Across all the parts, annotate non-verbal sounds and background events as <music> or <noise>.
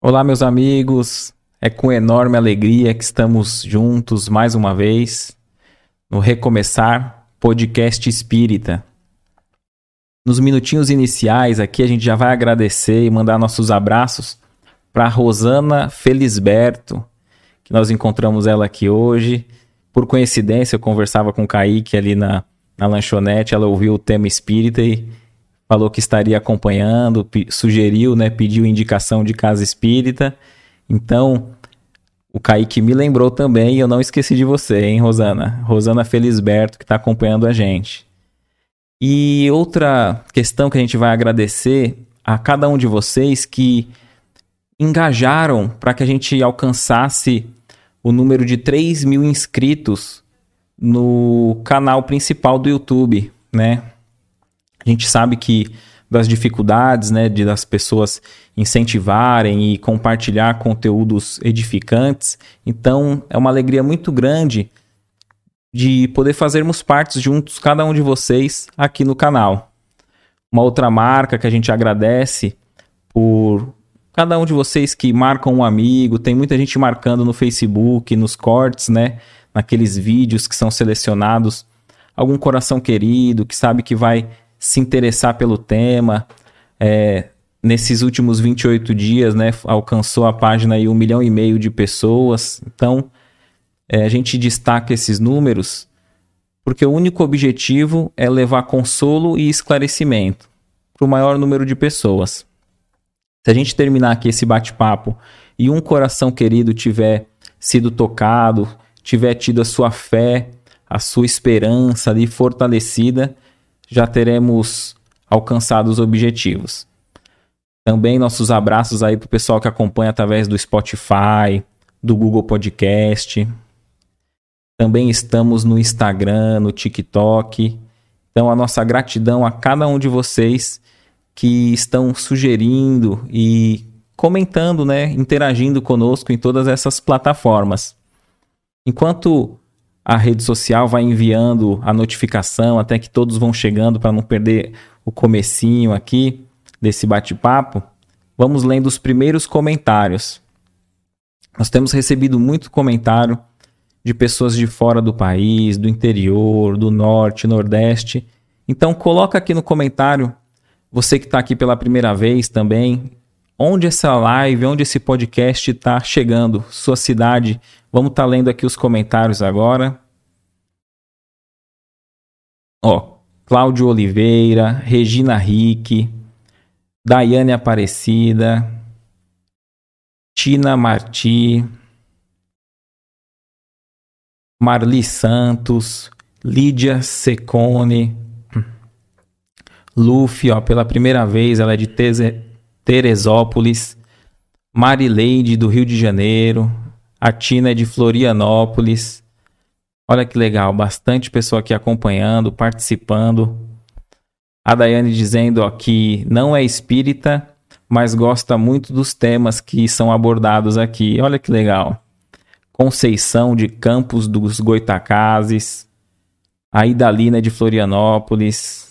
Olá, meus amigos. É com enorme alegria que estamos juntos mais uma vez no Recomeçar Podcast Espírita. Nos minutinhos iniciais aqui a gente já vai agradecer e mandar nossos abraços para Rosana Felisberto, que nós encontramos ela aqui hoje. Por coincidência, eu conversava com o Kaique ali na, na lanchonete, ela ouviu o tema espírita e falou que estaria acompanhando, sugeriu, né, pediu indicação de casa espírita. Então, o Kaique me lembrou também e eu não esqueci de você, hein, Rosana? Rosana Felisberto, que está acompanhando a gente. E outra questão que a gente vai agradecer a cada um de vocês que engajaram para que a gente alcançasse o número de 3 mil inscritos no canal principal do YouTube, né? Gente sabe que das dificuldades, né, de das pessoas incentivarem e compartilhar conteúdos edificantes. Então, é uma alegria muito grande de poder fazermos partes juntos, cada um de vocês, aqui no canal. Uma outra marca que a gente agradece por cada um de vocês que marcam um amigo, tem muita gente marcando no Facebook, nos cortes, né? Naqueles vídeos que são selecionados, algum coração querido que sabe que vai se interessar pelo tema. É, nesses últimos 28 dias, né, alcançou a página aí um milhão e meio de pessoas. Então, é, a gente destaca esses números porque o único objetivo é levar consolo e esclarecimento para o maior número de pessoas. Se a gente terminar aqui esse bate-papo e um coração querido tiver sido tocado, tiver tido a sua fé, a sua esperança ali fortalecida, já teremos alcançado os objetivos. Também nossos abraços aí para o pessoal que acompanha através do Spotify, do Google Podcast. Também estamos no Instagram, no TikTok. Então, a nossa gratidão a cada um de vocês que estão sugerindo e comentando, né, interagindo conosco em todas essas plataformas. Enquanto a rede social vai enviando a notificação até que todos vão chegando para não perder o comecinho aqui desse bate-papo. Vamos lendo os primeiros comentários. Nós temos recebido muito comentário de pessoas de fora do país, do interior, do norte, nordeste. Então coloca aqui no comentário, você que está aqui pela primeira vez também, onde essa live, onde esse podcast está chegando, sua cidade. Vamos estar tá lendo aqui os comentários agora. Ó, Cláudio Oliveira, Regina Rick, Daiane Aparecida, Tina Marti, Marli Santos, Lídia Secone, Luffy, ó, pela primeira vez, ela é de Teresópolis, Marileide do Rio de Janeiro, a Tina é de Florianópolis, Olha que legal, bastante pessoa aqui acompanhando, participando. A Daiane dizendo ó, que não é espírita, mas gosta muito dos temas que são abordados aqui. Olha que legal. Conceição de Campos dos Goitacazes. A Idalina de Florianópolis.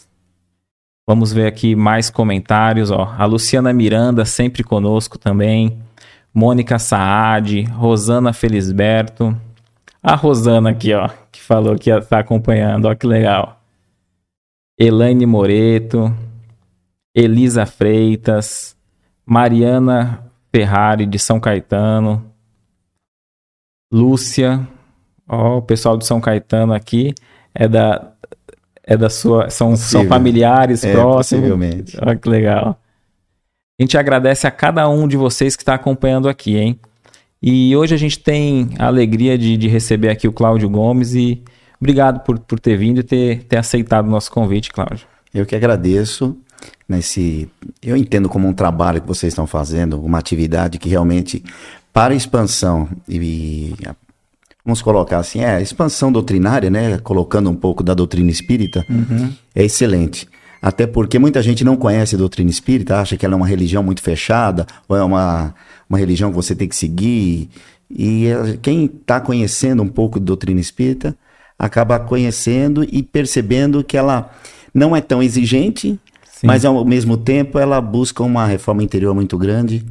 Vamos ver aqui mais comentários. Ó. A Luciana Miranda sempre conosco também. Mônica Saad, Rosana Felisberto. A Rosana aqui, ó, que falou que está acompanhando, ó, que legal. Elaine Moreto, Elisa Freitas, Mariana Ferrari de São Caetano, Lúcia, ó, o pessoal de São Caetano aqui é da é da sua são, são familiares é, próximos. Possivelmente. Ó, que legal. A gente agradece a cada um de vocês que está acompanhando aqui, hein? E hoje a gente tem a alegria de, de receber aqui o Cláudio Gomes e obrigado por, por ter vindo e ter, ter aceitado o nosso convite, Cláudio. Eu que agradeço. Nesse, eu entendo como um trabalho que vocês estão fazendo, uma atividade que realmente para expansão e vamos colocar assim, é expansão doutrinária, né? Colocando um pouco da doutrina espírita, uhum. é excelente. Até porque muita gente não conhece a doutrina espírita, acha que ela é uma religião muito fechada, ou é uma, uma religião que você tem que seguir. E quem está conhecendo um pouco de doutrina espírita acaba conhecendo e percebendo que ela não é tão exigente, Sim. mas ao mesmo tempo ela busca uma reforma interior muito grande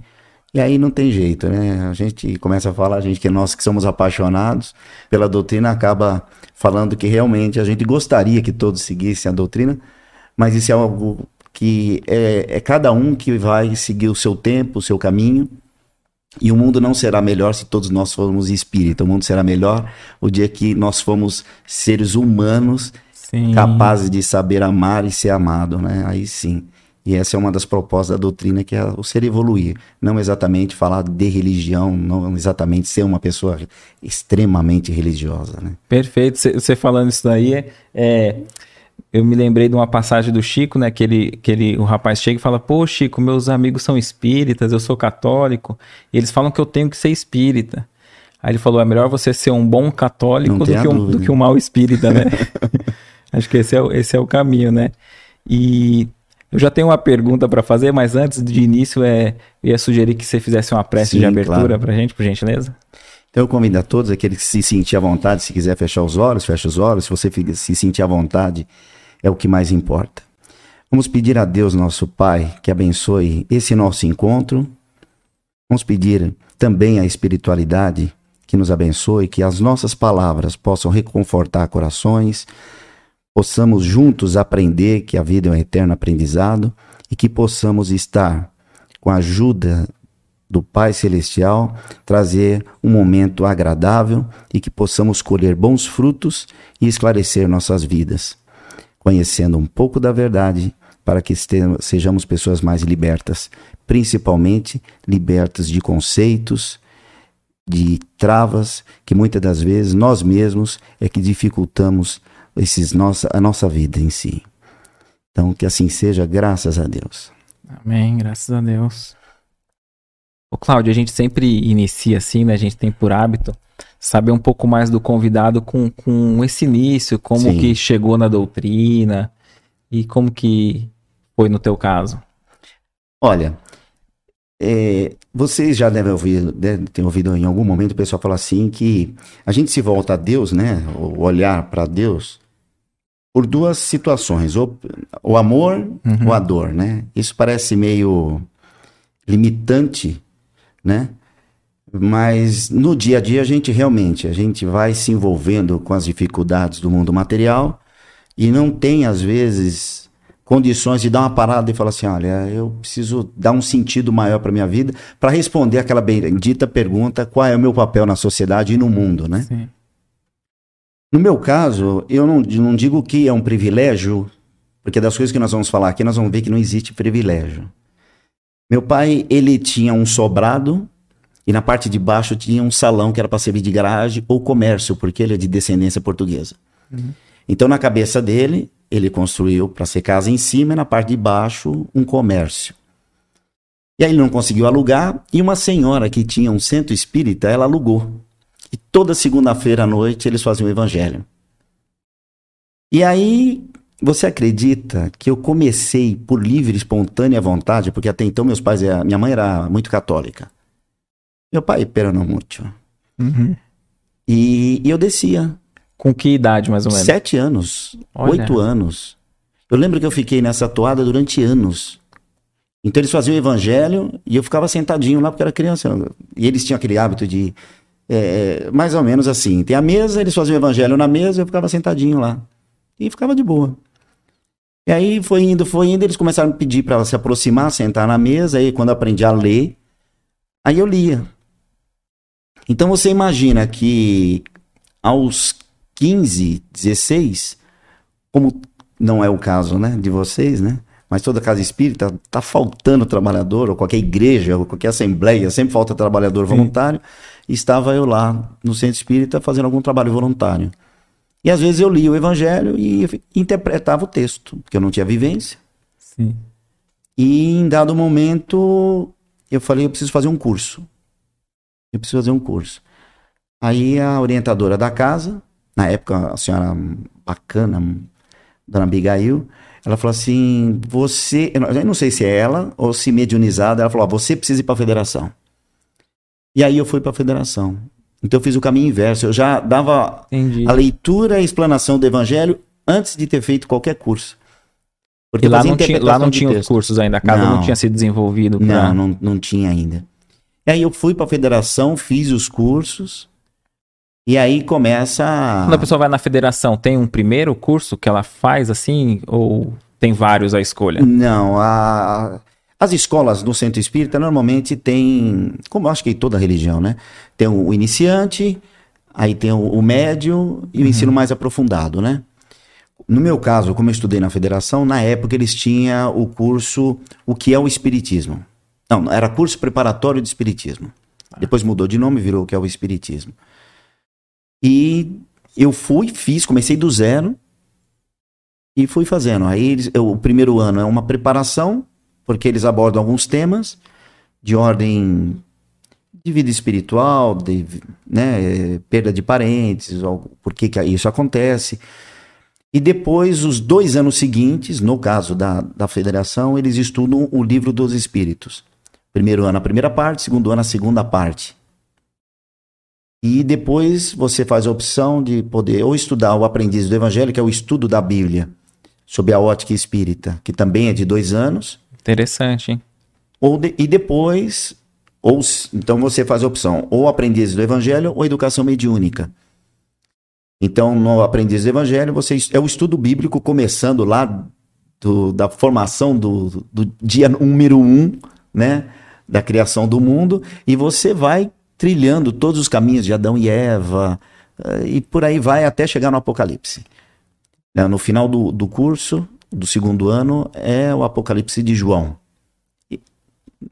E aí não tem jeito, né? A gente começa a falar, a gente que nós que somos apaixonados pela doutrina acaba falando que realmente a gente gostaria que todos seguissem a doutrina, mas isso é algo que é, é cada um que vai seguir o seu tempo, o seu caminho. E o mundo não será melhor se todos nós formos espírita. O mundo será melhor o dia que nós formos seres humanos sim. capazes de saber amar e ser amado, né? Aí sim. E essa é uma das propostas da doutrina, que é o ser evoluir. Não exatamente falar de religião, não exatamente ser uma pessoa extremamente religiosa. Né? Perfeito. Você falando isso daí, é, é, eu me lembrei de uma passagem do Chico, né? Que, ele, que ele, o rapaz chega e fala: Pô, Chico, meus amigos são espíritas, eu sou católico, e eles falam que eu tenho que ser espírita. Aí ele falou: é melhor você ser um bom católico do que um, do que um mau espírita, né? <laughs> Acho que esse é, esse é o caminho, né? E eu já tenho uma pergunta para fazer, mas antes de início, é, eu ia sugerir que você fizesse uma prece Sim, de abertura claro. para gente, por gentileza. Então eu convido a todos, aqueles que se sentir à vontade, se quiser fechar os olhos, fecha os olhos. Se você se sentir à vontade, é o que mais importa. Vamos pedir a Deus, nosso Pai, que abençoe esse nosso encontro. Vamos pedir também a espiritualidade que nos abençoe, que as nossas palavras possam reconfortar corações, possamos juntos aprender que a vida é um eterno aprendizado e que possamos estar com a ajuda do Pai Celestial, trazer um momento agradável e que possamos colher bons frutos e esclarecer nossas vidas, conhecendo um pouco da verdade para que sejamos pessoas mais libertas, principalmente libertas de conceitos, de travas que muitas das vezes nós mesmos é que dificultamos esses nossa, a nossa vida em si. Então, que assim seja, graças a Deus. Amém, graças a Deus. Ô, Cláudio, a gente sempre inicia assim, né? A gente tem por hábito saber um pouco mais do convidado com, com esse início, como Sim. que chegou na doutrina e como que foi no teu caso. Olha, é, vocês já devem ouvir, devem ter ouvido em algum momento o pessoal falar assim que a gente se volta a Deus, né? O olhar para Deus por duas situações, o, o amor uhum. ou a dor, né? Isso parece meio limitante, né? Mas no dia a dia a gente realmente, a gente vai se envolvendo com as dificuldades do mundo material e não tem às vezes condições de dar uma parada e falar assim, olha, eu preciso dar um sentido maior para minha vida para responder aquela bendita pergunta, qual é o meu papel na sociedade e no mundo, né? Sim. No meu caso, eu não, não digo que é um privilégio, porque das coisas que nós vamos falar aqui, nós vamos ver que não existe privilégio. Meu pai, ele tinha um sobrado e na parte de baixo tinha um salão que era para servir de garagem ou comércio, porque ele é de descendência portuguesa. Uhum. Então, na cabeça dele, ele construiu para ser casa em cima e na parte de baixo um comércio. E aí ele não conseguiu alugar e uma senhora que tinha um centro espírita, ela alugou. E toda segunda-feira à noite eles faziam o evangelho. E aí, você acredita que eu comecei por livre, espontânea vontade, porque até então meus pais, minha mãe era muito católica. Meu pai, peronomútil. Uhum. E, e eu descia. Com que idade, mais ou menos? Sete anos, Olha. oito anos. Eu lembro que eu fiquei nessa toada durante anos. Então eles faziam o evangelho e eu ficava sentadinho lá porque era criança. E eles tinham aquele hábito de é, mais ou menos assim. Tem a mesa, eles faziam o evangelho na mesa, eu ficava sentadinho lá. E ficava de boa. E aí foi indo, foi indo, eles começaram a pedir para se aproximar, sentar na mesa, aí quando eu aprendi a ler, aí eu lia. Então você imagina que aos 15, 16, como não é o caso, né, de vocês, né? Mas toda casa espírita tá faltando trabalhador, ou qualquer igreja, ou qualquer assembleia, sempre falta trabalhador voluntário. Sim estava eu lá no centro espírita fazendo algum trabalho voluntário. E às vezes eu lia o evangelho e interpretava o texto, porque eu não tinha vivência. Sim. E em dado momento eu falei, eu preciso fazer um curso. Eu preciso fazer um curso. Aí a orientadora da casa, na época a senhora bacana, dona Abigail, ela falou assim: você, eu não sei se é ela ou se mediunizada, ela falou: você precisa ir para a federação. E aí eu fui para a federação. Então eu fiz o caminho inverso. Eu já dava Entendi. a leitura e a explanação do evangelho antes de ter feito qualquer curso. Porque e lá não, tinha, lá não tinha os cursos ainda, a casa não, não tinha sido desenvolvido. Pra... Não, não, não tinha ainda. E aí eu fui para a federação, fiz os cursos. E aí começa. a- Quando a pessoa vai na federação, tem um primeiro curso que ela faz assim? Ou tem vários à escolha? Não, a- as escolas do centro espírita normalmente tem, como eu acho que toda religião, né? Tem o iniciante, aí tem o, o médio e o ensino mais aprofundado, né? No meu caso, como eu estudei na federação, na época eles tinham o curso O que é o Espiritismo. Não, era curso preparatório de Espiritismo. Depois mudou de nome, virou o que é o Espiritismo. E eu fui, fiz, comecei do zero e fui fazendo. Aí eles- eu- o primeiro ano é uma preparação, porque eles abordam alguns temas de ordem de vida espiritual, de né, perda de parentes, por que, que isso acontece. E depois, os dois anos seguintes, no caso da, da federação, eles estudam o livro dos espíritos. Primeiro ano a primeira parte, segundo ano a segunda parte. E depois você faz a opção de poder ou estudar o Aprendiz do Evangelho, que é o estudo da Bíblia, sob a ótica espírita, que também é de dois anos, Interessante, hein? ou de- e depois, ou então você faz a opção, ou Aprendiz do Evangelho ou Educação Mediúnica. Então, no Aprendiz do Evangelho, você é o estudo bíblico começando lá do- da formação do, do dia número um, né? Da criação do mundo, e você vai trilhando todos os caminhos de Adão e Eva, eh, e por aí vai até chegar no Apocalipse. Né, No final do, do curso, do segundo ano, é o Apocalipse de João. E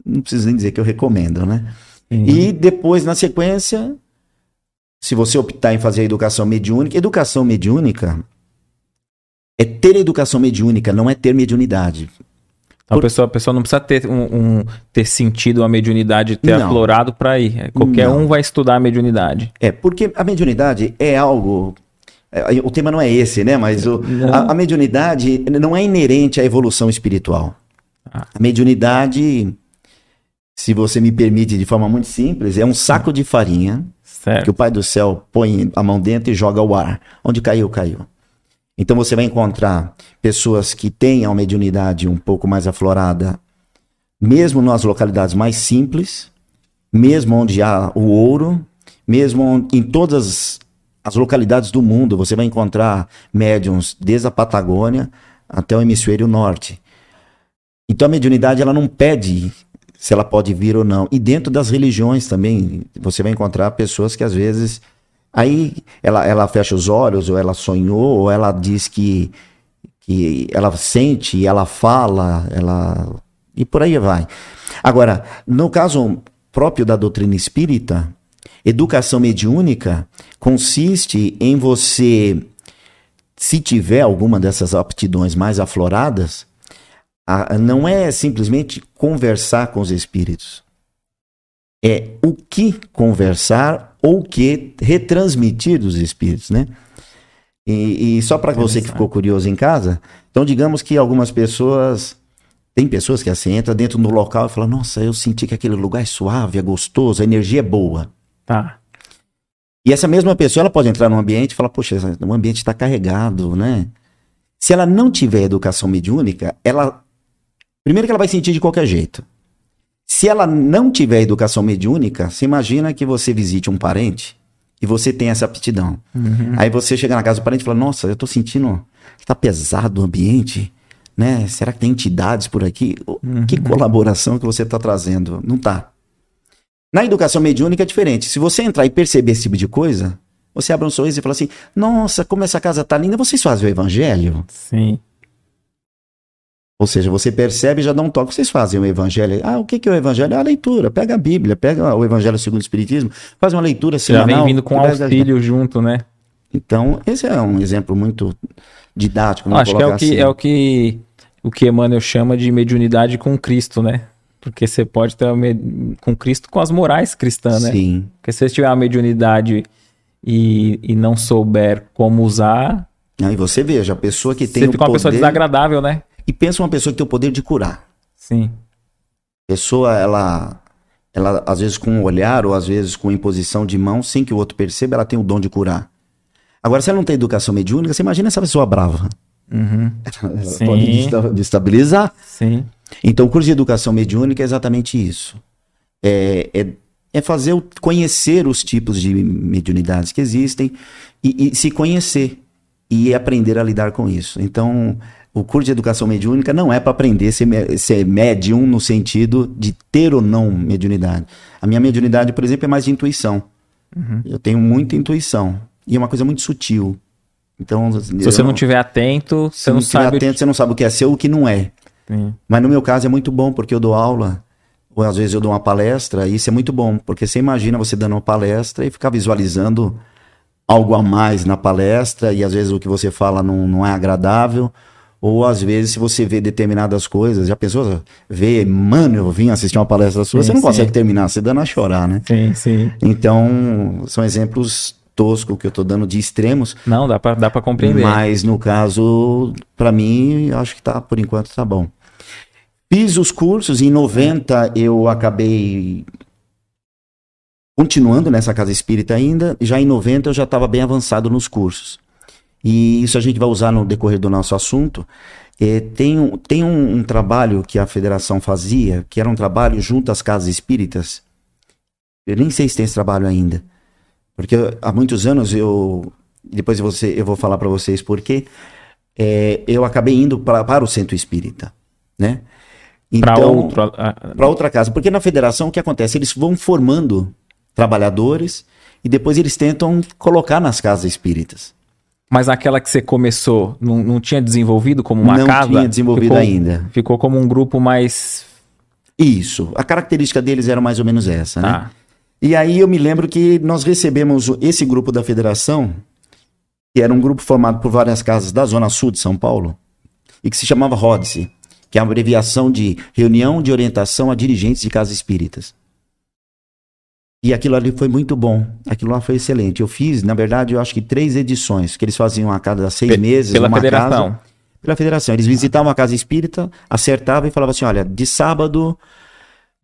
não preciso nem dizer que eu recomendo, né? E depois, na sequência, se você optar em fazer a educação mediúnica, educação mediúnica é ter educação mediúnica, não é ter mediunidade. Então, a, Por- pessoa, a pessoa não precisa ter, um, um- ter sentido a mediunidade, ter Não. aflorado para ir. Qualquer Não. um vai estudar a mediunidade. É, porque a mediunidade é algo. É, O tema não é esse, né? Mas o- a, a mediunidade não é inerente à evolução espiritual. Ah. A mediunidade, se você me permite de forma muito simples, é um saco de farinha que Certo. o Pai do Céu põe a mão dentro e joga o ar. Onde caiu, caiu. Então você vai encontrar pessoas que têm a mediunidade um pouco mais aflorada, mesmo nas localidades mais simples, mesmo onde há o ouro, mesmo em todas as localidades do mundo, você vai encontrar médiums desde a Patagônia até o hemisfério norte. Então a mediunidade ela não pede se ela pode vir ou não. E dentro das religiões também, você vai encontrar pessoas que às vezes aí ela, ela fecha os olhos, ou ela sonhou, ou ela diz que, que ela sente, ela fala, ela. E por aí vai. Agora, no caso próprio da doutrina espírita, educação mediúnica consiste em você, se tiver alguma dessas aptidões mais afloradas, a- não é simplesmente conversar com os espíritos. É o que conversar ou o que retransmitir dos espíritos, né? E, e só para você que ficou curioso em casa, então digamos que algumas pessoas. Tem pessoas que assim, entra dentro do local e fala: Nossa, eu senti que aquele lugar é suave, é gostoso, a energia é boa. Tá. E essa mesma pessoa ela pode entrar num ambiente e falar: Poxa, o ambiente está carregado, né? Se ela não tiver educação mediúnica, ela. Primeiro que ela vai sentir de qualquer jeito. Se ela não tiver educação mediúnica, você imagina que você visite um parente e você tem essa aptidão. Uhum. Aí você chega na casa do parente e fala: Nossa, eu tô sentindo que tá pesado o ambiente, né? Será que tem entidades por aqui? O- Que colaboração que você tá trazendo? Não tá. Na educação mediúnica é diferente. Se você entrar e perceber esse tipo de coisa, você abre um sorriso e fala assim: Nossa, como essa casa tá linda, vocês fazem o evangelho? Sim. Ou seja, você percebe e já dá um toque. Vocês fazem o evangelho. Ah, o que que é o evangelho? É a leitura. Pega a Bíblia, pega o evangelho segundo o Espiritismo, faz uma leitura Já semanal. vem vindo com auxílio junto, né? Então, esse é um exemplo muito didático. vamos Acho que é o que, assim. é o que o que Emmanuel chama de mediunidade com Cristo, né? Porque você pode ter uma me- com Cristo com as morais cristãs, né? Sim. Porque se você tiver uma mediunidade e, e não souber como usar, Aí você veja, a pessoa que tem você fica uma pessoa poder... desagradável, né? E pensa uma pessoa que tem o poder de curar. Sim. pessoa, ela, ela, às vezes com um olhar ou às vezes com imposição de mão, sem que o outro perceba, ela tem o dom de curar. Agora, se ela não tem educação mediúnica, você imagina essa pessoa brava. Uhum. <laughs> Ela Sim. pode desta- destabilizar. Sim. Então, o curso de educação mediúnica é exatamente isso. É, é é fazer o, conhecer os tipos de mediunidades que existem e, e se conhecer e aprender a lidar com isso. Então, o curso de educação mediúnica não é para aprender a ser, ser médium no sentido de ter ou não mediunidade. A minha mediunidade, por exemplo, é mais de intuição. Uhum. Eu tenho muita intuição. E é uma coisa muito sutil. Então, se você não estiver atento, você não, não sabe. Atento, você não sabe o que é seu ou o que não é. Sim. Mas no meu caso é muito bom, porque eu dou aula, ou às vezes eu dou uma palestra, e isso é muito bom, porque você imagina você dando uma palestra e ficar visualizando algo a mais na palestra, e às vezes o que você fala não, não é agradável ou às vezes, se você vê determinadas coisas, já pensou, vê, mano, eu vim assistir uma palestra sua, sim, você não sim. consegue terminar, você dando a chorar, né? Sim, sim. Então, são exemplos toscos que eu tô dando de extremos. Não, dá pra, dá pra compreender. Mas no caso, para mim, acho que tá, por enquanto, tá bom. Fiz os cursos, em 90 eu acabei continuando nessa casa espírita ainda, já em 90 eu já estava bem avançado nos cursos e isso a gente vai usar no decorrer do nosso assunto. É, tem um, tem um, um, trabalho que a federação fazia, que era um trabalho junto às casas espíritas. Eu nem sei se tem esse trabalho ainda. Porque há muitos anos eu. Depois você, eu vou falar para vocês por quê. É, eu acabei indo pra, para o centro espírita. Né? Então, para outra casa. Porque na federação o que acontece? Eles vão formando trabalhadores e depois eles tentam colocar nas casas espíritas. Mas aquela que você começou não, não tinha desenvolvido como uma não casa? Não tinha desenvolvido ficou, ainda. Ficou como um grupo mais. Isso. A característica deles era mais ou menos essa, né? E aí eu me lembro que nós recebemos esse grupo da federação, que era um grupo formado por várias casas da Zona Sul de São Paulo, e que se chamava RODSE, que é a abreviação de Reunião de Orientação a Dirigentes de Casas Espíritas. E aquilo ali foi muito bom. Aquilo lá foi excelente. Eu fiz, na verdade, eu acho que três edições, que eles faziam a cada seis P meses. Pela uma federação. Casa, pela federação. Eles visitavam a casa espírita, acertavam e falavam assim: olha, de sábado,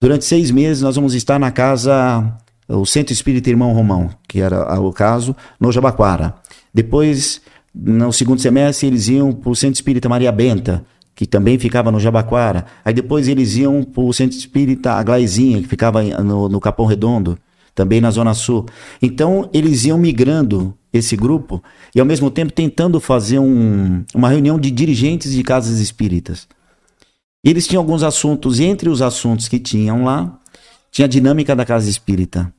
durante seis meses, nós vamos estar na casa, o Centro Espírita Irmão Romão, que era o caso, no Jabaquara. Depois, no segundo semestre, eles iam para o Centro Espírita Maria Benta, que também ficava no Jabaquara. Aí depois eles iam para o Centro Espírita Aglaizinha, que ficava no, no Capão Redondo também na Zona Sul. Então, eles iam migrando esse grupo e, ao mesmo tempo, tentando fazer um, uma reunião de dirigentes de casas espíritas. E eles tinham alguns assuntos, e entre os assuntos que tinham lá, tinha a dinâmica da casa espírita.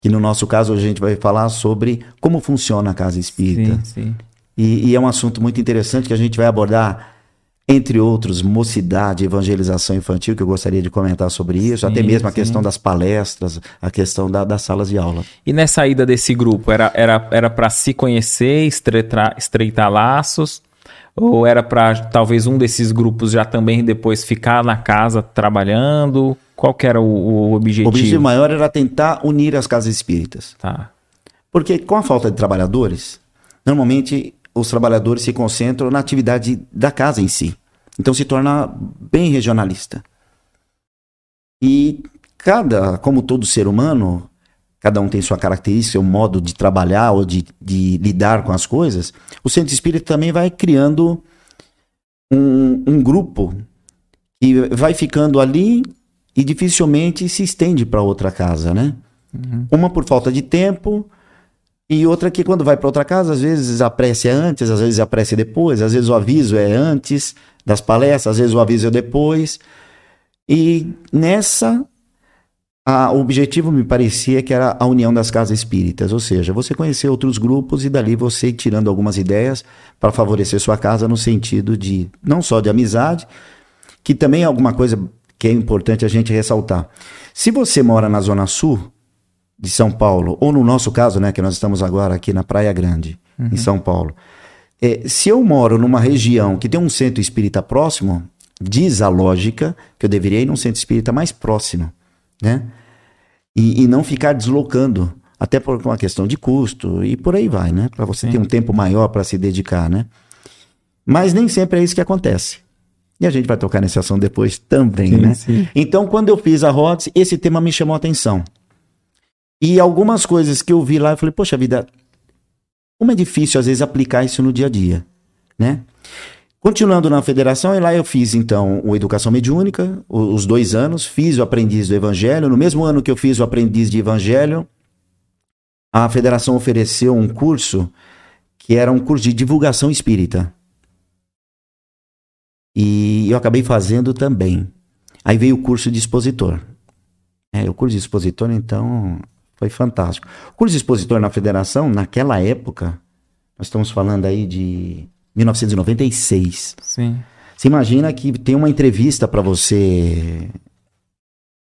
Que no nosso caso a gente vai falar sobre como funciona a casa espírita. Sim, sim. E, e é um assunto muito interessante que a gente vai abordar entre outros, mocidade, evangelização infantil, que eu gostaria de comentar sobre isso, sim, até mesmo a sim. questão das palestras, a questão da, das salas de aula. E nessa saída desse grupo, era era era para se conhecer, estreitar, estreitar laços, ou era para talvez um desses grupos já também depois ficar na casa trabalhando? Qual que era o, o objetivo? O objetivo maior era tentar unir as casas espíritas. Tá. Porque com a falta de trabalhadores, normalmente os trabalhadores se concentram na atividade da casa em si. Então se torna bem regionalista. E cada, como todo ser humano, cada um tem sua característica, seu modo de trabalhar ou de, de lidar com as coisas, o centro espírita também vai criando um, um grupo que vai ficando ali e dificilmente se estende para outra casa, né? Uhum. Uma por falta de tempo, e outra que quando vai para outra casa, às vezes a prece é antes, às vezes a prece é depois, às vezes o aviso é antes das palestras, às vezes o aviso é depois. E nessa, a, o objetivo me parecia que era a união das casas espíritas, ou seja, você conhecer outros grupos e dali você ir tirando algumas ideias para favorecer sua casa no sentido de, não só de amizade, que também é alguma coisa que é importante a gente ressaltar. Se você mora na Zona Sul, de São Paulo, ou no nosso caso, né, que nós estamos agora aqui na Praia Grande, uhum. em São Paulo, é, se eu moro numa região que tem um centro espírita próximo, diz a lógica que eu deveria ir num centro espírita mais próximo, né? E, e não ficar deslocando, até por uma questão de custo e por aí vai, né? Para você Sim. ter um tempo maior para se dedicar, né? Mas nem sempre é isso que acontece. E a gente vai tocar nesse assunto depois também, sim, né? Sim. Então, quando eu fiz a ROTS, esse tema me chamou a atenção. E algumas coisas que eu vi lá, eu falei, poxa vida, como é difícil às vezes aplicar isso no dia a dia, né? Continuando na federação, e lá eu fiz então o Educação Mediúnica, os dois anos, fiz o Aprendiz do Evangelho. No mesmo ano que eu fiz o Aprendiz de Evangelho, a federação ofereceu um curso que era um curso de divulgação espírita. E eu acabei fazendo também. Aí veio o curso de expositor. É, o curso de expositor, então, foi fantástico. O curso de expositor na federação, naquela época, nós estamos falando aí de 1996. Sim. Você imagina que tem uma entrevista para você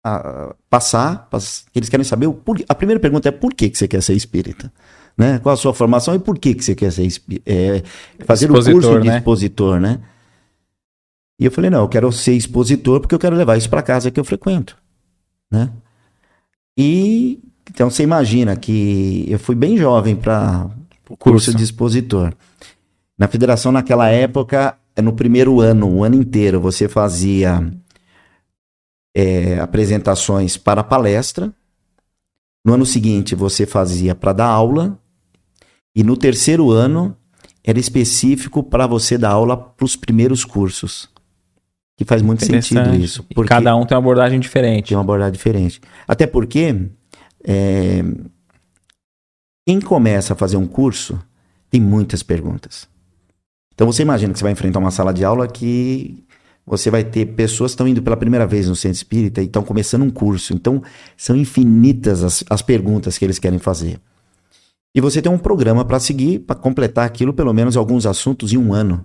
a, passar, pass, eles querem saber por, a primeira pergunta é por que, que você quer ser espírita, né? Qual a sua formação e por que que você quer ser é, fazer o curso de né? expositor, né? E eu falei não, eu quero ser expositor porque eu quero levar isso para casa que eu frequento, né? E então você imagina que eu fui bem jovem para o curso, curso de expositor. Na federação, naquela época, no primeiro ano, o ano inteiro, você fazia é, apresentações para palestra. No ano seguinte, você fazia para dar aula. E no terceiro ano, era específico para você dar aula para os primeiros cursos. Que faz muito sentido isso. Porque cada um tem uma abordagem diferente. Tem uma abordagem diferente. Até porque é, quem começa a fazer um curso tem muitas perguntas. Então você imagina que você vai enfrentar uma sala de aula que você vai ter pessoas que estão indo pela primeira vez no centro espírita e estão começando um curso. Então são infinitas as, as perguntas que eles querem fazer. E você tem um programa para seguir, para completar aquilo, pelo menos alguns assuntos em um ano.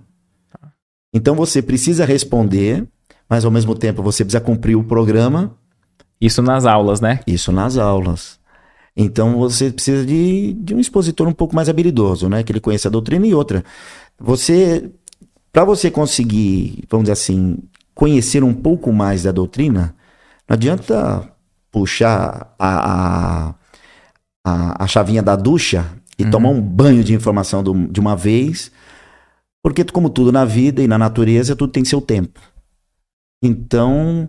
Então você precisa responder, mas ao mesmo tempo você precisa cumprir o programa. Isso nas aulas, né? Isso nas aulas. Então você precisa de, de um expositor um pouco mais habilidoso, né? Que ele conheça a doutrina e outra. Você, para você conseguir, vamos dizer assim, conhecer um pouco mais da doutrina, não adianta puxar a, a, a, a chavinha da ducha e uhum. tomar um banho de informação do, de uma vez, porque como tudo na vida e na natureza, tudo tem seu tempo. Então,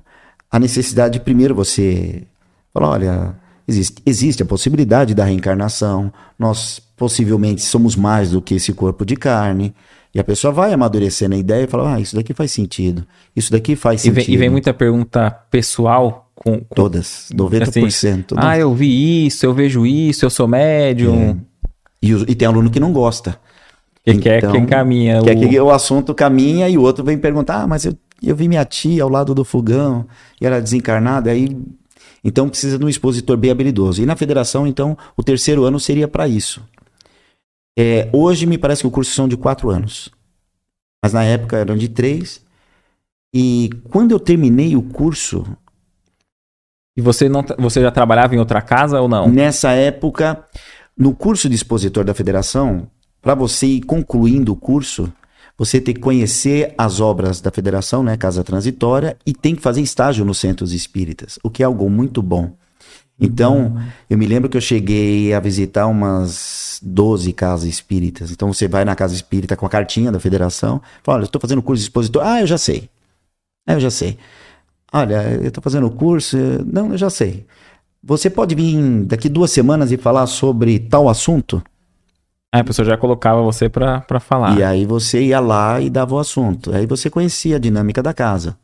a necessidade de primeiro você falar, olha, existe, existe a possibilidade da reencarnação, nós possivelmente somos mais do que esse corpo de carne. E a pessoa vai amadurecendo a ideia e fala: Ah, isso daqui faz sentido. Isso daqui faz sentido. E vem, e vem muita pergunta pessoal com. com Todas, 90%. Assim, todas. Ah, eu vi isso, eu vejo isso, eu sou médium. É. E, e, tem aluno que não gosta. Que então, quer que encaminha. Quer o... que o assunto caminha e o outro vem perguntar: Ah, mas eu, eu vi minha tia ao lado do fogão e era desencarnada. Aí então precisa de um expositor bem habilidoso. E na federação, então, o terceiro ano seria para isso. É, hoje me parece que o curso são de quatro anos. Mas na época eram de três. E quando eu terminei o curso. E você, não, você já trabalhava em outra casa ou não? Nessa época, no curso de expositor da federação, para você ir concluindo o curso, você tem que conhecer as obras da federação, né, Casa Transitória, e tem que fazer estágio nos centros espíritas, o que é algo muito bom. Então, eu me lembro que eu cheguei a visitar umas 12 casas espíritas. Então, você vai na casa espírita com a cartinha da federação, fala: Olha, eu estou fazendo curso de expositor. Ah, eu já sei. Ah, eu já sei. Olha, eu estou fazendo curso. Não, eu já sei. Você pode vir daqui duas semanas e falar sobre tal assunto? Aí a pessoa já colocava você para falar. E aí você ia lá e dava o assunto. Aí você conhecia a dinâmica da casa.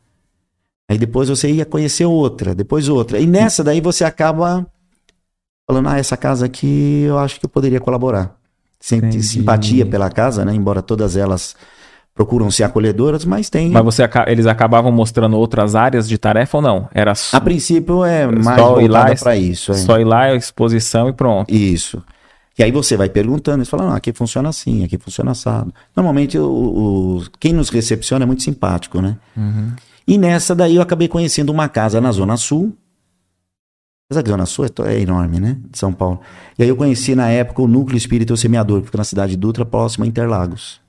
Aí depois você ia conhecer outra, depois outra. E nessa daí você acaba falando, ah, essa casa aqui eu acho que eu poderia colaborar. Sente simpatia pela casa, né? Embora todas elas procuram ser acolhedoras, mas tem. Mas você, eles acabavam mostrando outras áreas de tarefa ou não? Era só... A princípio é mais só voltada para isso. É. Só ir lá, exposição e pronto. Isso. E aí você vai perguntando, eles falam, ah, aqui funciona assim, aqui funciona assado. Normalmente o, o quem nos recepciona é muito simpático, né? Uhum. E nessa daí eu acabei conhecendo uma casa na Zona Sul. Apesar que a Zona Sul é, é, enorme, né? De São Paulo. E aí eu conheci na época o Núcleo Espírita Semeador, que fica na cidade de Dutra, próximo a Interlagos.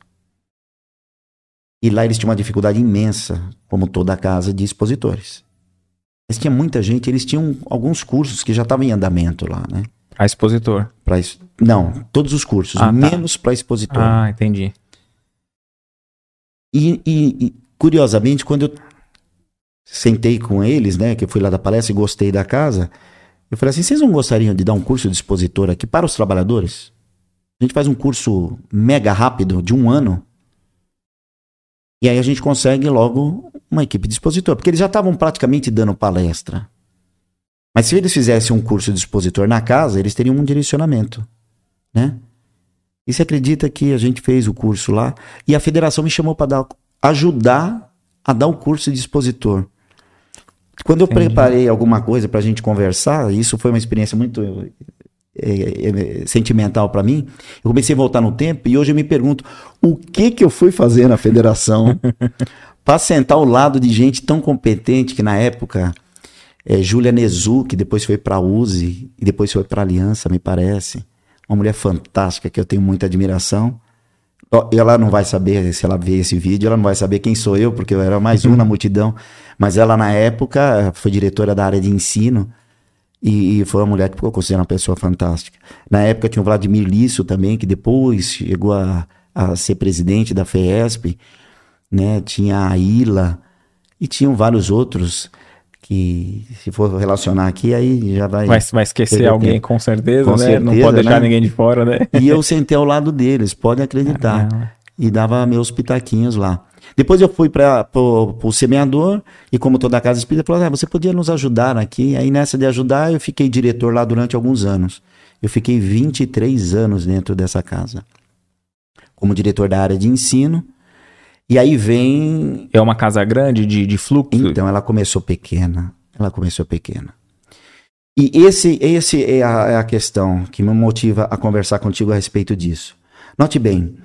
E lá eles tinham uma dificuldade imensa, como toda a casa de expositores. Mas tinha muita gente, eles tinham alguns cursos que já estavam em andamento lá, né? A expositor. Pra, não, todos os cursos, ah, tá. menos tá. para expositor. Ah, entendi. E, e, e, curiosamente, quando eu sentei com eles, né, que eu fui lá da palestra e gostei da casa, eu falei assim, vocês não gostariam de dar um curso de expositor aqui para os trabalhadores? A gente faz um curso mega rápido, de um ano. E aí a gente consegue logo uma equipe de expositor, porque eles já estavam praticamente dando palestra. Mas se eles fizessem um curso de expositor na casa, eles teriam um direcionamento, né? E você acredita que a gente fez o curso lá e a federação me chamou para ajudar a dar o curso de expositor. Quando eu Entendi. preparei alguma coisa para a gente conversar, isso foi uma experiência muito é, é, sentimental para mim. Eu comecei a voltar no tempo e hoje eu me pergunto o que que eu fui fazer na federação <laughs> para sentar ao lado de gente tão competente que na época é, Júlia Nezu, que depois foi para a USE e depois foi para a Aliança, me parece. Uma mulher fantástica que eu tenho muita admiração. Ela não vai saber, se ela ver esse vídeo, ela não vai saber quem sou eu, porque eu era mais um na multidão. Mas ela, na época, foi diretora da área de ensino e, e foi uma mulher que eu considero uma pessoa fantástica. Na época tinha o Vladimir Lício também, que depois chegou a, a ser presidente da FESP. Né? Tinha a Ila e tinham vários outros que se for relacionar aqui, aí já vai. Vai, vai esquecer alguém, tempo. com certeza, com né? Certeza, não pode deixar né? ninguém de fora, né? E eu sentei ao lado deles, podem acreditar. Ah, e dava meus pitaquinhos lá. Depois eu fui para o semeador, e como toda a casa espírita, falou: ah, você podia nos ajudar aqui. Aí nessa de ajudar, eu fiquei diretor lá durante alguns anos. Eu fiquei 23 anos dentro dessa casa. Como diretor da área de ensino e aí vem. É uma casa grande de, de fluxo? Então, ela começou pequena. Ela começou pequena. E esse, esse é, a, é a questão que me motiva a conversar contigo a respeito disso. Note bem,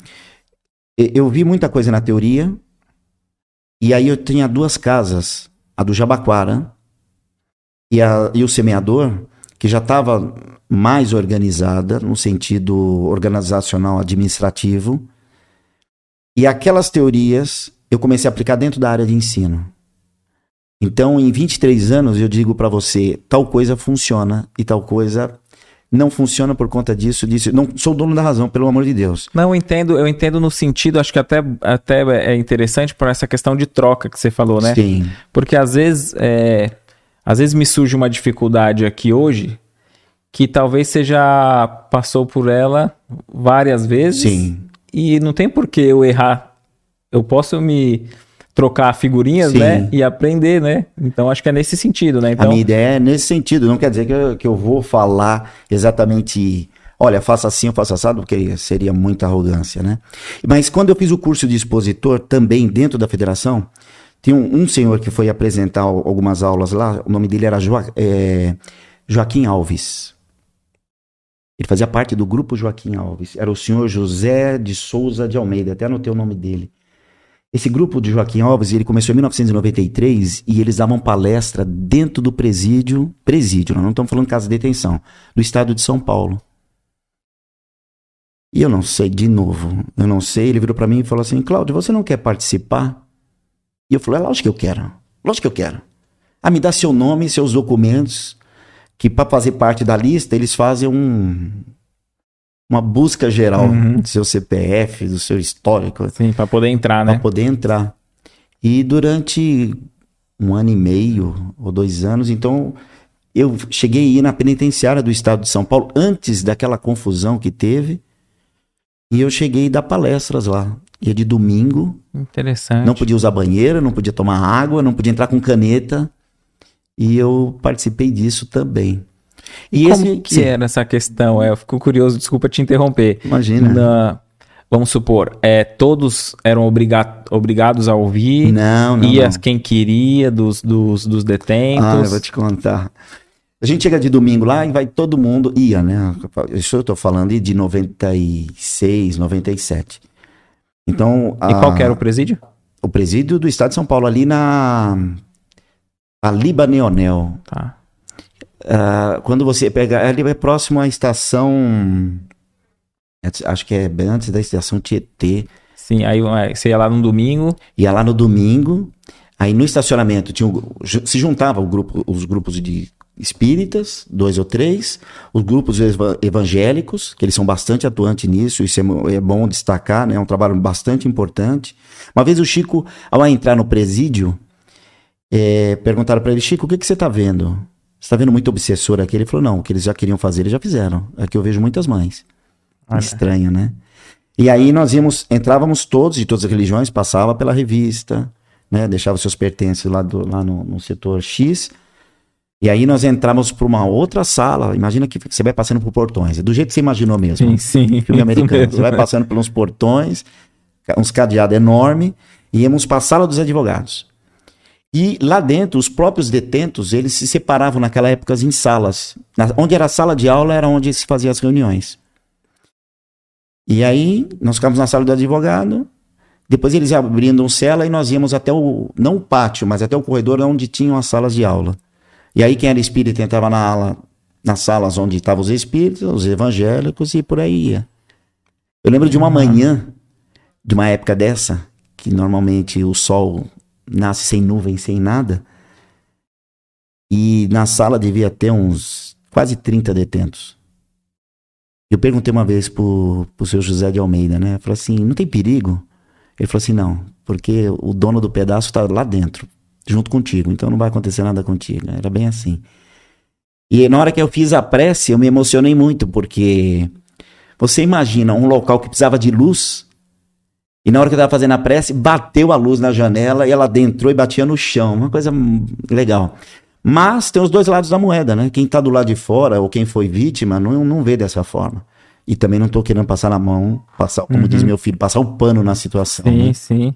eu vi muita coisa na teoria, e aí eu tinha duas casas, a do Jabaquara e, a, e o semeador, que já estava mais organizada no sentido organizacional administrativo, e aquelas teorias eu comecei a aplicar dentro da área de ensino. Então, em 23 anos, eu digo para você, tal coisa funciona e tal coisa não funciona por conta disso, disso. Não sou dono da razão, pelo amor de Deus. Não, eu entendo, eu entendo no sentido, acho que até, até é interessante por essa questão de troca que você falou, né? Sim. Porque às vezes, é, às vezes me surge uma dificuldade aqui hoje que talvez você já passou por ela várias vezes. Sim e não tem por que eu errar. Eu posso me trocar figurinhas, né, Sim. né? E aprender, né? Então acho que é nesse sentido, né? Então... A minha ideia é nesse sentido. Não quer dizer que eu, que eu vou falar exatamente. Olha, faça assim, eu faço assado, porque seria muita arrogância, né? Mas quando eu fiz o curso de expositor, também dentro da federação, tem um, um senhor que foi apresentar algumas aulas lá, o nome dele era jo, é, Joaquim Alves. Ele fazia parte do grupo Joaquim Alves. Era o senhor José de Souza de Almeida, até anotei o nome dele. Esse grupo de Joaquim Alves, ele começou em 1993 e eles davam palestra dentro do presídio, presídio, não estamos falando casa de detenção, do estado de São Paulo. E eu não sei, de novo, eu não sei, ele virou para mim e falou assim, Cláudio, você não quer participar? E eu falei, é lógico que eu quero, lógico que eu quero. Ah, me dá seu nome, seus documentos, que para fazer parte da lista eles fazem um, uma busca geral uhum. do seu CPF, do seu histórico. Sim, para poder entrar, né? Para poder entrar. E durante um ano e meio ou dois anos, então eu cheguei a ir na penitenciária do estado de São Paulo antes daquela confusão que teve. E eu cheguei a dar palestras lá. Ia de domingo. Interessante. Não podia usar banheira, não podia tomar água, não podia entrar com caneta. E eu participei disso também. E, e como esse, que era essa questão? É, eu fico curioso, desculpa te interromper. Imagina. Na, vamos supor, é, todos eram obriga obrigados a ouvir? Não, não. Ia não. quem queria dos, dos, dos detentos? Ah, eu vou te contar. A gente chega de domingo lá e vai todo mundo, ia, né? Isso eu tô falando de 96, 97. Então. E a, qual que era o presídio? O presídio do estado de São Paulo, ali na a Libaneonel. Tá. Uh, quando você pega. Ali é próximo à estação. Acho que é bem antes da estação Tietê. Sim, aí você ia lá no domingo. Ia lá no domingo. Aí no estacionamento tinha, se juntava o grupo, os grupos de espíritas, dois ou três, os grupos evangélicos, que eles são bastante atuantes nisso, isso é, é bom destacar, né? é um trabalho bastante importante. Uma vez o Chico, ao entrar no presídio, é, perguntaram para ele, Chico, o que, que você está vendo? Você está vendo muito obsessor aqui? Ele falou, não, o que eles já queriam fazer, eles já fizeram. Aqui eu vejo muitas mães. Estranho, né? E aí nós íamos, entrávamos todos de todas as religiões, passava pela revista, né? Deixava seus pertences lá, do, lá no, no setor X. E aí nós entramos para uma outra sala. Imagina que você vai passando por portões. É do jeito que você imaginou mesmo. Sim, sim. Filme americano. Você vai passando por uns portões, uns cadeados enormes, e íamos para a sala dos advogados. E lá dentro, os próprios detentos, eles se separavam naquela época em salas. Na, onde era a sala de aula era onde se faziam as reuniões. E aí, nós ficávamos na sala do advogado, depois eles abrindo um cela e nós íamos até o, não o pátio, mas até o corredor onde tinham as salas de aula. E aí quem era espírita entrava na ala, nas salas onde estavam os espíritos, os evangélicos e por aí ia. Eu lembro de uma uhum. manhã, de uma época dessa, que normalmente o sol nasce sem nuvem, sem nada, e na sala devia ter uns quase 30 detentos. Eu perguntei uma vez pro, pro seu José de Almeida, né? Falei assim, não tem perigo? Ele falou assim, não, porque o dono do pedaço está lá dentro, junto contigo, então não vai acontecer nada contigo. Era bem assim. E na hora que eu fiz a prece, eu me emocionei muito, porque você imagina um local que precisava de luz, e na hora que eu estava fazendo a prece, bateu a luz na janela e ela adentrou e batia no chão. Uma coisa legal. Mas tem os dois lados da moeda, né? Quem está do lado de fora ou quem foi vítima não, não vê dessa forma. E também não estou querendo passar na mão, passar, como uhum. diz meu filho, passar o pano na situação. Sim, né? sim.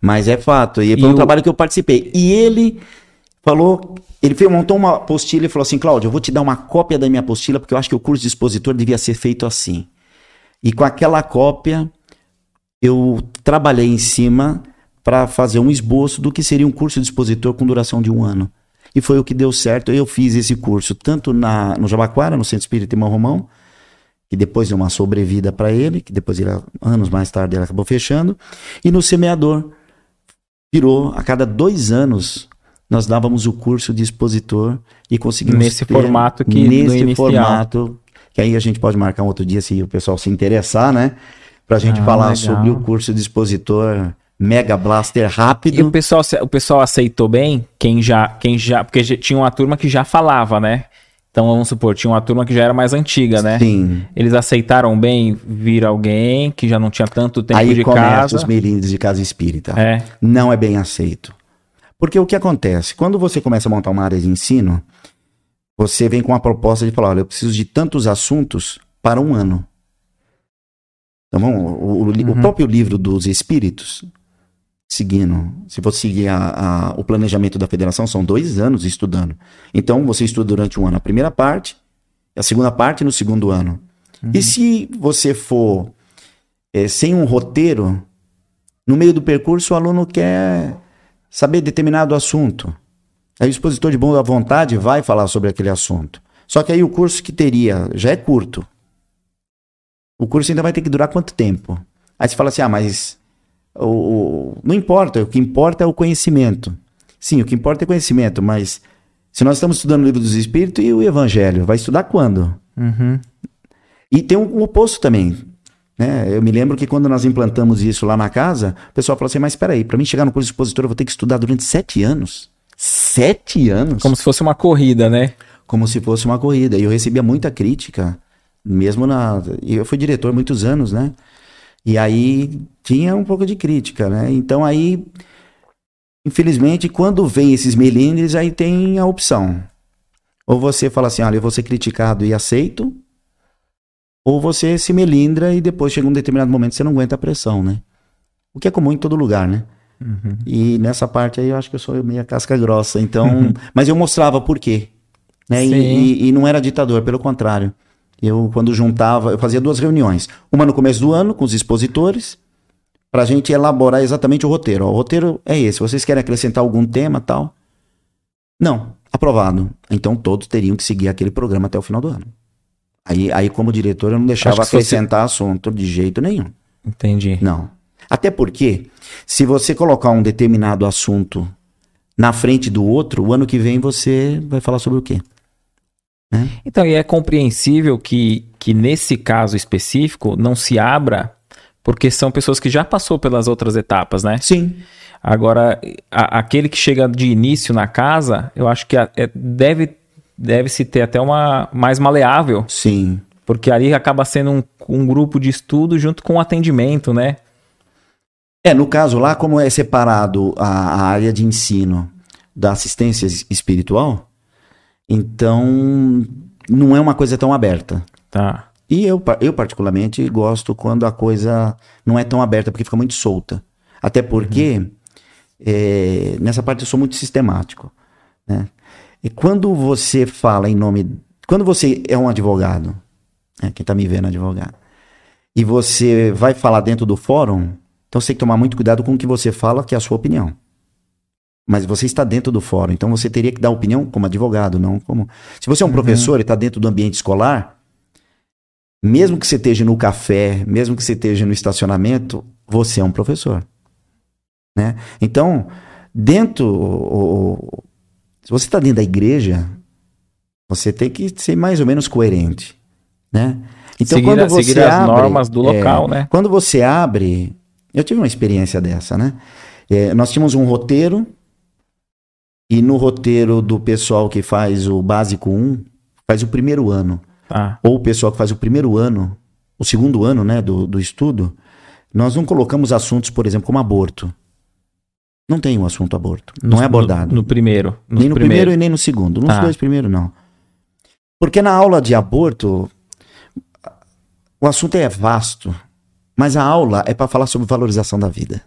Mas é fato. E foi um o... trabalho que eu participei. E ele falou, ele fez, montou uma apostila e falou assim: Cláudio, eu vou te dar uma cópia da minha apostila, porque eu acho que o curso de expositor devia ser feito assim. E com aquela cópia, eu trabalhei em cima para fazer um esboço do que seria um curso de expositor com duração de um ano. E foi o que deu certo. Eu fiz esse curso tanto na, no Jabaquara, no Centro Espírita Irmão Romão, que depois deu uma sobrevida para ele, que depois ele, anos mais tarde ele acabou fechando, e no Semeador. Virou, a cada dois anos, nós dávamos o curso de expositor e conseguimos Nesse ter, formato que Nesse formato, que aí a gente pode marcar um outro dia se o pessoal se interessar, né? Pra gente ah, falar legal. sobre o curso de expositor Mega Blaster rápido. E o pessoal, o pessoal aceitou bem? Quem já, quem já, porque tinha uma turma que já falava, né? Então vamos supor, tinha uma turma que já era mais antiga, né? Sim. Eles aceitaram bem vir alguém que já não tinha tanto tempo Aí de casa. os melindres de casa espírita. É. Não é bem aceito. Porque o que acontece? Quando você começa a montar uma área de ensino, você vem com a proposta de falar, olha, eu preciso de tantos assuntos para um ano. Então, vamos, o, uhum. o próprio livro dos espíritos, seguindo. Se você seguir a, a, o planejamento da federação, são dois anos estudando. Então, você estuda durante um ano a primeira parte, a segunda parte no segundo ano. Uhum. E se você for é, sem um roteiro, no meio do percurso o aluno quer saber determinado assunto. Aí o expositor de boa vontade vai falar sobre aquele assunto. Só que aí o curso que teria já é curto. O curso ainda vai ter que durar quanto tempo? Aí você fala assim: ah, mas o, o, não importa, o que importa é o conhecimento. Sim, o que importa é conhecimento, mas se nós estamos estudando o livro dos Espíritos e o Evangelho, vai estudar quando? Uhum. E tem um, um oposto também. Né? Eu me lembro que quando nós implantamos isso lá na casa, o pessoal falou assim: mas espera aí, para mim chegar no curso de expositor eu vou ter que estudar durante sete anos. Sete anos? Como se fosse uma corrida, né? Como se fosse uma corrida. E eu recebia muita crítica, mesmo na. Eu fui diretor muitos anos, né? E aí tinha um pouco de crítica, né? Então aí, infelizmente, quando vem esses melindres, aí tem a opção. Ou você fala assim, olha, eu vou ser criticado e aceito, ou você se melindra e depois chega um determinado momento você não aguenta a pressão, né? O que é comum em todo lugar, né? Uhum. E nessa parte aí eu acho que eu sou meio casca grossa, então... <laughs> Mas eu mostrava por quê, né? E, e, e não era ditador, pelo contrário. Eu, quando juntava, eu fazia duas reuniões. Uma no começo do ano, com os expositores, para a gente elaborar exatamente o roteiro. Ó, o roteiro é esse. Vocês querem acrescentar algum tema tal? Não. Aprovado. Então todos teriam que seguir aquele programa até o final do ano. Aí, aí como diretor, eu não deixava acrescentar fosse... assunto de jeito nenhum. Entendi. Não. Até porque, se você colocar um determinado assunto na frente do outro, o ano que vem você vai falar sobre o quê? Né? Então, e é compreensível que, que nesse caso específico não se abra, porque são pessoas que já passou pelas outras etapas, né? Sim. Agora, a, aquele que chega de início na casa, eu acho que a, é, deve deve se ter até uma mais maleável. Sim. Porque ali acaba sendo um, um grupo de estudo junto com o atendimento, né? É, no caso lá, como é separado a, a área de ensino da assistência es- espiritual, então não é uma coisa tão aberta. Tá. E eu, eu particularmente, gosto quando a coisa não é tão aberta, porque fica muito solta. Até porque, é, nessa parte eu sou muito sistemático. Né? E quando você fala em nome... Quando você é um advogado, né, quem está me vendo é advogado, e você vai falar dentro do fórum, então você tem que tomar muito cuidado com o que você fala, que é a sua opinião. Mas você está dentro do fórum, então você teria que dar opinião como advogado, não como... Se você é um professor e está dentro do ambiente escolar, mesmo que você esteja no café, mesmo que você esteja no estacionamento, você é um professor. Né? Então, dentro. o- se você está dentro da igreja, você tem que ser mais ou menos coerente. Né? Então, seguir, quando você seguir as abre, normas do é, local, né? Quando você abre. Eu tive uma experiência dessa, né? É, nós tínhamos um roteiro, e no roteiro do pessoal que faz o básico 1, faz o primeiro ano Tá. ou o pessoal que faz o primeiro ano, o segundo ano né, do, do estudo, nós não colocamos assuntos, por exemplo, como aborto. Não tem um assunto aborto. No- não é abordado. No, no primeiro. nem no primeiro primeiros. e nem no segundo. Nos Tá. dois primeiros, não. Porque na aula de aborto, o assunto é vasto, mas a aula é para falar sobre valorização da vida.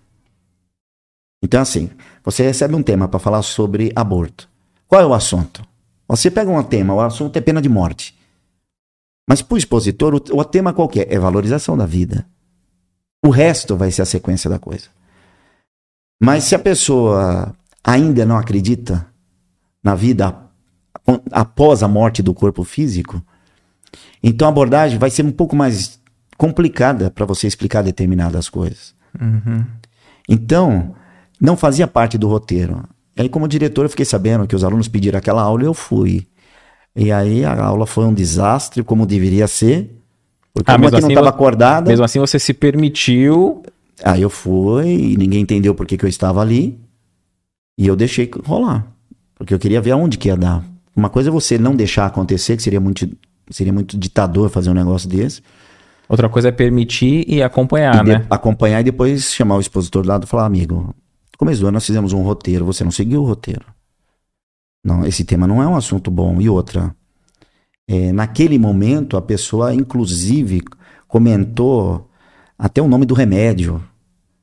Então, assim, você recebe um tema para falar sobre aborto. Qual é o assunto? Você pega um tema, o assunto é pena de morte. Mas para o expositor, o, o tema qualquer é valorização da vida. O resto vai ser a sequência da coisa. Mas se a pessoa ainda não acredita na vida ap- após a morte do corpo físico, então a abordagem vai ser um pouco mais complicada para você explicar determinadas coisas. Uhum. Então, não fazia parte do roteiro. E aí, como diretor, eu fiquei sabendo que os alunos pediram aquela aula e eu fui. E aí a aula foi um desastre, como deveria ser. Porque Ah, uma que não assim estava você- acordada. Mesmo assim, você se permitiu. Aí eu fui e ninguém entendeu por que, que eu estava ali. E eu deixei rolar. Porque eu queria ver aonde que ia dar. Uma coisa é você não deixar acontecer, que seria muito, seria muito ditador fazer um negócio desse. Outra coisa é permitir e acompanhar, e né? acompanhar e depois chamar o expositor do lado e falar, amigo, no começo do ano nós fizemos um roteiro, você não seguiu o roteiro. Não, esse tema não é um assunto bom. E outra, é, naquele momento a pessoa, inclusive, comentou até o nome do remédio,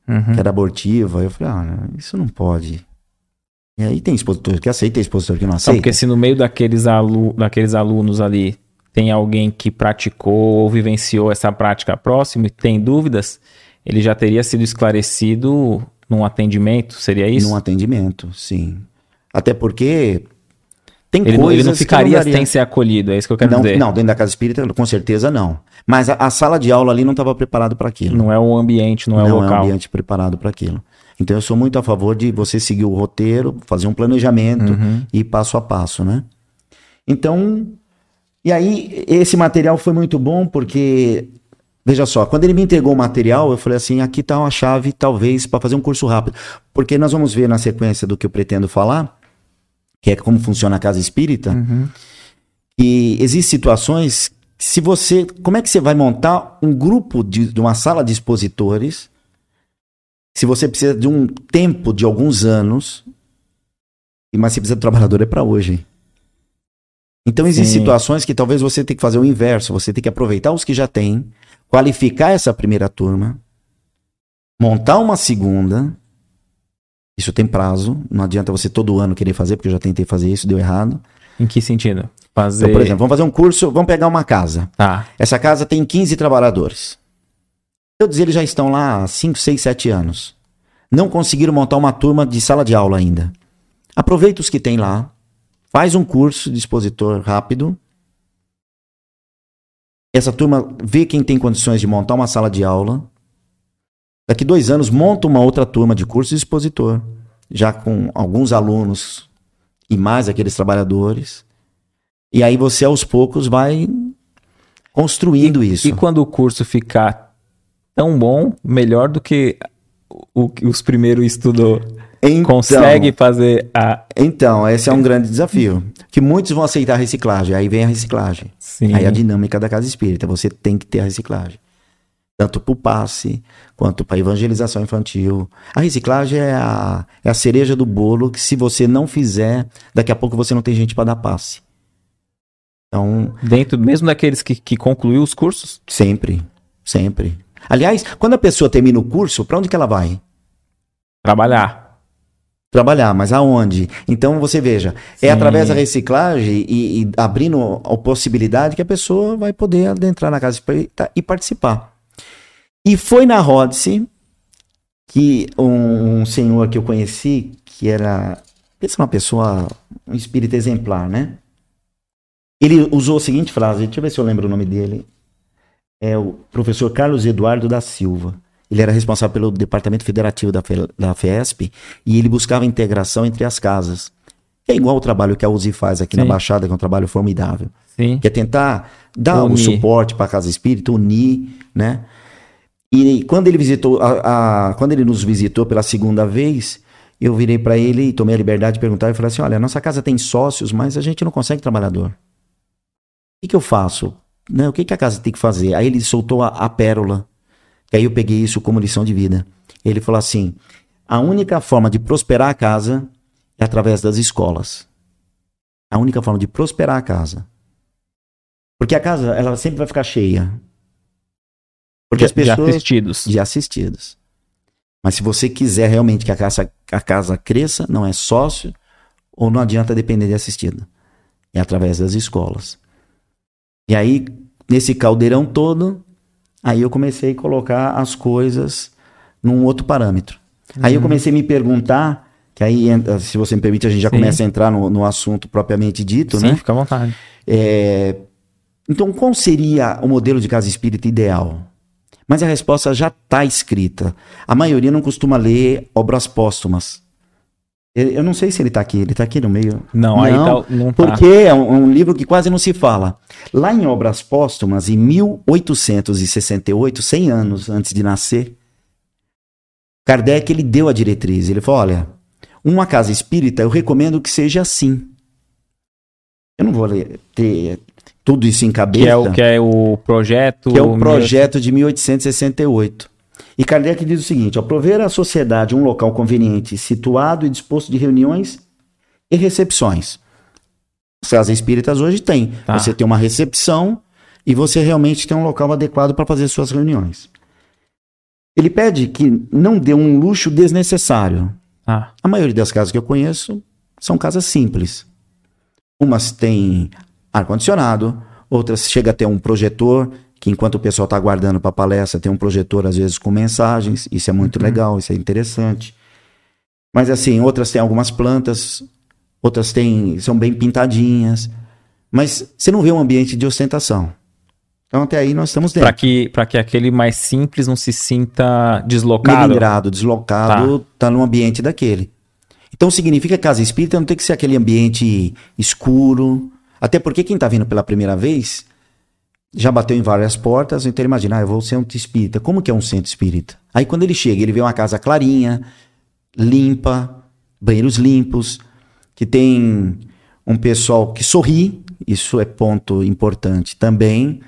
Uhum. que era abortiva. Eu falei, ah, isso não pode. E aí tem expositor que aceita, tem expositor que não Não, aceita. porque se no meio daqueles, alu daqueles alunos ali tem alguém que praticou ou vivenciou essa prática próximo e tem dúvidas, ele já teria sido esclarecido num atendimento, seria isso? Num atendimento, sim. Até porque tem Ele, não- coisas ele não ficaria daria- sem ser acolhido, é isso que eu quero não, dizer. não, dentro da casa espírita, com certeza não. Mas a, a sala de aula ali não estava preparada para aquilo. Não é o ambiente, não, é o não é um local. ambiente preparado para aquilo. Então eu sou muito a favor de você seguir o roteiro, fazer um planejamento Uhum. e ir passo a passo, né? Então, e aí esse material foi muito bom porque veja só, quando ele me entregou o material, eu falei assim, aqui tá uma chave talvez para fazer um curso rápido, porque nós vamos ver na sequência do que eu pretendo falar, que é como funciona a casa espírita, Uhum. e existem situações se você. Como é que você vai montar um grupo de, de uma sala de expositores se você precisa de um tempo de alguns anos, e mas você precisa do trabalhador é para hoje. Então existem situações que talvez você tenha que fazer o inverso, você tem que aproveitar os que já tem, qualificar essa primeira turma, montar uma segunda. Isso tem prazo, não adianta você todo ano querer fazer, porque eu já tentei fazer isso, deu errado. Em que sentido? Fazer. Então, por exemplo, vamos fazer um curso, vamos pegar uma casa. Tá. Essa casa tem 15 trabalhadores. Todos eles já estão lá há 5, 6, 7 anos. Não conseguiram montar uma turma de sala de aula ainda. Aproveita os que tem lá, faz um curso de expositor rápido. Essa turma vê quem tem condições de montar uma sala de aula. Daqui dois anos, monta uma outra turma de curso de expositor, já com alguns alunos e mais aqueles trabalhadores. E aí você, aos poucos, vai construindo isso. E quando o curso ficar tão bom, melhor do que o que os primeiros estudou, Então- consegue fazer a. Então, esse é um grande desafio. Que muitos vão aceitar a reciclagem. Aí vem a reciclagem. Sim. Aí a dinâmica da casa espírita, você tem que ter a reciclagem. Tanto para o passe, quanto para evangelização infantil. A reciclagem é a, é a cereja do bolo que se você não fizer, daqui a pouco você não tem gente para dar passe. Então, Dentro mesmo daqueles que, que concluiu os cursos? sempre, sempre. Aliás, quando a pessoa termina o curso, para onde que ela vai? Trabalhar. Trabalhar, mas aonde? Então você veja, é Sim. através da reciclagem e, e abrindo a possibilidade que a pessoa vai poder adentrar na casa espírita e participar. E foi na Rodice que um, um senhor que eu conheci, que era pensa uma pessoa, um espírito exemplar, né? Ele usou a seguinte frase, deixa eu ver se eu lembro o nome dele. É o professor Carlos Eduardo da Silva. Ele era responsável pelo departamento federativo da, Fe- da FESP e ele buscava integração entre as casas. É igual o trabalho que a UZI faz aqui na Sim. Baixada, que é um trabalho formidável. Sim. Que é tentar dar Unir. suporte para a casa espírita, unir, né? E quando ele visitou, a, a- quando ele nos visitou pela segunda vez, eu virei para ele e tomei a liberdade de perguntar e falei assim: olha, a nossa casa tem sócios, mas a gente não consegue trabalhador. O que, que eu faço? Né, o que, que a casa tem que fazer? Aí ele soltou a, a pérola. Que aí eu peguei isso como lição de vida. Ele falou assim: a única forma de prosperar a casa é através das escolas. A única forma de prosperar a casa. Porque a casa, ela sempre vai ficar cheia. Porque De, as pessoas de assistidos. de assistidos. Mas se você quiser realmente que a casa, a casa cresça, não é sócio, ou não adianta depender de assistido. É através das escolas. E aí, nesse caldeirão todo, aí eu comecei a colocar as coisas num outro parâmetro. Aí eu comecei a me perguntar, que aí, se você me permite, a gente já Sim. começa a entrar no, no assunto propriamente dito, Sim, né? fica à vontade. É, Então, qual seria o modelo de casa espírita ideal? Mas a resposta já está escrita. A maioria não costuma ler obras póstumas. Eu não sei se ele está aqui. Ele está aqui no meio? Não, aí tá, não tá. Porque é um, um livro que quase não se fala. Lá em Obras Póstumas, em 1868, 100 anos antes de nascer, Kardec ele deu a diretriz. Ele falou: olha, uma casa espírita eu recomendo que seja assim. Eu não vou ler- ter tudo isso em cabeça. Que é, o, que é o projeto. que é o projeto de 1868. E Kardec diz o seguinte: ao prover à sociedade um local conveniente, situado e disposto de reuniões e recepções. As casas espíritas hoje têm. Tá. Você tem uma recepção e você realmente tem um local adequado para fazer suas reuniões. Ele pede que não dê um luxo desnecessário. Ah, A maioria das casas que eu conheço são casas simples. Umas têm ar-condicionado, outras chega a ter um projetor, que enquanto o pessoal está aguardando para a palestra, tem um projetor às vezes com mensagens. Isso é muito legal, isso é interessante. Mas assim, outras têm algumas plantas, outras têm, são bem pintadinhas. Mas você não vê um ambiente de ostentação. Então até aí nós estamos dentro. para que, pra que aquele mais simples não se sinta deslocado. melindrado, deslocado, tá. no ambiente daquele. Então significa que a casa espírita não tem que ser aquele ambiente escuro. Até porque quem está vindo pela primeira vez já bateu em várias portas, então ele imagina, ah, eu vou ser um espírita. Como que é um centro espírita? Aí quando ele chega, ele vê uma casa clarinha, limpa, banheiros limpos, que tem um pessoal que sorri, isso é ponto importante também.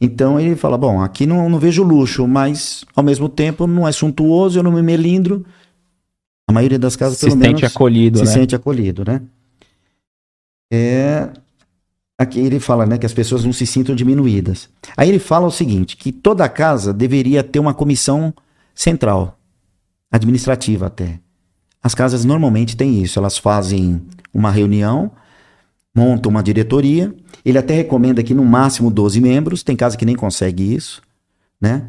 Então ele fala: bom, aqui não, não vejo luxo, mas ao mesmo tempo não é suntuoso, eu não me melindro. A maioria das casas, Se pelo sente menos, acolhido, se né? sente acolhido, né? É... Aqui ele fala né, que as pessoas não se sintam diminuídas. Aí ele fala o seguinte: que toda casa deveria ter uma comissão central, administrativa até. As casas normalmente têm isso, elas fazem uma reunião, montam uma diretoria. Ele até recomenda que no máximo 12 membros, tem casa que nem consegue isso, né?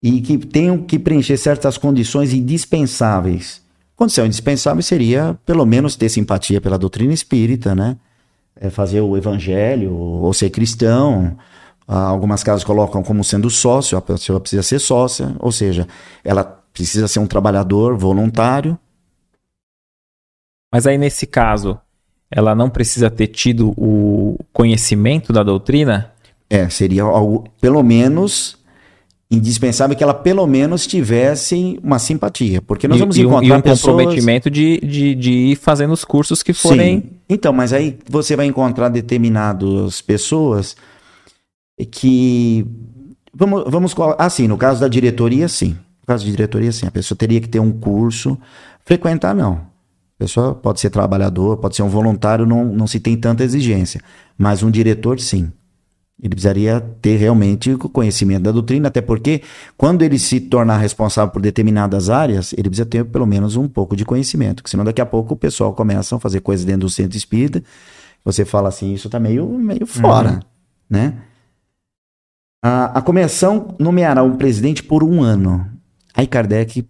E que tenham que preencher certas condições indispensáveis. Condição indispensável seria, pelo menos, ter simpatia pela doutrina espírita, né? É fazer o evangelho, ou ser cristão. Ah, Algumas casas colocam como sendo sócio, a pessoa precisa ser sócia, ou seja, ela precisa ser um trabalhador voluntário. Mas aí, nesse caso, ela não precisa ter tido o conhecimento da doutrina? É, seria algo, pelo menos indispensável que ela pelo menos tivesse uma simpatia, porque nós e, vamos e um, encontrar e um pessoas... comprometimento de, de, de ir fazendo os cursos que forem. Sim. Então, mas aí você vai encontrar determinadas pessoas que vamos vamos assim, no caso da diretoria, sim. No caso da diretoria, sim, a pessoa teria que ter um curso, frequentar não. A pessoa pode ser trabalhador, pode ser um voluntário, não, não se tem tanta exigência. Mas um diretor, sim. Ele precisaria ter realmente o conhecimento da doutrina, até porque quando ele se tornar responsável por determinadas áreas, ele precisa ter pelo menos um pouco de conhecimento, porque senão daqui a pouco o pessoal começa a fazer coisas dentro do centro espírita, você fala assim, isso está meio, meio fora, uhum. né? A, a comissão nomeará um presidente por um ano. Aí Kardec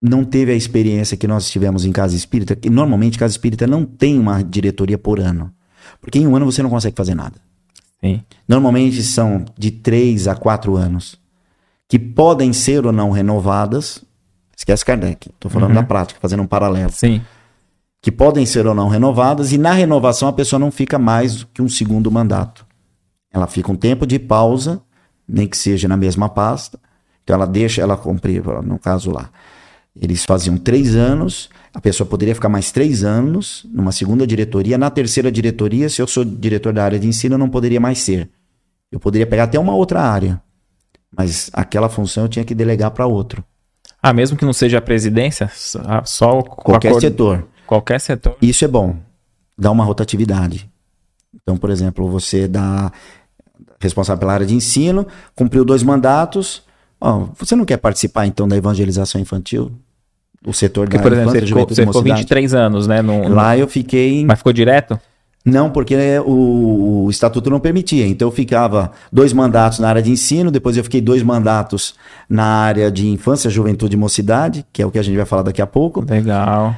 não teve a experiência que nós tivemos em casa espírita, que normalmente casa espírita não tem uma diretoria por ano. Porque em um ano você não consegue fazer nada. Sim. Normalmente são de três a quatro anos, que podem ser ou não renovadas. Esquece Kardec, estou falando uhum. da prática, fazendo um paralelo. Sim. Que podem ser ou não renovadas, e na renovação a pessoa não fica mais do que um segundo mandato. Ela fica um tempo de pausa, nem que seja na mesma pasta. Então ela deixa ela cumprir, no caso lá. Eles faziam três anos, a pessoa poderia ficar mais três anos numa segunda diretoria. Na terceira diretoria, se eu sou diretor da área de ensino, eu não poderia mais ser. Eu poderia pegar até uma outra área, mas aquela função eu tinha que delegar para outro. Ah, mesmo que não seja a presidência, só qualquer acordo... setor. Qualquer setor. Isso é bom, dá uma rotatividade. Então, por exemplo, você dá responsável pela área de ensino, cumpriu dois mandatos. Oh, você não quer participar então da evangelização infantil? O setor Porque, da por exemplo, infância, você ficou, você ficou 23 anos, né? No, Lá eu fiquei. Mas ficou direto? Não, porque o, o, estatuto não permitia. Então eu ficava dois mandatos na área de ensino, depois eu fiquei dois mandatos na área de infância, juventude e mocidade, que é o que a gente vai falar daqui a pouco. Legal.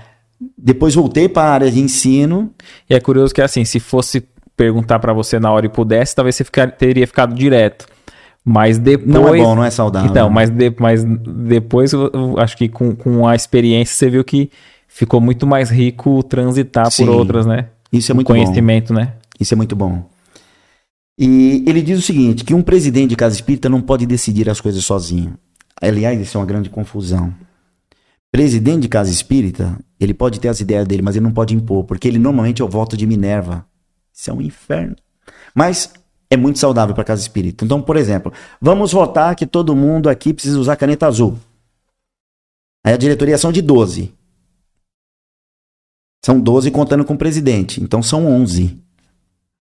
Depois voltei para a área de ensino. E é curioso que assim, se fosse perguntar para você na hora e pudesse, talvez você ficar, teria ficado direto. Mas depois. Não é bom, não é saudável. Então, mas, de, mas depois, acho que com, com a experiência, você viu que ficou muito mais rico transitar Sim, por outras, né? Isso é muito conhecimento, bom. né? Isso é muito bom. E ele diz o seguinte: que um presidente de casa espírita não pode decidir as coisas sozinho. Aliás, isso é uma grande confusão. Presidente de casa espírita, ele pode ter as ideias dele, mas ele não pode impor, porque ele normalmente é o voto de Minerva. Isso é um inferno. Mas é muito saudável para casa espírita. Então, por exemplo, vamos votar que todo mundo aqui precisa usar caneta azul. Aí a diretoria são de 12. São 12 contando com o presidente. Então são 11.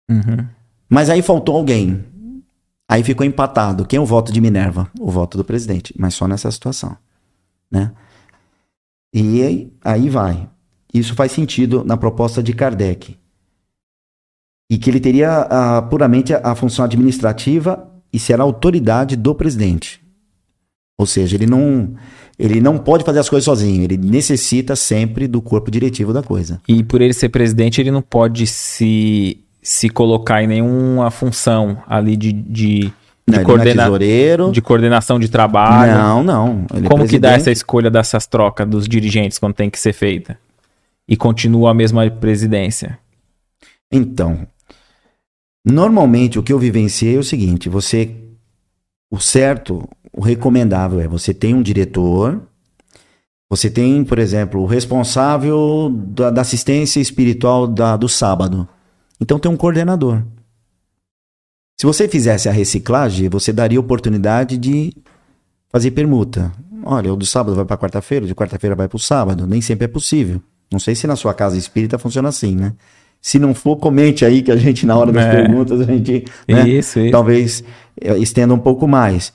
Uhum. Mas aí faltou alguém. Aí ficou empatado. Quem é o voto de Minerva? O voto do presidente. Mas só nessa situação. Né? E aí, aí vai. Isso faz sentido na proposta de Kardec e que ele teria a, puramente a, a, função administrativa e será a autoridade do presidente. Ou seja, ele não, ele não pode fazer as coisas sozinho, ele necessita sempre do corpo diretivo da coisa. E por ele ser presidente, ele não pode se, se colocar em nenhuma função ali de, de de, não, é coordena... é de coordenação de trabalho. Não, não. É Como é que dá essa escolha dessas trocas dos dirigentes quando tem que ser feita? E continua a mesma presidência? Então, Normalmente o que eu vivenciei é o seguinte: você. O certo, o recomendável é você tem um diretor, você tem, por exemplo, o responsável da, da assistência espiritual da, do sábado. Então tem um coordenador. Se você fizesse a reciclagem, você daria oportunidade de fazer permuta. Olha, o do sábado vai para quarta-feira, de quarta-feira vai para o sábado. Nem sempre é possível. Não sei se na sua casa espírita funciona assim, né? Se não for, comente aí que a gente, na hora das é. perguntas, a gente né, isso, isso. talvez é, estenda um pouco mais.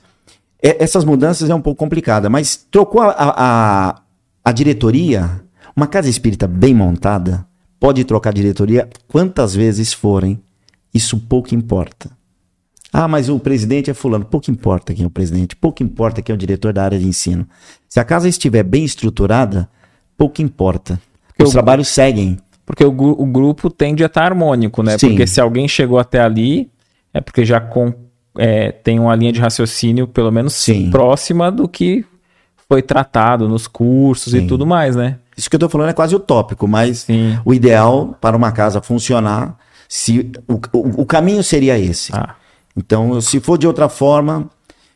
É, essas mudanças é um pouco complicada, mas trocou a, a, a diretoria, uma casa espírita bem montada, pode trocar a diretoria quantas vezes forem, isso pouco importa. Ah, mas o presidente é fulano. Pouco importa quem é o presidente, pouco importa quem é o diretor da área de ensino. Se a casa estiver bem estruturada, pouco importa. Os Eu... trabalhos seguem. Porque o, o grupo tende a estar harmônico, né? Sim. Porque se alguém chegou até ali, é porque já com, é, tem uma linha de raciocínio, pelo menos Sim. próxima do que foi tratado nos cursos Sim. e tudo mais, né? Isso que eu tô falando é quase utópico, mas Sim. o ideal para uma casa funcionar, se o, o, o caminho seria esse. Ah. Então, se for de outra forma,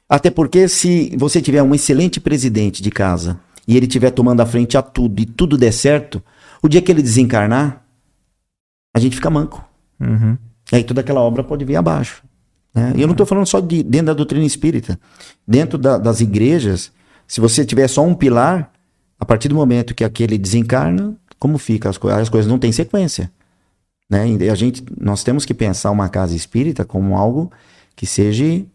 Até porque se você tiver um excelente presidente de casa e ele estiver tomando a frente a tudo e tudo der certo, o dia que ele desencarnar, a gente fica manco. Uhum. E aí toda aquela obra pode vir abaixo. Né? E eu não estou falando só de dentro da doutrina espírita. Dentro da- das igrejas, se você tiver só um pilar, a partir do momento que aquele desencarna, como fica? As, co- as coisas não têm sequência. Né? E a gente, nós temos que pensar uma casa espírita como algo que seja E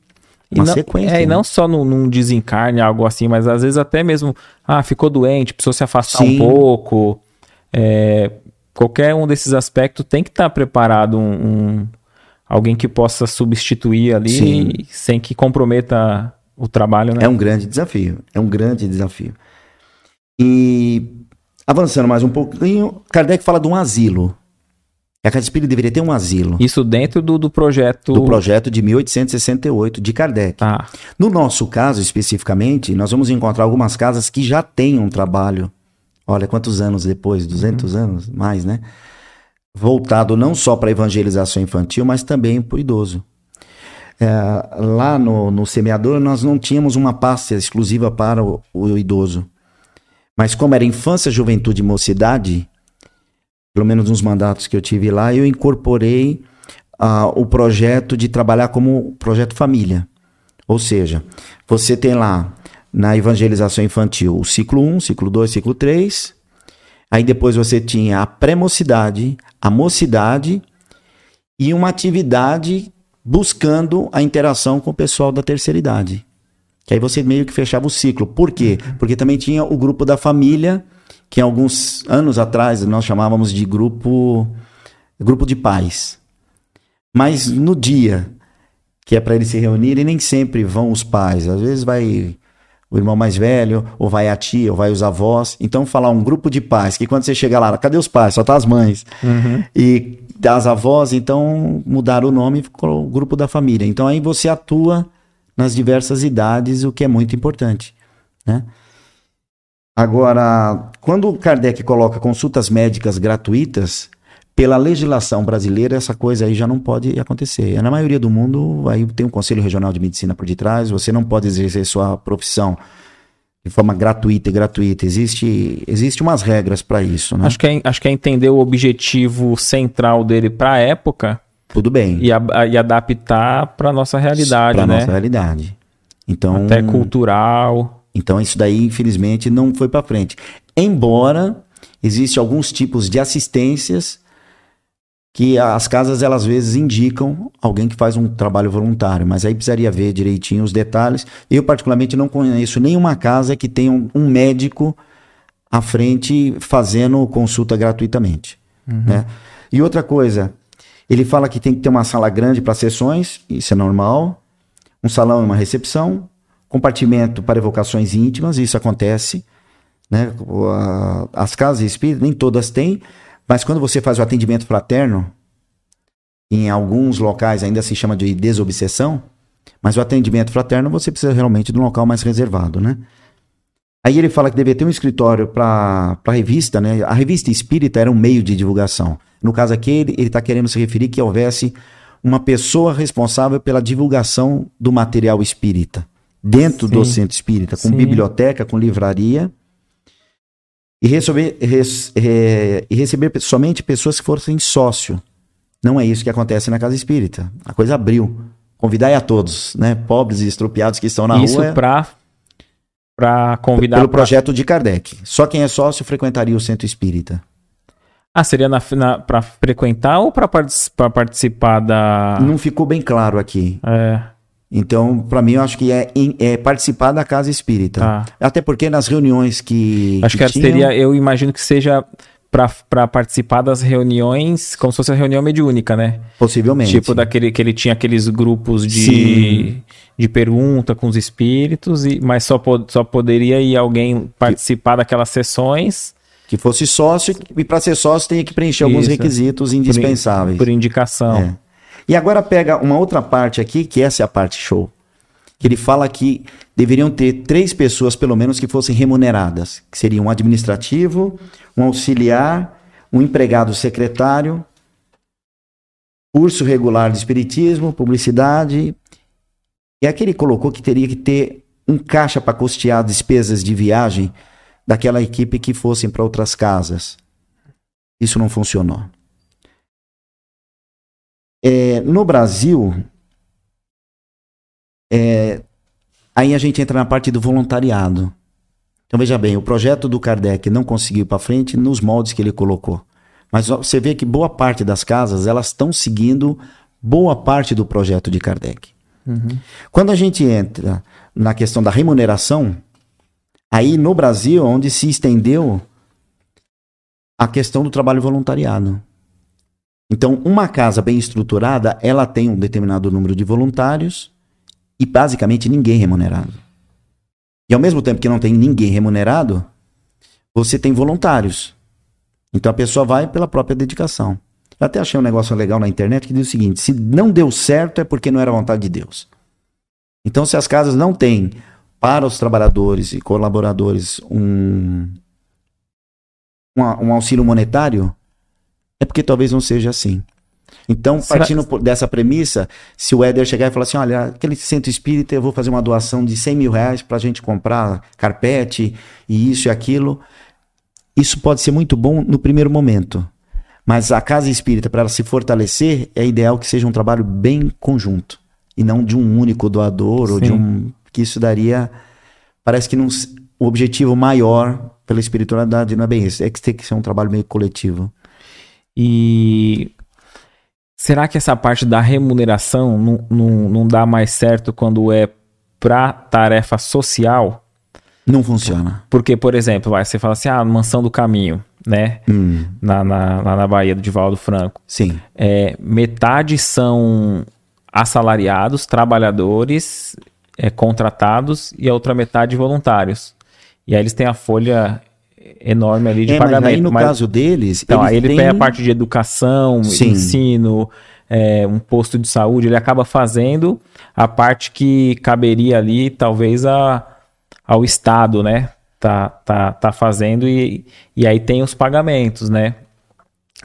uma não, sequência. é, e né? não só num, num desencarne, algo assim, mas às vezes até mesmo, ah, ficou doente, precisou se afastar Sim. um pouco. É, qualquer um desses aspectos tem que estar preparado um, um- alguém que possa substituir ali Sim. sem que comprometa o trabalho, né? É um grande desafio. É um grande desafio. E avançando mais um pouquinho, Kardec fala de um asilo. A casa espírita deveria ter um asilo. Isso dentro do, do projeto. Do projeto de 1868 de Kardec. Tá. No nosso caso, especificamente, nós vamos encontrar algumas casas que já têm um trabalho. Olha, quantos anos depois? 200 anos? Mais, né? Voltado não só para a evangelização infantil, mas também para o idoso. É, lá no, no semeador, nós não tínhamos uma pasta exclusiva para o, o idoso. Mas como era infância, juventude e mocidade, pelo menos nos mandatos que eu tive lá, eu incorporei ah, o projeto de trabalhar como projeto família. Ou seja, você tem lá na evangelização infantil o ciclo 1, ciclo 2, ciclo 3. Aí depois você tinha a pré-mocidade, a mocidade e uma atividade buscando a interação com o pessoal da terceira idade. Que aí você meio que fechava o ciclo. Por quê? Porque também tinha o grupo da família, que alguns anos atrás nós chamávamos de grupo grupo de pais. Mas no dia que é para eles se reunirem, nem sempre vão os pais. Às vezes vai o irmão mais velho, ou vai a tia, ou vai os avós. Então, falar um grupo de pais, que quando você chega lá, cadê os pais? Só tá as mães. E das avós, então, mudaram o nome e ficou o grupo da família. Então, aí você atua nas diversas idades, o que é muito importante. Né? Agora, quando o Kardec coloca consultas médicas gratuitas, pela legislação brasileira, essa coisa aí já não pode acontecer. Na maioria do mundo, aí tem um Conselho Regional de Medicina por detrás, você não pode exercer sua profissão de forma gratuita e gratuita. Existe, existe umas regras para isso, né? Acho, que é, acho que é entender o objetivo central dele para a época Tudo bem. e, a- e adaptar para nossa realidade, Pra né? nossa realidade. Então, Até cultural. então isso daí, infelizmente, não foi para frente. Embora existem alguns tipos de assistências que as casas elas às vezes indicam alguém que faz um trabalho voluntário, mas aí precisaria ver direitinho os detalhes. Eu particularmente não conheço nenhuma casa que tenha um, um médico à frente fazendo consulta gratuitamente, né? E outra coisa, ele fala que tem que ter uma sala grande para sessões, isso é normal, um salão e uma recepção, compartimento para evocações íntimas, isso acontece, né? As casas espíritas nem todas têm, mas quando você faz o atendimento fraterno, em alguns locais ainda se chama de desobsessão, mas o atendimento fraterno você precisa realmente de um local mais reservado, né? Aí ele fala que deveria ter um escritório para a revista, né? A revista espírita era um meio de divulgação. No caso aqui, ele está querendo se referir que houvesse uma pessoa responsável pela divulgação do material espírita dentro do Sim. centro espírita, com Sim. biblioteca, com livraria, e receber, res- eh, e receber somente pessoas que fossem sócio. Não é isso que acontece na casa espírita. A coisa abriu. Convidai a todos, né? Pobres e estropiados que estão na Isso rua. para para convidar pelo pra- projeto de Kardec. Só quem é sócio frequentaria o centro espírita. Ah, seria para frequentar ou para participar da. Não ficou bem claro aqui. É, Então, para mim, eu acho que é, é participar da casa espírita. Tá. Até porque nas reuniões que. acho que, tinham- seria, eu imagino que seja para participar das reuniões, como se fosse a reunião mediúnica, né? Possivelmente. Tipo daquele que ele tinha aqueles grupos de, Sim. de pergunta com os espíritos, e, mas só, só poderia ir alguém participar daquelas sessões Que fosse sócio, e para ser sócio tem que preencher alguns Isso. requisitos indispensáveis. por indicação. É. E agora pega uma outra parte aqui, que essa é a parte show. Que ele fala que deveriam ter três pessoas, pelo menos, que fossem remuneradas. Que seria um administrativo, um auxiliar, um empregado secretário, curso regular de espiritismo, publicidade E aqui ele colocou que teria que ter um caixa para custear despesas de viagem daquela equipe que fossem para outras casas. Isso não funcionou. É, no Brasil, é, aí a gente entra na parte do voluntariado. Então veja bem, o projeto do Kardec não conseguiu ir para frente nos moldes que ele colocou. Mas você vê que boa parte das casas elas estão seguindo boa parte do projeto de Kardec. Uhum. Quando a gente entra na questão da remuneração, aí no Brasil, onde se estendeu a questão do trabalho voluntariado. Então, uma casa bem estruturada, ela tem um determinado número de voluntários e basicamente ninguém remunerado. E ao mesmo tempo que não tem ninguém remunerado, você tem voluntários. Então a pessoa vai pela própria dedicação. Eu até achei um negócio legal na internet que diz o seguinte: se não deu certo é porque não era vontade de Deus. Então, se as casas não têm para os trabalhadores e colaboradores um, um, um auxílio monetário, é porque talvez não seja assim. Então, partindo dessa premissa, se o Éder chegar e falar assim: olha, aquele centro espírita, eu vou fazer uma doação de 100 mil reais para a gente comprar carpete e isso e aquilo. Isso pode ser muito bom no primeiro momento. Mas a casa espírita, para ela se fortalecer, é ideal que seja um trabalho bem conjunto. E não de um único doador Sim. ou de um. Que isso daria. Parece que não, o objetivo maior pela espiritualidade não é bem esse. É que tem que ser um trabalho meio coletivo. E Será que essa parte da remuneração não, não, não dá mais certo quando é para tarefa social? Não funciona. Porque, por exemplo, vai, você fala assim, ah, Mansão do Caminho, né? Hum. Na, na, lá na Bahia do Divaldo Franco. Sim. É, metade são assalariados, trabalhadores, é, contratados, e a outra metade voluntários. E aí eles têm a folha enorme ali de é, pagamento. Mas aí no mas, caso deles. Então, aí ele têm... pega a parte de educação, Sim. ensino, é, um posto de saúde, ele acaba fazendo a parte que caberia ali, talvez, a, ao Estado, né? Tá, tá, tá fazendo e, e aí tem os pagamentos, né?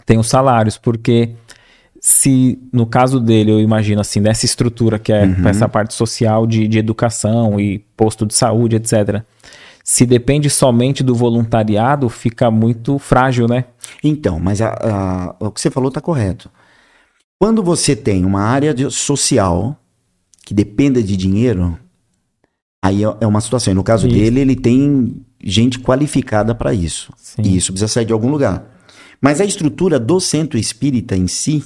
Tem os salários, porque se no caso dele, eu imagino assim, dessa estrutura que é uhum. essa parte social de, de educação e posto de saúde, etc se depende somente do voluntariado, fica muito frágil, né? Então, mas a, a, o que você falou está correto. Quando você tem uma área de, social que dependa de dinheiro, aí é, é uma situação. E no caso isso. dele, ele tem gente qualificada para isso. Sim. E isso precisa sair de algum lugar. Mas a estrutura do centro espírita em si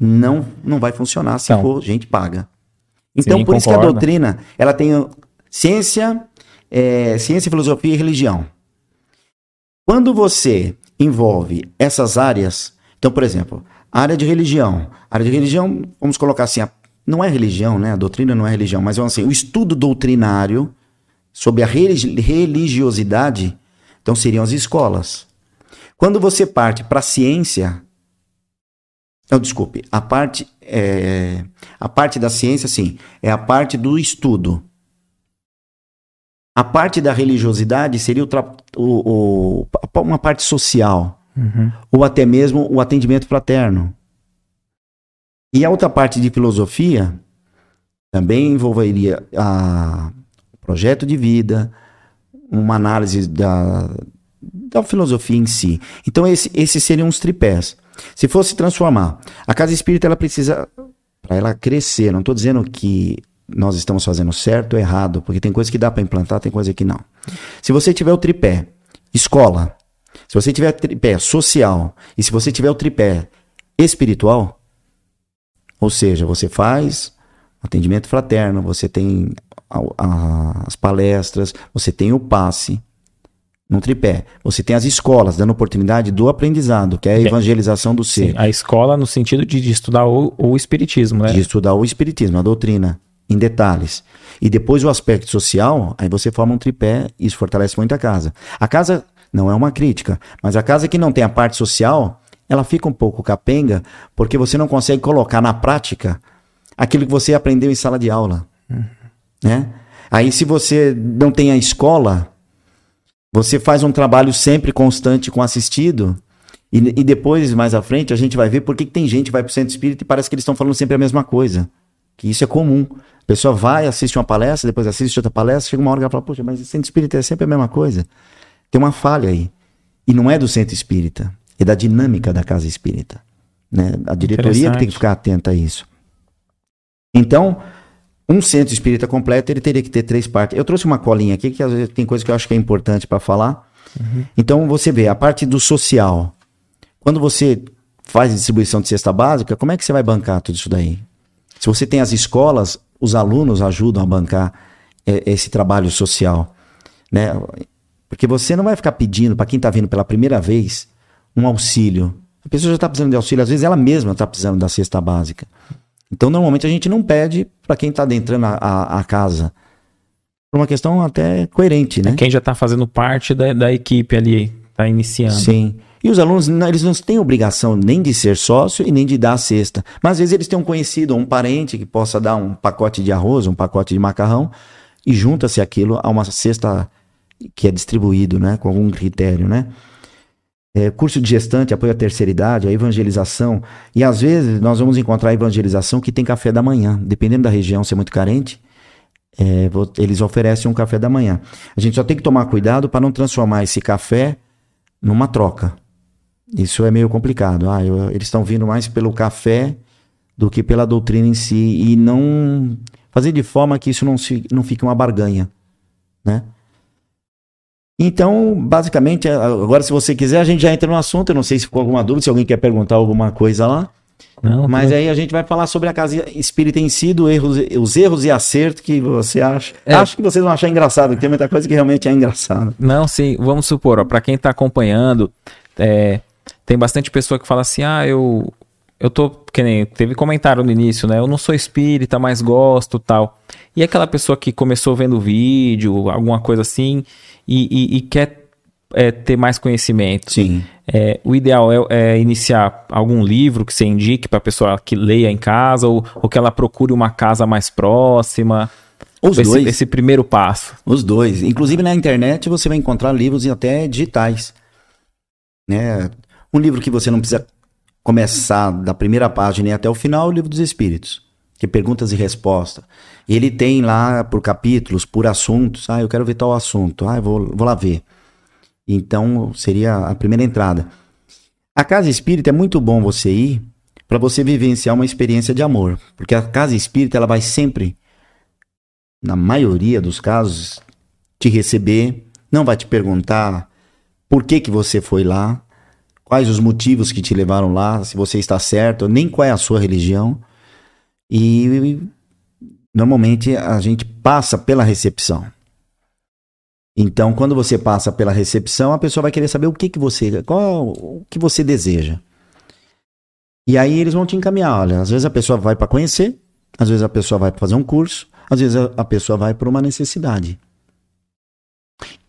não, não vai funcionar se então, for gente paga. Então, sim, por concordo. isso que a doutrina ela tem ciência, é, ciência, filosofia e religião. Quando você envolve essas áreas, então, por exemplo, área de religião. área de religião, vamos colocar assim, a, não é religião, né? A doutrina não é religião, mas assim, o estudo doutrinário sobre a religiosidade, então seriam as escolas. Quando você parte para a ciência, não, desculpe, a parte, é, a parte da ciência, sim, é a parte do estudo. A parte da religiosidade seria o, o, o uma parte social, uhum. ou até mesmo o atendimento fraterno. E a outra parte de filosofia também envolveria a, o projeto de vida, uma análise da, da filosofia em si. Então, esse, esses seriam os tripés. Se fosse transformar, a casa espírita ela precisa, para ela crescer, não estou dizendo que nós estamos fazendo certo ou errado, porque tem coisa que dá para implantar, tem coisa que não. Se você tiver o tripé escola, se você tiver o tripé social e se você tiver o tripé espiritual, ou seja, você faz atendimento fraterno, você tem a, a, as palestras, você tem o passe no tripé. Você tem as escolas dando oportunidade do aprendizado, que é a evangelização do ser. Sim, a escola no sentido de, de estudar o, o espiritismo, né? De estudar o espiritismo, a doutrina em detalhes. E depois o aspecto social, aí você forma um tripé e isso fortalece muito a casa. A casa não é uma crítica, mas a casa que não tem a parte social, ela fica um pouco capenga, porque você não consegue colocar na prática aquilo que você aprendeu em sala de aula. Uhum. Né? Aí se você não tem a escola, você faz um trabalho sempre constante com assistido, e, e depois, mais à frente, a gente vai ver por que tem gente que vai para o centro espírita e parece que eles estão falando sempre a mesma coisa. Que isso é comum pessoa vai, assiste uma palestra, depois assiste outra palestra, chega uma hora que ela fala, poxa, mas centro espírita é sempre a mesma coisa. Tem uma falha aí. E não é do centro espírita, é da dinâmica da casa espírita. Né? A diretoria que tem que ficar atenta a isso. Então, um centro espírita completo, ele teria que ter três partes. Eu trouxe uma colinha aqui, que às vezes tem coisa que eu acho que é importante para falar. Uhum. Então, você vê, a parte do social. Quando você faz distribuição de cesta básica, como é que você vai bancar tudo isso daí? Se você tem as escolas, os alunos ajudam a bancar é, esse trabalho social, né? Porque você não vai ficar pedindo para quem está vindo pela primeira vez um auxílio. A pessoa já está precisando de auxílio, às vezes ela mesma está precisando da cesta básica. Então, normalmente a gente não pede para quem está adentrando a, a, a, casa. Por uma questão até coerente, né? É quem já está fazendo parte da, da equipe ali, está iniciando. Sim. E os alunos, eles não têm obrigação nem de ser sócio e nem de dar a cesta. Mas às vezes eles têm um conhecido um parente que possa dar um pacote de arroz, um pacote de macarrão, e junta-se aquilo a uma cesta que é distribuído, né? Com algum critério, né? É, curso de gestante, apoio à terceira idade, a evangelização. E às vezes nós vamos encontrar evangelização que tem café da manhã. Dependendo da região ser muito carente, é, eles oferecem um café da manhã. A gente só tem que tomar cuidado para não transformar esse café numa troca. Isso é meio complicado. Ah, eu, eles estão vindo mais pelo café do que pela doutrina em si. E não fazer de forma que isso não, se, não fique uma barganha. Né? Então, basicamente, agora se você quiser, a gente já entra no assunto. Eu não sei se ficou alguma dúvida, se alguém quer perguntar alguma coisa lá. Não, Mas aí a gente vai falar sobre a casa espírita em si, erros, os erros e acertos que você acha. É. Acho que vocês vão achar engraçado, porque tem muita coisa que realmente é engraçada. Não, sim, vamos supor, para quem está acompanhando, é, tem bastante pessoa que fala assim: ah, eu, eu tô. Que nem teve comentário no início, né? Eu não sou espírita, mas gosto tal. E aquela pessoa que começou vendo o vídeo, alguma coisa assim, e, e, e quer é, ter mais conhecimento. Sim. É, o ideal é, é, iniciar algum livro que você indique para a pessoa que leia em casa ou, ou, que ela procure uma casa mais próxima. Os esse, dois. Esse primeiro passo. Os dois. Inclusive na internet você vai encontrar livros até digitais. Né? Um livro que você não precisa começar da primeira página e até o final, o livro dos Espíritos que é perguntas e respostas. Ele tem lá por capítulos, por assuntos. Ah, eu quero ver tal assunto. Ah, eu vou, vou lá ver. Então, seria a primeira entrada. A casa espírita é muito bom você ir para você vivenciar uma experiência de amor. Porque a casa espírita, ela vai sempre, na maioria dos casos, te receber, não vai te perguntar por que, que você foi lá, quais os motivos que te levaram lá, se você está certo, nem qual é a sua religião. E normalmente a gente passa pela recepção. Então, quando você passa pela recepção, a pessoa vai querer saber o que, que você, qual o que você deseja. E aí eles vão te encaminhar. Olha, às vezes a pessoa vai para conhecer, às vezes a pessoa vai para fazer um curso, às vezes a, pessoa vai por uma necessidade.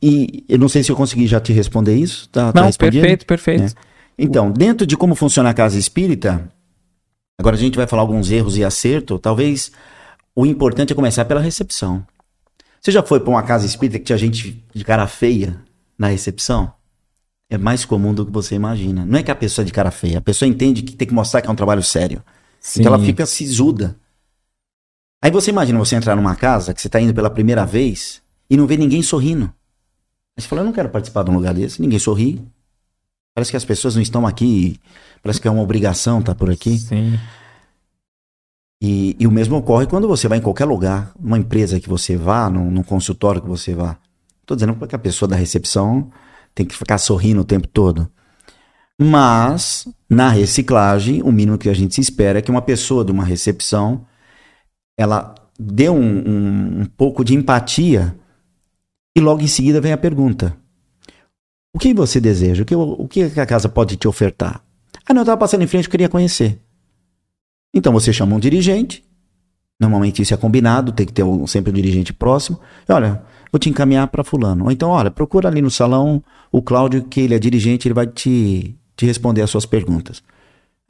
E eu não sei se eu consegui já te responder isso. Tá, tá não, tá perfeito, perfeito. É. Então, dentro de como funciona a casa espírita, Agora a gente vai falar alguns erros e acerto. Talvez o importante é começar pela recepção. Você já foi para uma casa espírita que tinha gente de cara feia na recepção? É mais comum do que você imagina. Não é que a pessoa é de cara feia, a pessoa entende que tem que mostrar que é um trabalho sério. Sim. Então ela fica sisuda. Aí você imagina você entrar numa casa que você está indo pela primeira vez e não vê ninguém sorrindo. Aí você fala, eu não quero participar de um lugar desse, ninguém sorri. Parece que as pessoas não estão aqui, parece que é uma obrigação estar tá por aqui. Sim. E, e, o mesmo ocorre quando você vai em qualquer lugar, uma empresa que você vá, num, num consultório que você vá. Estou dizendo que a pessoa da recepção tem que ficar sorrindo o tempo todo. Mas, na reciclagem, o mínimo que a gente se espera é que uma pessoa de uma recepção ela dê um, um, um pouco de empatia e logo em seguida vem a pergunta: o que você deseja? O que, o que a casa pode te ofertar? Ah, não, eu estava passando em frente, eu queria conhecer. Então você chama um dirigente. Normalmente isso é combinado, tem que ter um, sempre um dirigente próximo. E olha, vou te encaminhar para fulano. Ou então, olha, procura ali no salão o Cláudio, que ele é dirigente, ele vai te, te responder as suas perguntas.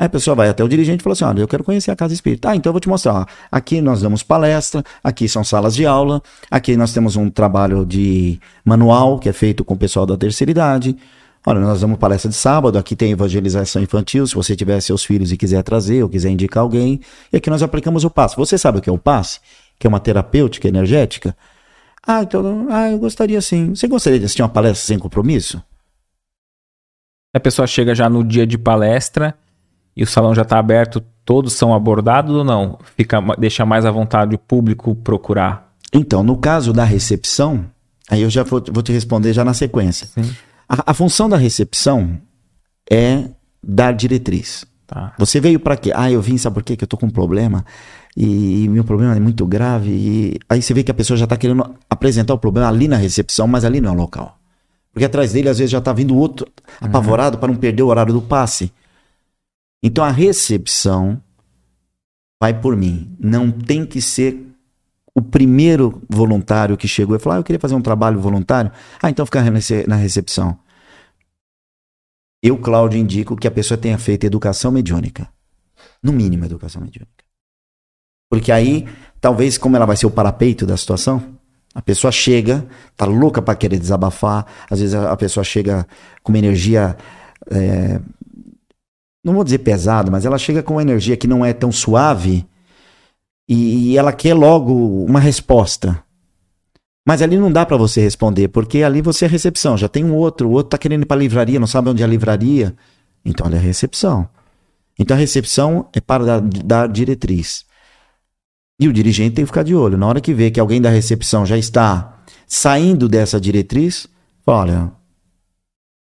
Aí a pessoa vai até o dirigente e fala assim: Olha, eu quero conhecer a casa espírita. Ah, então eu vou te mostrar. Aqui nós damos palestra, aqui são salas de aula, aqui nós temos um trabalho de manual que é feito com o pessoal da terceira idade. Olha, nós damos palestra de sábado, aqui tem evangelização infantil, se você tiver seus filhos e quiser trazer ou quiser indicar alguém. E aqui nós aplicamos o passe. Você sabe o que é o passe? que é uma terapêutica energética? Ah, então, ah, eu gostaria sim. Você gostaria de assistir uma palestra sem compromisso? A pessoa chega já no dia de palestra e o salão já está aberto, todos são abordados ou não? Fica, deixa mais à vontade o público procurar? Então, no caso da recepção, aí eu já vou, vou te responder já na sequência. A, a, função da recepção é dar diretriz. Tá. Você veio para quê? Ah, eu vim, sabe por quê? Que eu tô com um problema e, e, meu problema é muito grave. E aí você vê que a pessoa já tá querendo apresentar o problema ali na recepção, mas ali não é o local. Porque atrás dele, às vezes, já tá vindo outro uhum. apavorado para não perder o horário do passe. Então a recepção vai por mim. Não tem que ser o primeiro voluntário que chegou e falou: ah, eu queria fazer um trabalho voluntário. Ah, então fica na recepção. Eu, Cláudio, indico que a pessoa tenha feito educação mediúnica. No mínimo, educação mediúnica. Porque aí, talvez, como ela vai ser o parapeito da situação, a pessoa chega, tá louca para querer desabafar. Às vezes a pessoa chega com uma energia. É, não vou dizer pesada, mas ela chega com uma energia que não é tão suave e, e ela quer logo uma resposta. Mas ali não dá para você responder, porque ali você é recepção. Já tem um outro, o outro tá querendo ir para livraria, não sabe onde é a livraria. Então ali é recepção. Então a recepção é para dar, dar diretriz. E o dirigente tem que ficar de olho. Na hora que vê que alguém da recepção já está saindo dessa diretriz, fala, olha,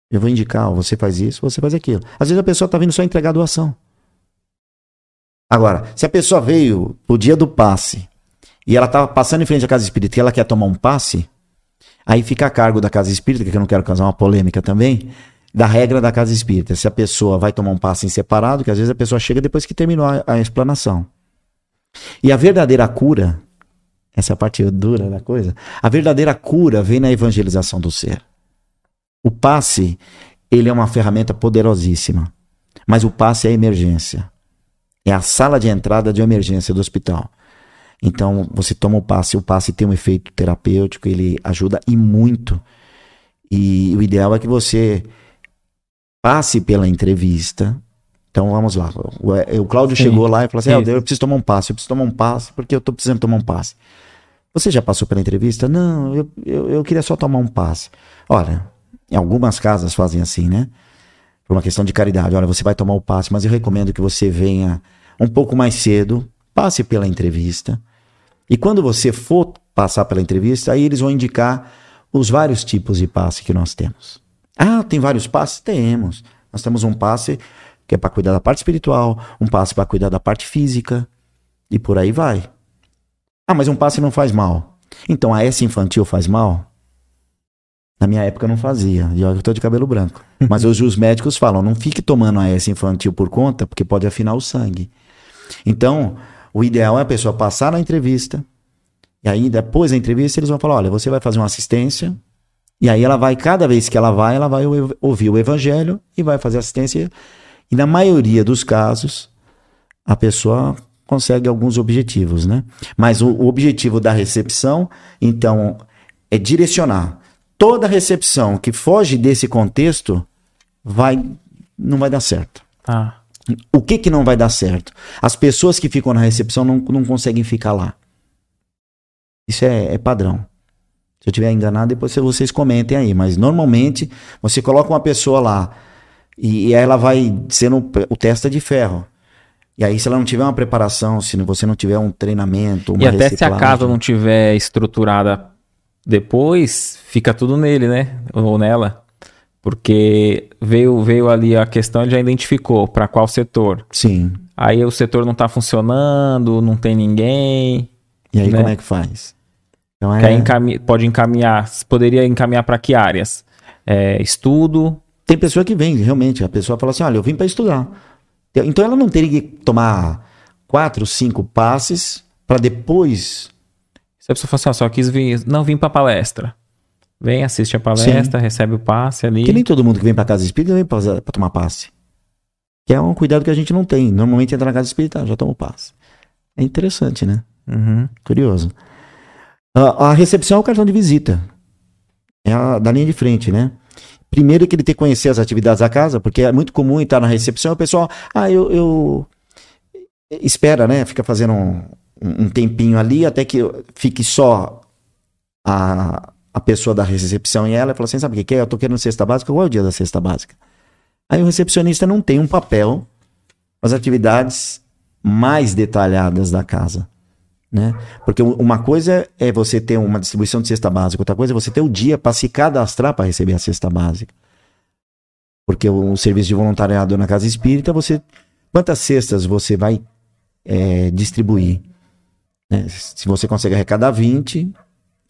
eu vou indicar, você faz isso, você faz aquilo. Às vezes a pessoa está vindo só entregar doação. Agora, se a pessoa veio o dia do passe e ela estava passando em frente à casa espírita e ela quer tomar um passe, aí fica a cargo da casa espírita, que eu não quero causar uma polêmica também, da regra da casa espírita. Se a pessoa vai tomar um passe em separado, que às vezes a pessoa chega depois que terminou a, a explanação. E a verdadeira cura, essa é a parte dura da coisa, a verdadeira cura vem na evangelização do ser. O passe, ele é uma ferramenta poderosíssima, mas o passe é a emergência. É a sala de entrada de emergência do hospital. Então, você toma o passe, o passe tem um efeito terapêutico, ele ajuda e muito. E o ideal é que você passe pela entrevista. Então, vamos lá. O, o Cláudio chegou lá e falou assim: ah, eu preciso tomar um passe, eu preciso tomar um passe, porque eu estou precisando tomar um passe. Você já passou pela entrevista? Não, eu, eu, eu queria só tomar um passe. Olha, em algumas casas fazem assim, né? Por uma questão de caridade. Olha, você vai tomar o passe, mas eu recomendo que você venha um pouco mais cedo, passe pela entrevista. E quando você for passar pela entrevista, aí eles vão indicar os vários tipos de passe que nós temos. Ah, tem vários passes? Temos. Nós temos um passe que é para cuidar da parte espiritual, um passe para cuidar da parte física, e por aí vai. Ah, mas um passe não faz mal. Então a S infantil faz mal? Na minha época não fazia, e olha que eu tô de cabelo branco. <laughs> Mas hoje os médicos falam, não fique tomando a S infantil por conta, porque pode afinar o sangue. Então, o ideal é a pessoa passar na entrevista, e aí depois da entrevista eles vão falar, olha, você vai fazer uma assistência, e aí ela vai, cada vez que ela vai, ela vai ouvir o evangelho e vai fazer assistência. E na maioria dos casos, a pessoa consegue alguns objetivos, né? Mas o, o objetivo da recepção, então, é direcionar toda recepção que foge desse contexto vai não vai dar certo. Ah. O que que não vai dar certo? As pessoas que ficam na recepção não, não conseguem ficar lá. Isso é, é padrão. Se eu estiver enganado, depois vocês comentem aí. Mas normalmente você coloca uma pessoa lá e, e ela vai sendo o testa de ferro. E aí, se ela não tiver uma preparação, se você não tiver um treinamento, uma E até se a casa não tiver estruturada depois fica tudo nele, né? Ou nela. Porque veio, veio ali a questão, já identificou para qual setor. Sim. Aí o setor não está funcionando, não tem ninguém. E aí né? como é que faz? Então é... Pode encaminhar, poderia encaminhar para que áreas? É, estudo. Tem pessoa que vem, realmente. A pessoa fala assim: olha, eu vim para estudar. Então ela não teria que tomar quatro, cinco passes para depois se a pessoa fala assim, ó, só quis vir, não vim pra palestra. Vem, assiste a palestra, Sim. recebe o passe ali. Que nem todo mundo que vem pra casa espírita vem pra, pra tomar passe. Que é um cuidado que a gente não tem. Normalmente entra na casa espírita, já toma o passe. É interessante, né? Uhum. Curioso. A, a, recepção é o cartão de visita. É a, da linha de frente, né? Primeiro que ele tem que conhecer as atividades da casa, porque é muito comum estar na recepção o pessoal, ah, eu, eu espera, né? Fica fazendo um, um tempinho ali até que fique só a, a pessoa da recepção e ela fala assim: sabe o que é? Eu tô querendo cesta básica, qual é o dia da cesta básica? Aí o recepcionista não tem um papel as atividades mais detalhadas da casa. Né? Porque uma coisa é você ter uma distribuição de cesta básica, outra coisa é você ter o dia para se cadastrar para receber a cesta básica. Porque o, o serviço de voluntariado na casa espírita, você. Quantas cestas você vai é, distribuir? Né? Se você consegue arrecadar 20,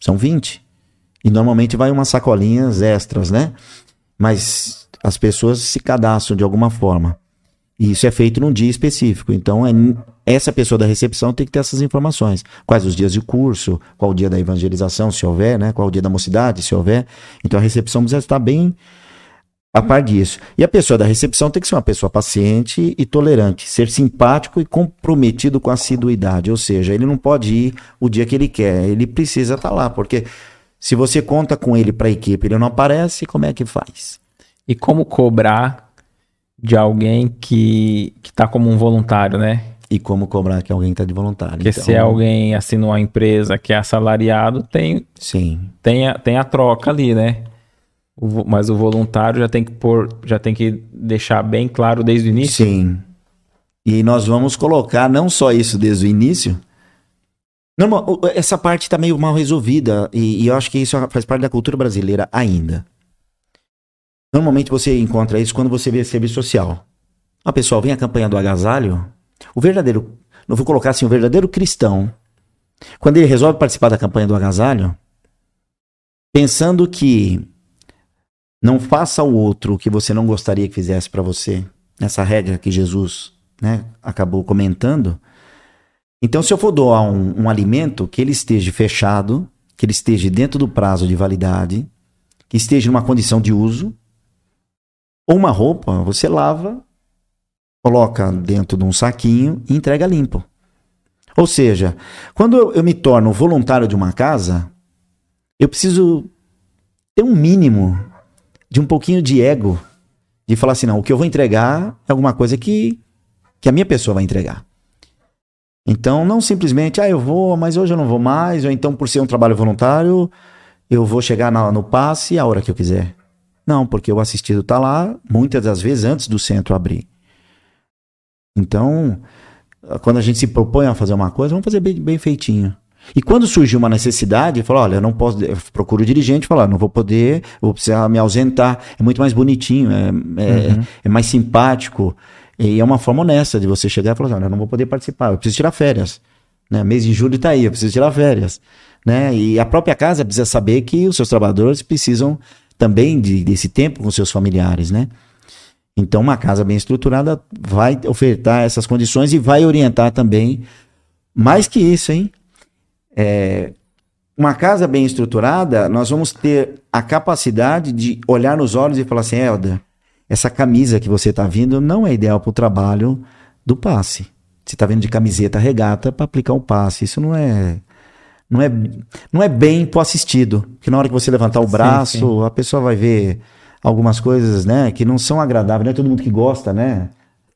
são 20. E normalmente vai umas sacolinhas extras, né? Mas as pessoas se cadastram de alguma forma. E isso é feito num dia específico. Então, é, essa pessoa da recepção tem que ter essas informações. Quais os dias de curso, qual o dia da evangelização, se houver, né? Qual o dia da mocidade, se houver. Então, a recepção precisa estar bem a par disso. E a pessoa da recepção tem que ser uma pessoa paciente e tolerante, ser simpático e comprometido com a assiduidade. Ou seja, ele não pode ir o dia que ele quer, ele precisa estar lá, porque se você conta com ele para a equipe ele não aparece, como é que faz? E como cobrar de alguém que, que tá como um voluntário, né? E como cobrar que alguém está de voluntário? Porque Então, se é alguém assina uma empresa que é assalariado, tem, Sim. tem, a, tem a troca ali, né? Mas o voluntário já tem que pôr, já tem que deixar bem claro desde o início. Sim. E nós vamos colocar não só isso desde o início. Essa parte está meio mal resolvida e, e eu acho que isso faz parte da cultura brasileira ainda. Normalmente você encontra isso quando você vê serviço social. Ah, pessoal, vem a campanha do agasalho. O verdadeiro, não vou colocar assim, o verdadeiro cristão, quando ele resolve participar da campanha do agasalho, pensando que não faça ao outro o que você não gostaria que fizesse para você, nessa regra que Jesus né, acabou comentando. Então, se eu for doar um, um alimento, que ele esteja fechado, que ele esteja dentro do prazo de validade, que esteja numa condição de uso, ou uma roupa, você lava, coloca dentro de um saquinho e entrega limpo. Ou seja, quando eu, eu me torno voluntário de uma casa, eu preciso ter um mínimo de um pouquinho de ego, de falar assim, não, o que eu vou entregar é alguma coisa que, que a minha pessoa vai entregar. Então, não simplesmente, ah, eu vou, mas hoje eu não vou mais, ou então, por ser um trabalho voluntário, eu vou chegar na- no passe a hora que eu quiser. Não, porque o assistido está lá, muitas das vezes, antes do centro abrir. Então, quando a gente se propõe a fazer uma coisa, vamos fazer bem, bem feitinho. E quando surgiu uma necessidade, falou, olha, eu não posso, eu procuro o dirigente, falar, não vou poder, vou precisar me ausentar, é muito mais bonitinho, é, é, é mais simpático, e é uma forma honesta de você chegar e falar, olha, eu não vou poder participar, eu preciso tirar férias, né? Mês de julho está aí, eu preciso tirar férias, né? E a própria casa precisa saber que os seus trabalhadores precisam também de, desse tempo com seus familiares, né? Então, uma casa bem estruturada vai ofertar essas condições e vai orientar também. Mais que isso, hein? É, uma casa bem estruturada, nós vamos ter a capacidade de olhar nos olhos e falar assim: Helder, essa camisa que você está vindo não é ideal para o trabalho do passe. Você está vindo de camiseta regata para aplicar o passe. Isso não é. Não é, não é bem pro assistido. Porque na hora que você levantar o Sim, braço, sim. a pessoa vai ver algumas coisas, né, que não são agradáveis. Não é todo mundo que gosta, né?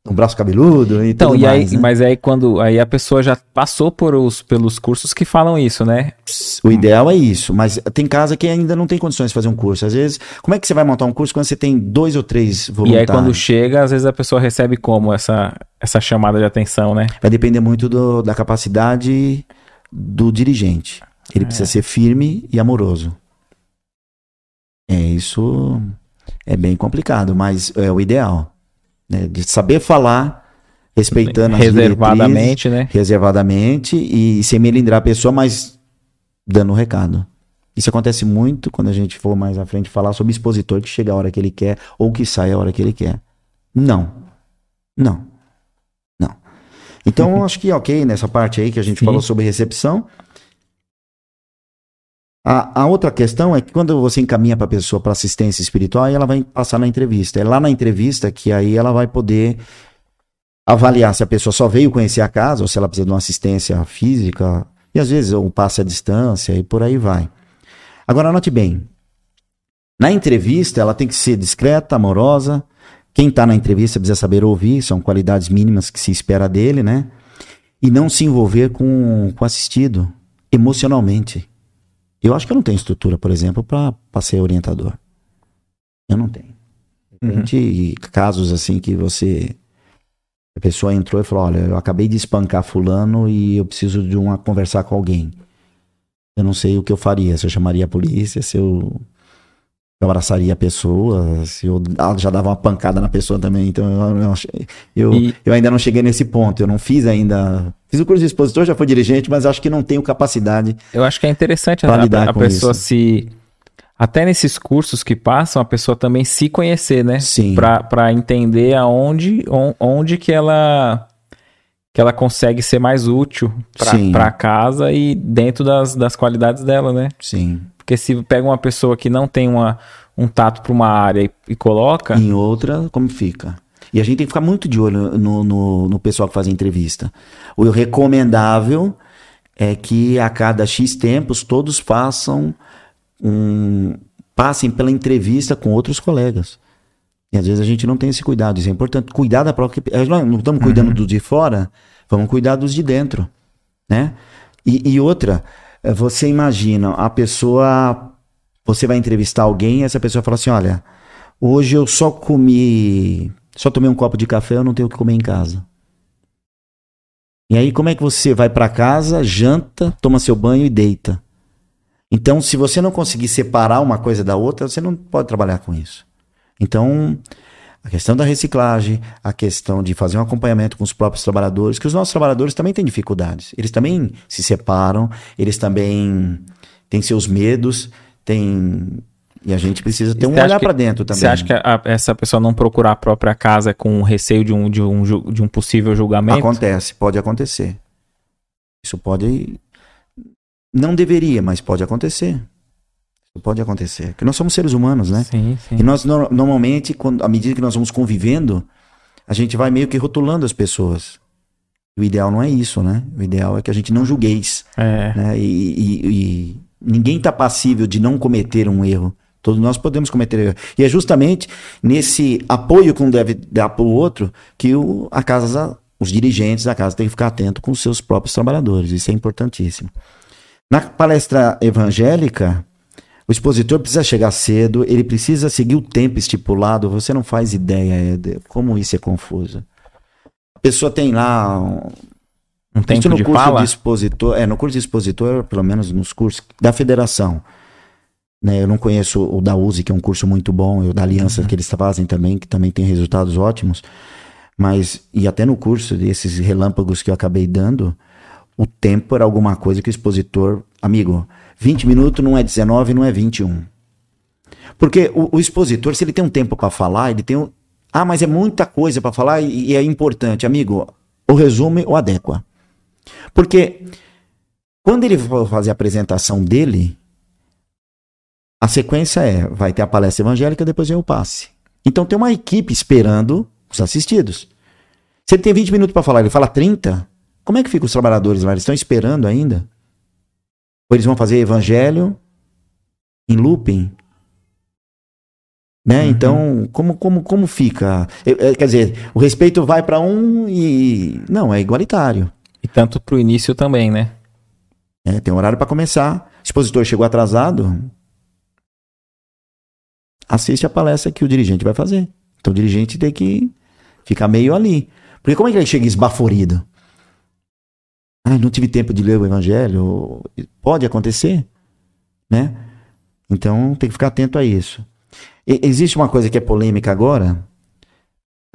Um braço cabeludo e Então, tudo e aí, mais, né? mas aí quando aí a pessoa já passou por os, pelos cursos que falam isso, né? O ideal é isso, mas tem casa que ainda não tem condições de fazer um curso. Às vezes, como é que você vai montar um curso quando você tem dois ou três E voluntários? aí quando chega, às vezes a pessoa recebe como essa essa chamada de atenção, né? Vai depender muito do- da capacidade do dirigente. Ele precisa ser firme e amoroso. É, isso é bem complicado, mas é o ideal. Né? De saber falar, respeitando reservadamente, né? reservadamente e sem melindrar a pessoa, mas dando o recado. Isso acontece muito quando a gente for mais à frente falar sobre expositor que chega a hora que ele quer ou que sai a hora que ele quer. Não. Não. Não. Então, <laughs> acho que ok nessa parte aí que a gente Sim. falou sobre recepção. A, a outra questão é que quando você encaminha para a pessoa para assistência espiritual, aí ela vai passar na entrevista. É lá na entrevista que aí ela vai poder avaliar se a pessoa só veio conhecer a casa ou se ela precisa de uma assistência física. E às vezes um passe à distância e por aí vai. Agora, note bem. Na entrevista, ela tem que ser discreta, amorosa. Quem está na entrevista precisa saber ouvir, são qualidades mínimas que se espera dele, né? e não se envolver com o assistido emocionalmente. Eu acho que eu não tenho estrutura, por exemplo, para ser orientador. Eu não tenho. Uhum. Tem casos assim que você. A pessoa entrou e falou: Olha, eu acabei de espancar Fulano e eu preciso de uma conversar com alguém. Eu não sei o que eu faria, se eu chamaria a polícia, se eu eu abraçaria a pessoa, se eu já dava uma pancada na pessoa também. Então eu, eu, e... eu, ainda não cheguei nesse ponto. Eu não fiz ainda. Fiz o curso de expositor, já fui dirigente, mas acho que não tenho capacidade. Eu acho que é interessante a, a, a pessoa isso. se. Até nesses cursos que passam, a pessoa também se conhecer, né? Sim. Para entender aonde on, onde que ela que ela consegue ser mais útil para casa e dentro das, das qualidades dela, né? Sim. Porque se pega uma pessoa que não tem uma, um tato para uma área e, e, coloca. Em outra, como fica? E a gente tem que ficar muito de olho no, no, no pessoal que faz entrevista. O recomendável é que a cada X tempos todos façam um. passem pela entrevista com outros colegas. E às vezes a gente não tem esse cuidado. Isso é importante. Cuidar da própria. Nós não estamos cuidando uhum. dos de fora, vamos cuidar dos de dentro. Né? E, e outra, é, você imagina, a pessoa. Você vai entrevistar alguém e essa pessoa fala assim: olha, hoje eu só comi. Só tomei um copo de café, eu não tenho o que comer em casa. E aí, como é que você vai para casa, janta, toma seu banho e deita? Então, se você não conseguir separar uma coisa da outra, você não pode trabalhar com isso. Então, a questão da reciclagem, a questão de fazer um acompanhamento com os próprios trabalhadores, que os nossos trabalhadores também têm dificuldades. Eles também se separam, eles também têm seus medos, têm. E a gente precisa ter um olhar para dentro também. Você acha que a, essa pessoa não procurar a própria casa com receio de um, de, um, de um possível julgamento? Acontece, pode acontecer. Isso pode. Não deveria, mas pode acontecer. Isso pode acontecer. Porque nós somos seres humanos, né? Sim, sim. E nós, no, normalmente, quando, à medida que nós vamos convivendo, a gente vai meio que rotulando as pessoas. O ideal não é isso, né? O ideal é que a gente não julgueis. É. Né? E, e, e ninguém está passível de não cometer um erro. Todos nós podemos cometer erro. E é justamente nesse apoio que um deve dar para o outro que o, a casa, os dirigentes da casa têm que ficar atentos com os seus próprios trabalhadores. Isso é importantíssimo. Na palestra evangélica, o expositor precisa chegar cedo, ele precisa seguir o tempo estipulado. Você não faz ideia, Éder, como isso é confuso. A pessoa tem lá um, um tempo no de curso fala? de expositor, é no curso de expositor, pelo menos nos cursos da federação. Né, eu não conheço o da USE, que é um curso muito bom, e o da Aliança uhum. que eles fazem também, que também tem resultados ótimos. Mas, e até no curso desses relâmpagos que eu acabei dando, o tempo era alguma coisa que o expositor, amigo, 20 minutos não é 19, não é 21. Porque o, o expositor, se ele tem um tempo para falar, ele tem um. Ah, mas é muita coisa para falar e, e, é importante. Amigo, o resume ou adequa. Porque quando ele for fazer a apresentação dele, a sequência é: vai ter a palestra evangélica, depois vem o passe. Então tem uma equipe esperando os assistidos. Se ele tem 20 minutos para falar, ele fala 30, como é que ficam os trabalhadores lá? Eles estão esperando ainda? Ou eles vão fazer evangelho em looping? Né? Uhum. Então, como, como, como fica? Quer dizer, o respeito vai para um e. Não, é igualitário. E tanto para o início também, né? É, tem um horário para começar. O expositor chegou atrasado. Assiste a palestra que o dirigente vai fazer. Então o dirigente tem que ficar meio ali. Porque como é que ele chega esbaforido? Ah, não tive tempo de ler o evangelho. Pode acontecer, né? Então tem que ficar atento a isso. E, existe uma coisa que é polêmica agora,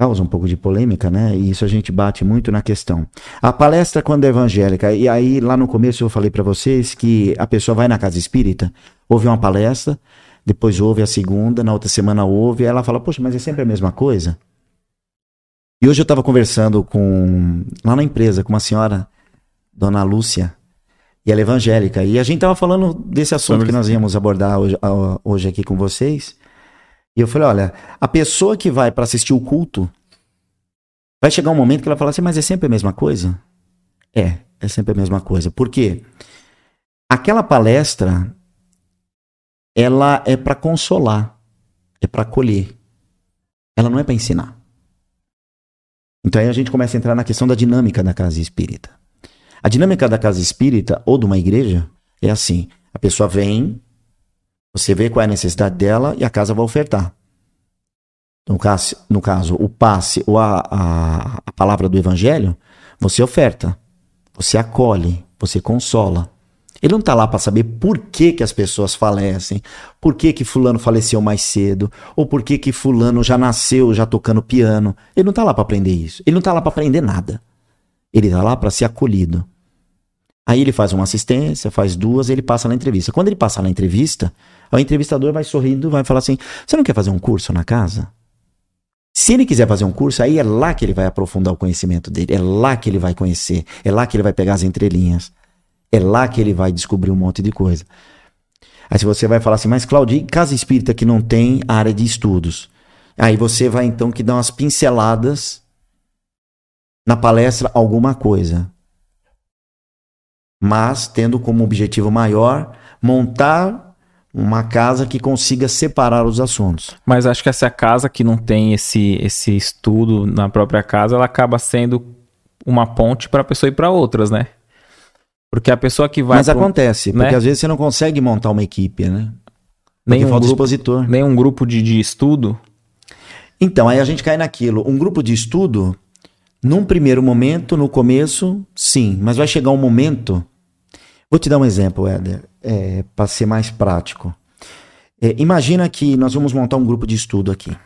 causa um pouco de polêmica, né? E isso a gente bate muito na questão. A palestra quando é evangélica, e aí lá no começo eu falei para vocês que a pessoa vai na casa espírita, ouve uma palestra, depois ouve a segunda, na outra semana ouve, aí ela fala: "Poxa, mas é sempre a mesma coisa?" E hoje eu estava conversando com lá na empresa com uma senhora Dona Lúcia, e ela é evangélica. E a gente tava falando desse assunto que nós íamos abordar hoje, hoje aqui com vocês. E eu falei, olha, a pessoa que vai para assistir o culto, vai chegar um momento que ela fala assim, mas é sempre a mesma coisa? É, é sempre a mesma coisa. Por quê? Aquela palestra, ela é para consolar, é para acolher. Ela não é para ensinar. Então aí a gente começa a entrar na questão da dinâmica da casa espírita. A dinâmica da casa espírita ou de uma igreja é assim: a pessoa vem, você vê qual é a necessidade dela e a casa vai ofertar. No caso, no caso o passe ou a, a, a palavra do evangelho, você oferta, você acolhe, você consola. Ele não está lá para saber por que, que as pessoas falecem, por que, que fulano faleceu mais cedo, ou por que, que fulano já nasceu já tocando piano. Ele não está lá para aprender isso. Ele não está lá para aprender nada. Ele está lá para ser acolhido. Aí ele faz uma assistência, faz duas, ele passa na entrevista. Quando ele passa na entrevista, o entrevistador vai sorrindo, vai falar assim: Você não quer fazer um curso na casa? Se ele quiser fazer um curso, aí é lá que ele vai aprofundar o conhecimento dele, é lá que ele vai conhecer, é lá que ele vai pegar as entrelinhas, é lá que ele vai descobrir um monte de coisa. Aí se você vai falar assim, mas Claudio, casa espírita que não tem área de estudos? Aí você vai então que dar umas pinceladas na palestra alguma coisa. Mas tendo como objetivo maior montar uma casa que consiga separar os assuntos. Mas acho que essa casa que não tem esse, esse estudo na própria casa, ela acaba sendo uma ponte para a pessoa ir para outras, né? Porque a pessoa que vai. Mas pro, acontece, né? porque às vezes você não consegue montar uma equipe, né? nem um, grupo, expositor. nem um grupo de, de estudo. Então, aí a gente cai naquilo. Um grupo de estudo, num primeiro momento, no começo, sim, mas vai chegar um momento. Vou te dar um exemplo, Éder é, para ser mais prático. É, imagina que nós vamos montar um grupo de estudo aqui.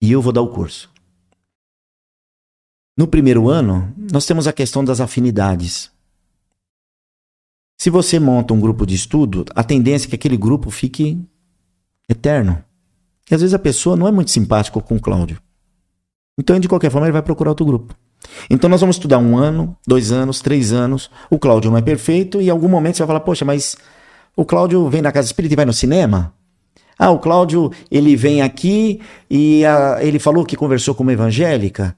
E eu vou dar o curso. No primeiro ano, nós temos a questão das afinidades. Se você monta um grupo de estudo, a tendência é que aquele grupo fique eterno. E às vezes a pessoa não é muito simpática com o Cláudio. Então, de qualquer forma, ele vai procurar outro grupo. Então nós vamos estudar um ano, dois anos, três anos. O Cláudio não é perfeito e em algum momento você vai falar, poxa, mas o Cláudio vem da casa espírita e vai no cinema? Ah, o Cláudio, ele vem aqui e a, ele falou que conversou com uma evangélica.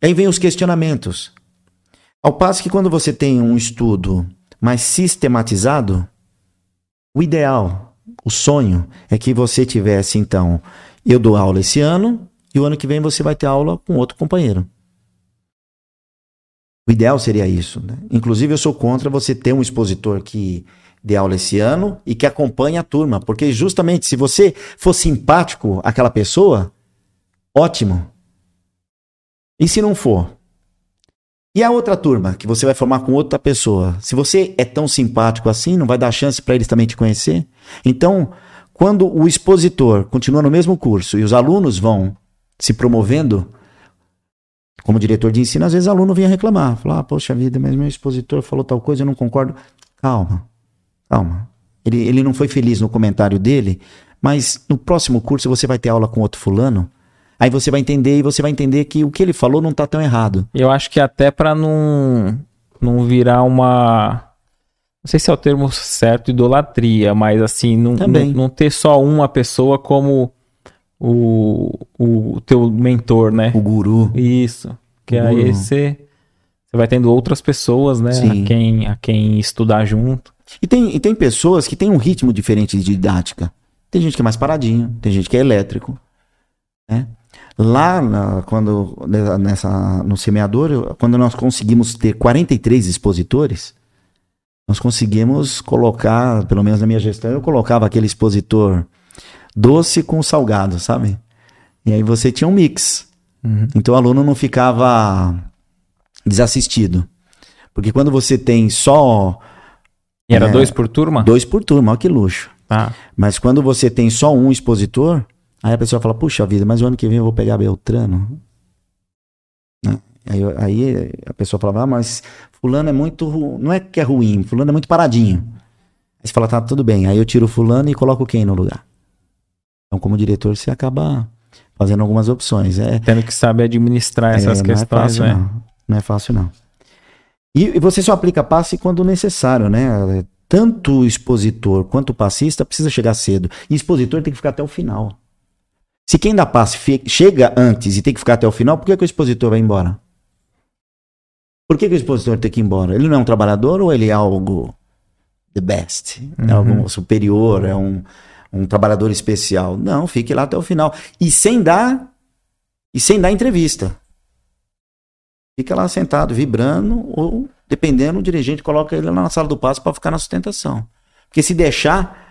Aí vem os questionamentos. Ao passo que quando você tem um estudo mais sistematizado, o ideal, o sonho é que você tivesse então, eu dou aula esse ano e o ano que vem você vai ter aula com outro companheiro. O ideal seria isso. Né? Inclusive, eu sou contra você ter um expositor que dê aula esse ano e que acompanhe a turma. Porque justamente se você for simpático àquela pessoa, ótimo. E se não for? E a outra turma que você vai formar com outra pessoa? Se você é tão simpático assim, não vai dar chance para eles também te conhecer? Então, quando o expositor continua no mesmo curso e os alunos vão se promovendo, como diretor de ensino, às vezes o aluno vinha reclamar, falar, ah, poxa vida, mas meu expositor falou tal coisa, eu não concordo. Calma, calma. Ele, ele não foi feliz no comentário dele, mas no próximo curso você vai ter aula com outro fulano, aí você vai entender e você vai entender que o que ele falou não está tão errado. Eu acho que até para não, não virar uma não sei se é o termo certo, idolatria, mas assim, não, não, não, ter só uma pessoa como o, o teu mentor, né? O guru. Isso. Que o aí guru. você, você vai tendo outras pessoas, né? A quem, a quem estudar junto. E tem, e tem pessoas que têm um ritmo diferente de didática. Tem gente que é mais paradinho, tem gente que é elétrico. Né? Lá, na, quando, nessa, no semeador, quando nós conseguimos ter 43 expositores, nós conseguimos colocar, pelo menos na minha gestão, eu colocava aquele expositor doce com salgado, sabe? E aí você tinha um mix. Uhum. Então o aluno não ficava desassistido. Porque quando você tem só. E era é, dois por turma? Dois por turma, olha que luxo. Ah. Mas quando você tem só um expositor, aí a pessoa fala: puxa vida, mas o ano que vem eu vou pegar Beltrano. Né? Aí, aí a pessoa falava: ah, mas Fulano é muito. Não é que é ruim, Fulano é muito paradinho. Aí você fala: tá, tudo bem. Aí eu tiro Fulano e coloco quem no lugar? Então, como diretor, você acaba fazendo algumas opções. É, Tendo que saber administrar essas é, questões, não é fácil, né? Não. não é fácil, não. E, e, você só aplica passe quando necessário, né? Tanto o expositor quanto o passista precisa chegar cedo. E expositor tem que ficar até o final. Se quem dá passe chega antes e tem que ficar até o final, por que, que o expositor vai embora? Por que, que o expositor tem que ir embora? Ele não é um trabalhador ou ele é algo the best? É uhum. É algo superior? É um um trabalhador especial. Não, fique lá até o final. E sem dar e sem dar entrevista. Fica lá sentado, vibrando ou Dependendo, o dirigente coloca ele lá na sala do passe para ficar na sustentação. Porque se deixar,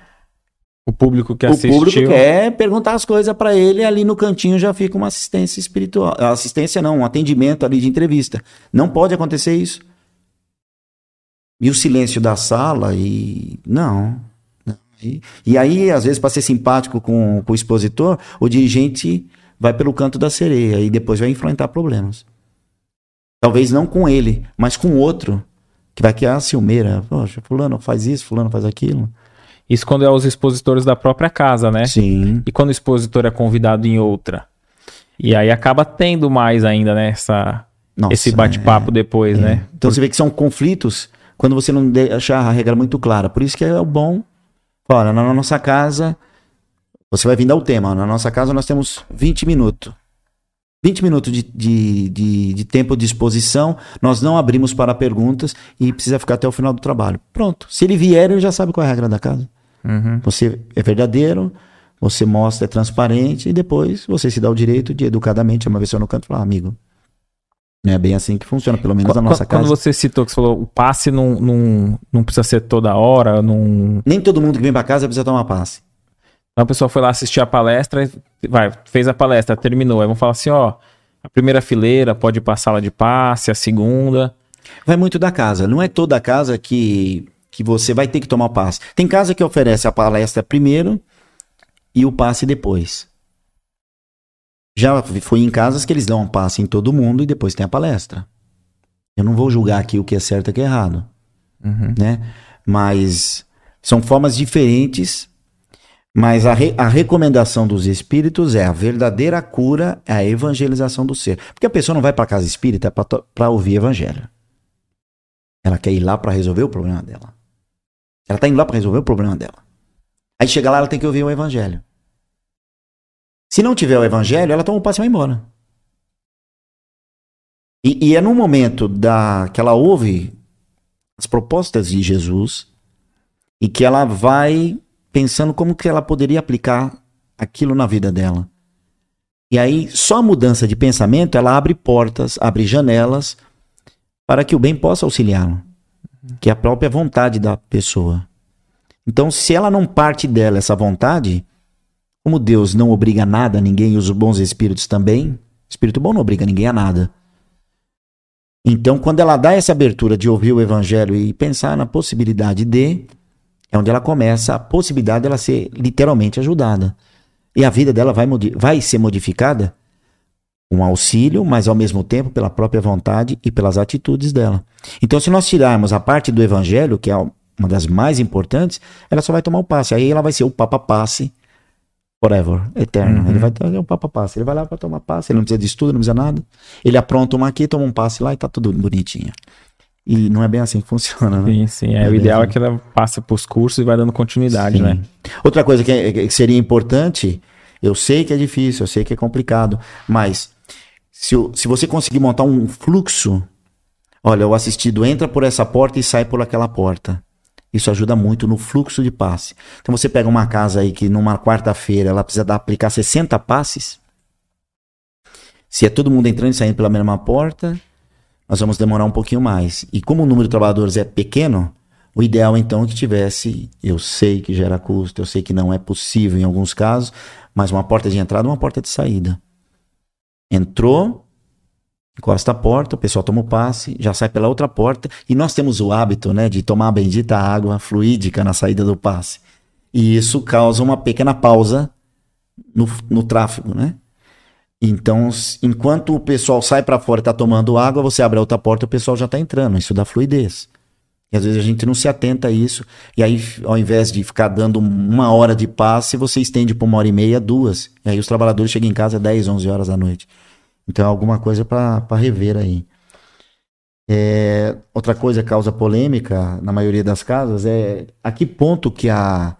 O público que o assistiu. público quer perguntar as coisas para ele, ali no cantinho já fica uma assistência espiritual. Assistência não, um atendimento ali de entrevista. Não pode acontecer isso. E o silêncio da sala e não. não. E, e aí, às vezes, para ser simpático com, com o expositor, o dirigente vai pelo canto da sereia e depois vai enfrentar problemas. Talvez não com ele, mas com outro. Que vai criar a ciumeira. Poxa, fulano faz isso, fulano faz aquilo. Isso quando é os expositores da própria casa, né? Sim. E quando o expositor é convidado em outra. E aí acaba tendo mais ainda, né? Essa, Nossa, esse bate-papo depois, é. né? Então você vê que são conflitos quando você não deixa a regra muito clara. Por isso que é o bom. Olha, na nossa casa, você vai vir dar o tema. Na nossa casa nós temos 20 minutos. 20 minutos de, de, de, de tempo de exposição, nós não abrimos para perguntas e precisa ficar até o final do trabalho. Pronto. Se ele vier, ele já sabe qual é a regra da casa. Uhum. Você é verdadeiro, você mostra, é transparente, e depois você se dá o direito de educadamente chamar a pessoa no canto falar, amigo. Não é bem assim que funciona, pelo menos na nossa Quando casa. você citou que você falou, o passe não, não, não precisa ser toda hora, não... Nem todo mundo que vem para casa precisa tomar passe. Então a pessoa foi lá assistir a palestra, vai, fez a palestra, terminou. Aí vão falar assim, ó, a primeira fileira pode ir pra sala de passe, a segunda. Vai muito da casa. Não é toda casa que, que você vai ter que tomar o passe. Tem casa que oferece a palestra primeiro e o passe depois. Já fui em casas que eles dão um passe em todo mundo e depois tem a palestra. Eu não vou julgar aqui o que é certo e o que é errado, Uhum. né? Mas são formas diferentes. Mas a, re- a recomendação dos espíritos é a verdadeira cura, é a evangelização do ser. Porque a pessoa não vai para casa espírita para ouvir evangelho. Ela quer ir lá para resolver o problema dela. Ela tá indo lá para resolver o problema dela. Aí chega lá, ela tem que ouvir o evangelho. Se não tiver o evangelho, ela toma o passe e vai embora. E, e é no momento da que ela ouve as propostas de Jesus e que ela vai pensando como que ela poderia aplicar aquilo na vida dela. E aí, só a mudança de pensamento, ela abre portas, abre janelas para que o bem possa auxiliá-lo, que é a própria vontade da pessoa. Então, se ela não parte dela essa vontade, como Deus não obriga nada a ninguém e os bons espíritos também, espírito bom não obriga ninguém a nada. Então, quando ela dá essa abertura de ouvir o evangelho e pensar na possibilidade de, é onde ela começa a possibilidade dela ser literalmente ajudada. E a vida dela vai, vai ser modificada com auxílio, mas ao mesmo tempo pela própria vontade e pelas atitudes dela. Então, se nós tirarmos a parte do evangelho, que é uma das mais importantes, ela só vai tomar o passe. Aí ela vai ser o Papa Passe forever, eterno. Uhum. Ele vai ter um Papa Passe. Ele vai lá para tomar passe, ele não precisa de estudo, não precisa nada. Ele apronta uma aqui, toma um passe lá e tá tudo bonitinho. E não é bem assim que funciona, né? Sim, sim. É, o ideal é que ela passe pros cursos e vai dando continuidade, Sim. né? Outra coisa que, é- que seria importante, eu sei que é difícil, eu sei que é complicado, mas se, se você conseguir montar um fluxo, olha, o assistido entra por essa porta e sai por aquela porta. Isso ajuda muito no fluxo de passe. Então você pega uma casa aí que numa quarta-feira ela precisa aplicar 60 passes. Se é todo mundo entrando e saindo pela mesma porta, nós vamos demorar um pouquinho mais. E como o número de trabalhadores é pequeno, o ideal então é que tivesse, eu sei que gera custo, eu sei que não é possível em alguns casos, mas uma porta de entrada uma porta de saída. Entrou, encosta a porta, o pessoal toma o passe, já sai pela outra porta, e nós temos o hábito, né, de tomar a bendita água fluídica na saída do passe. E isso causa uma pequena pausa no, no tráfego, né? Então, enquanto o pessoal sai para fora e está tomando água, você abre a outra porta o pessoal já está entrando. Isso dá fluidez. E às vezes a gente não se atenta a isso. E aí, ao invés de ficar dando uma hora de passe, você estende para uma hora e meia, duas. E aí os trabalhadores chegam em casa 10, 11 horas da noite. Então é alguma coisa para rever aí. É, outra coisa que causa polêmica na maioria das casas é a que ponto que a.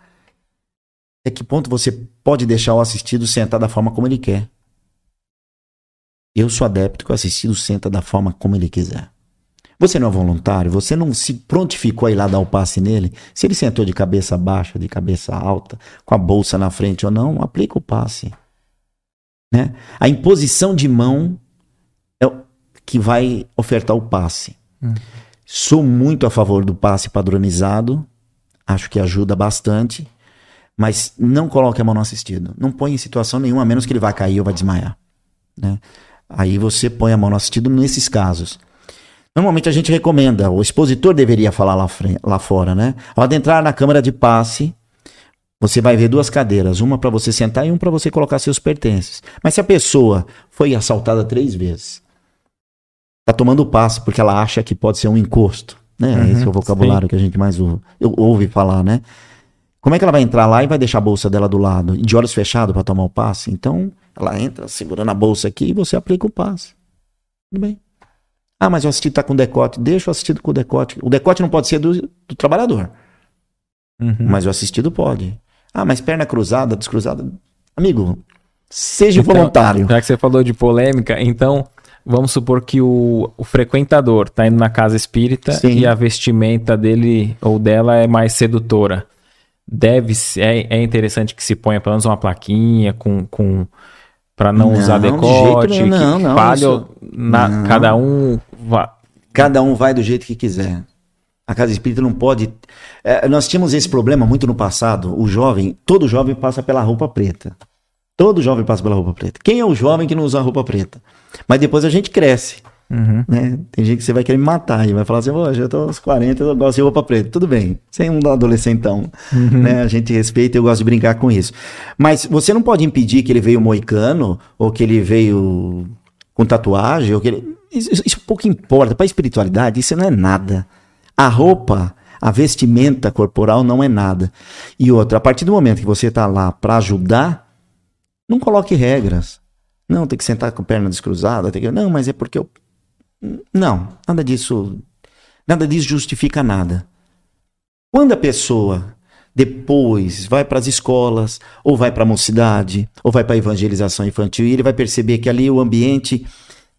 É que ponto você pode deixar o assistido sentar da forma como ele quer. Eu sou adepto que o assistido senta da forma como ele quiser. Você não é voluntário, você não se prontificou a ir lá dar o passe nele. Se ele sentou de cabeça baixa, de cabeça alta, com a bolsa na frente ou não, aplica o passe. Né? A imposição de mão é o que vai ofertar o passe. Hum. Sou muito a favor do passe padronizado, acho que ajuda bastante, mas não coloque a mão no assistido. Não põe em situação nenhuma, a menos que ele vá cair ou vai desmaiar. Né? Aí você põe a mão no assistido nesses casos. Normalmente a gente recomenda, o expositor deveria falar lá, lá fora, né? Ao adentrar na câmara de passe, você vai ver duas cadeiras, uma para você sentar e uma para você colocar seus pertences. Mas se a pessoa foi assaltada três vezes, tá tomando passe porque ela acha que pode ser um encosto, né? Uhum, Esse é o vocabulário sim. que a gente mais ouve, ouve falar, né? Como é que ela vai entrar lá e vai deixar a bolsa dela do lado, de olhos fechados para tomar o passe? Então, ela entra segurando a bolsa aqui e você aplica o passe. Tudo bem. Ah, mas o assistido está com decote. Deixa o assistido com decote. O decote não pode ser do, do trabalhador. Uhum. Mas o assistido pode. Ah, mas perna cruzada, descruzada. Amigo, seja então, voluntário. Já que você falou de polêmica, então vamos supor que o, o frequentador está indo na casa espírita Sim. e a vestimenta dele ou dela é mais sedutora. Deve é, é interessante que se ponha pelo menos uma plaquinha com, com para não, não, usar decote, de não, não, isso... na, cada um vai. Cada um vai do jeito que quiser. A casa espírita não pode. É, nós tínhamos esse problema muito no passado. O jovem, todo jovem passa pela roupa preta. Todo jovem passa pela roupa preta. Quem é o jovem que não usa roupa preta? Mas depois a gente cresce. Uhum. Né? Tem gente que você vai querer me matar e vai falar assim: oh, já tô aos 40, eu gosto de roupa preta. Tudo bem, sem um adolescentão. Uhum. Né? A gente respeita e eu gosto de brincar com isso. Mas você não pode impedir que ele veio moicano ou que ele veio com tatuagem. Ou que ele... isso, isso pouco importa. Para a espiritualidade, isso não é nada. A roupa, a vestimenta corporal não é nada. E outra, a partir do momento que você está lá para ajudar, não coloque regras. Não, tem que sentar com a perna descruzada. Tem que... Não, mas é porque eu não, nada disso, nada disso justifica nada. Quando a pessoa depois vai para as escolas, ou vai para a mocidade, ou vai para a evangelização infantil, e ele vai perceber que ali o ambiente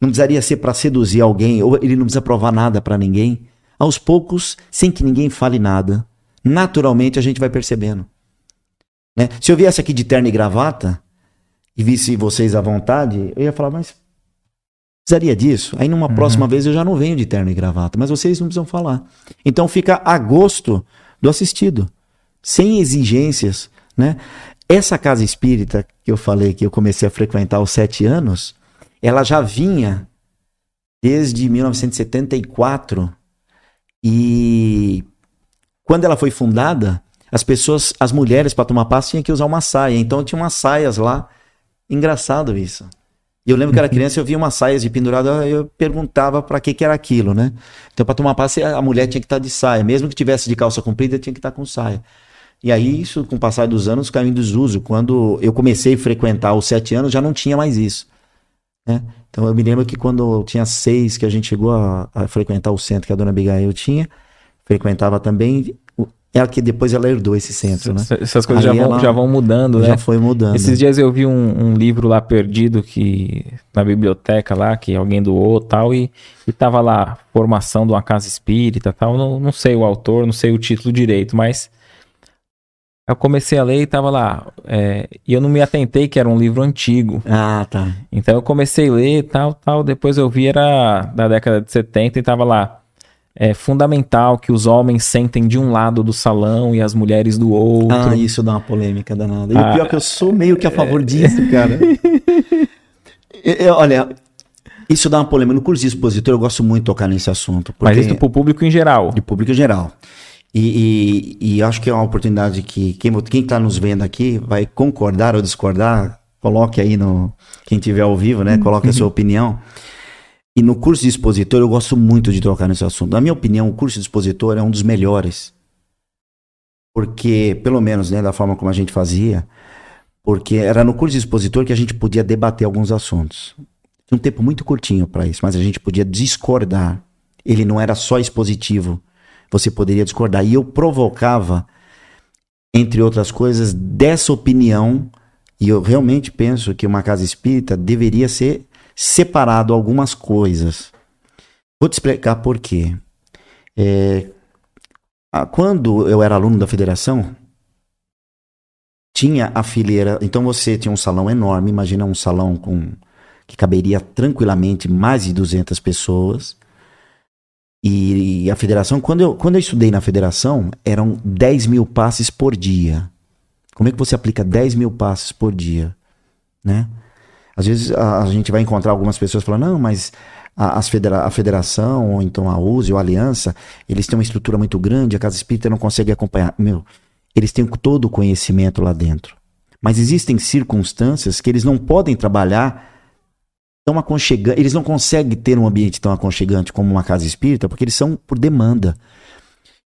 não precisaria ser para seduzir alguém, ou ele não precisa provar nada para ninguém. Aos poucos, sem que ninguém fale nada, naturalmente a gente vai percebendo. Né? Se eu viesse aqui de terno e gravata, e visse vocês à vontade, eu ia falar, mas precisaria disso. Aí numa uhum. próxima vez eu já não venho de terno e gravata, mas vocês não precisam falar. Então fica a gosto do assistido, sem exigências, né? Essa casa espírita que eu falei que eu comecei a frequentar aos sete anos, ela já vinha desde 1974 e quando ela foi fundada, as pessoas, as mulheres para tomar passe tinham que usar uma saia, então tinha umas saias lá. Engraçado isso. E eu lembro que era uhum. criança, eu via umas saias de pendurado, eu perguntava para que que era aquilo, né? Então, para tomar passe, a mulher tinha que estar tá de saia. Mesmo que tivesse de calça comprida, tinha que estar tá com saia. E aí, isso, com o passar dos anos, caiu em desuso. Quando eu comecei a frequentar aos sete anos, já não tinha mais isso. Né? Então, eu me lembro que quando eu tinha seis, que a gente chegou a, a frequentar o centro que a dona Abigail tinha, frequentava também, ela que depois ela herdou esse centro, né? Essas coisas já vão, já vão mudando, né? Já foi mudando. Esses dias eu vi um, um, livro lá perdido que na biblioteca lá, que alguém doou tal, e, e tava lá, formação de uma casa espírita tal. Não, não sei o autor, não sei o título direito, mas eu comecei a ler e tava lá. É, e eu não me atentei que era um livro antigo. Ah, tá. Então eu comecei a ler tal, tal. Depois eu vi era da década de 70 e tava lá é fundamental que os homens sentem de um lado do salão e as mulheres do outro. Ah, isso dá uma polêmica danada. E ah, o pior é que eu sou meio que a favor disso, cara. <laughs> olha, isso dá uma polêmica. No curso de expositor eu gosto muito de tocar nesse assunto. Mas isso para o público em geral. De público em geral. E, e, e, acho que é uma oportunidade que quem está nos vendo aqui vai concordar ou discordar. Coloque aí no. Quem tiver ao vivo, né? Coloque a sua <laughs> opinião. E no curso de expositor eu gosto muito de trocar nesse assunto. Na minha opinião, o curso de expositor é um dos melhores. Porque, pelo menos, né, da forma como a gente fazia, porque era no curso de expositor que a gente podia debater alguns assuntos. Tinha um tempo muito curtinho para isso, mas a gente podia discordar. Ele não era só expositivo. Você poderia discordar. E eu provocava, entre outras coisas, dessa opinião. E eu realmente penso que uma casa espírita deveria ser separado algumas coisas. Vou te explicar por quê. É, quando eu era aluno da federação, tinha a fileira. Então você tinha um salão enorme, imagina um salão com que caberia tranquilamente mais de 200 pessoas. E a federação, quando eu, quando eu estudei na federação, eram 10 mil passes por dia. Como é que você aplica 10 mil passes por dia? Né? Às vezes a, a gente vai encontrar algumas pessoas falando, não, mas a, federa a federação, ou então a USE, ou a Aliança, eles têm uma estrutura muito grande, a Casa Espírita não consegue acompanhar. Meu, eles têm todo o conhecimento lá dentro. Mas existem circunstâncias que eles não podem trabalhar tão aconchegante, eles não conseguem ter um ambiente tão aconchegante como uma casa espírita, porque eles são por demanda.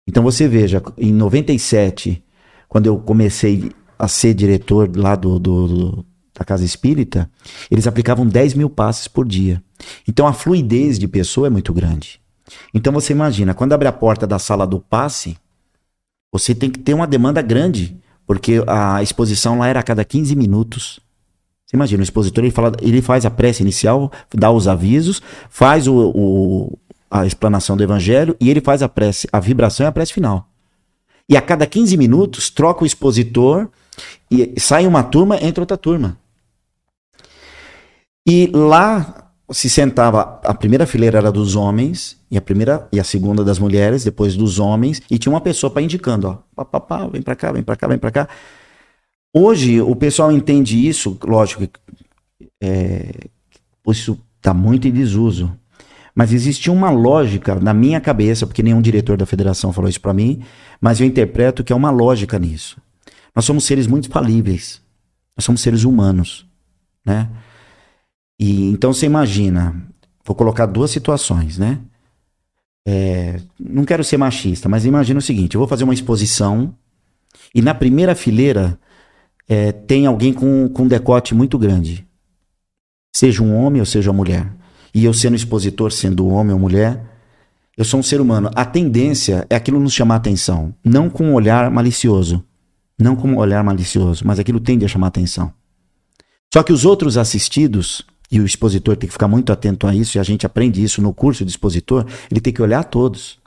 Então você veja, em 97, quando eu comecei a ser diretor lá do, do, do da casa espírita, eles aplicavam 10 mil passes por dia. Então a fluidez de pessoa é muito grande. Então você imagina, quando abre a porta da sala do passe, você tem que ter uma demanda grande, porque a exposição lá era a cada 15 minutos. Você imagina, o expositor ele, fala, ele faz a prece inicial, dá os avisos, faz o, o, a explanação do evangelho e ele faz a prece, a vibração e a prece final. E a cada 15 minutos troca o expositor e sai uma turma, entra outra turma. E lá se sentava, a primeira fileira era dos homens, e a primeira e a segunda das mulheres, depois dos homens, e tinha uma pessoa para indicando, ó, pá, pá, pá, vem para cá, vem para cá, vem para cá. Hoje o pessoal entende isso, lógico, é, isso está muito em desuso. Mas existia uma lógica na minha cabeça, porque nenhum diretor da federação falou isso para mim, mas eu interpreto que é uma lógica nisso. Nós somos seres muito falíveis. Nós somos seres humanos, né? E então você imagina, vou colocar duas situações, né? É, não quero ser machista, mas imagina o seguinte: eu vou fazer uma exposição e na primeira fileira é, tem alguém com, com um decote muito grande, seja um homem ou seja uma mulher. E eu sendo expositor, sendo homem ou mulher, eu sou um ser humano. A tendência é aquilo nos chamar atenção, não com um olhar malicioso, não com um olhar malicioso, mas aquilo tende a chamar atenção. Só que os outros assistidos e o expositor tem que ficar muito atento a isso, e a gente aprende isso no curso de expositor, ele tem que olhar todos.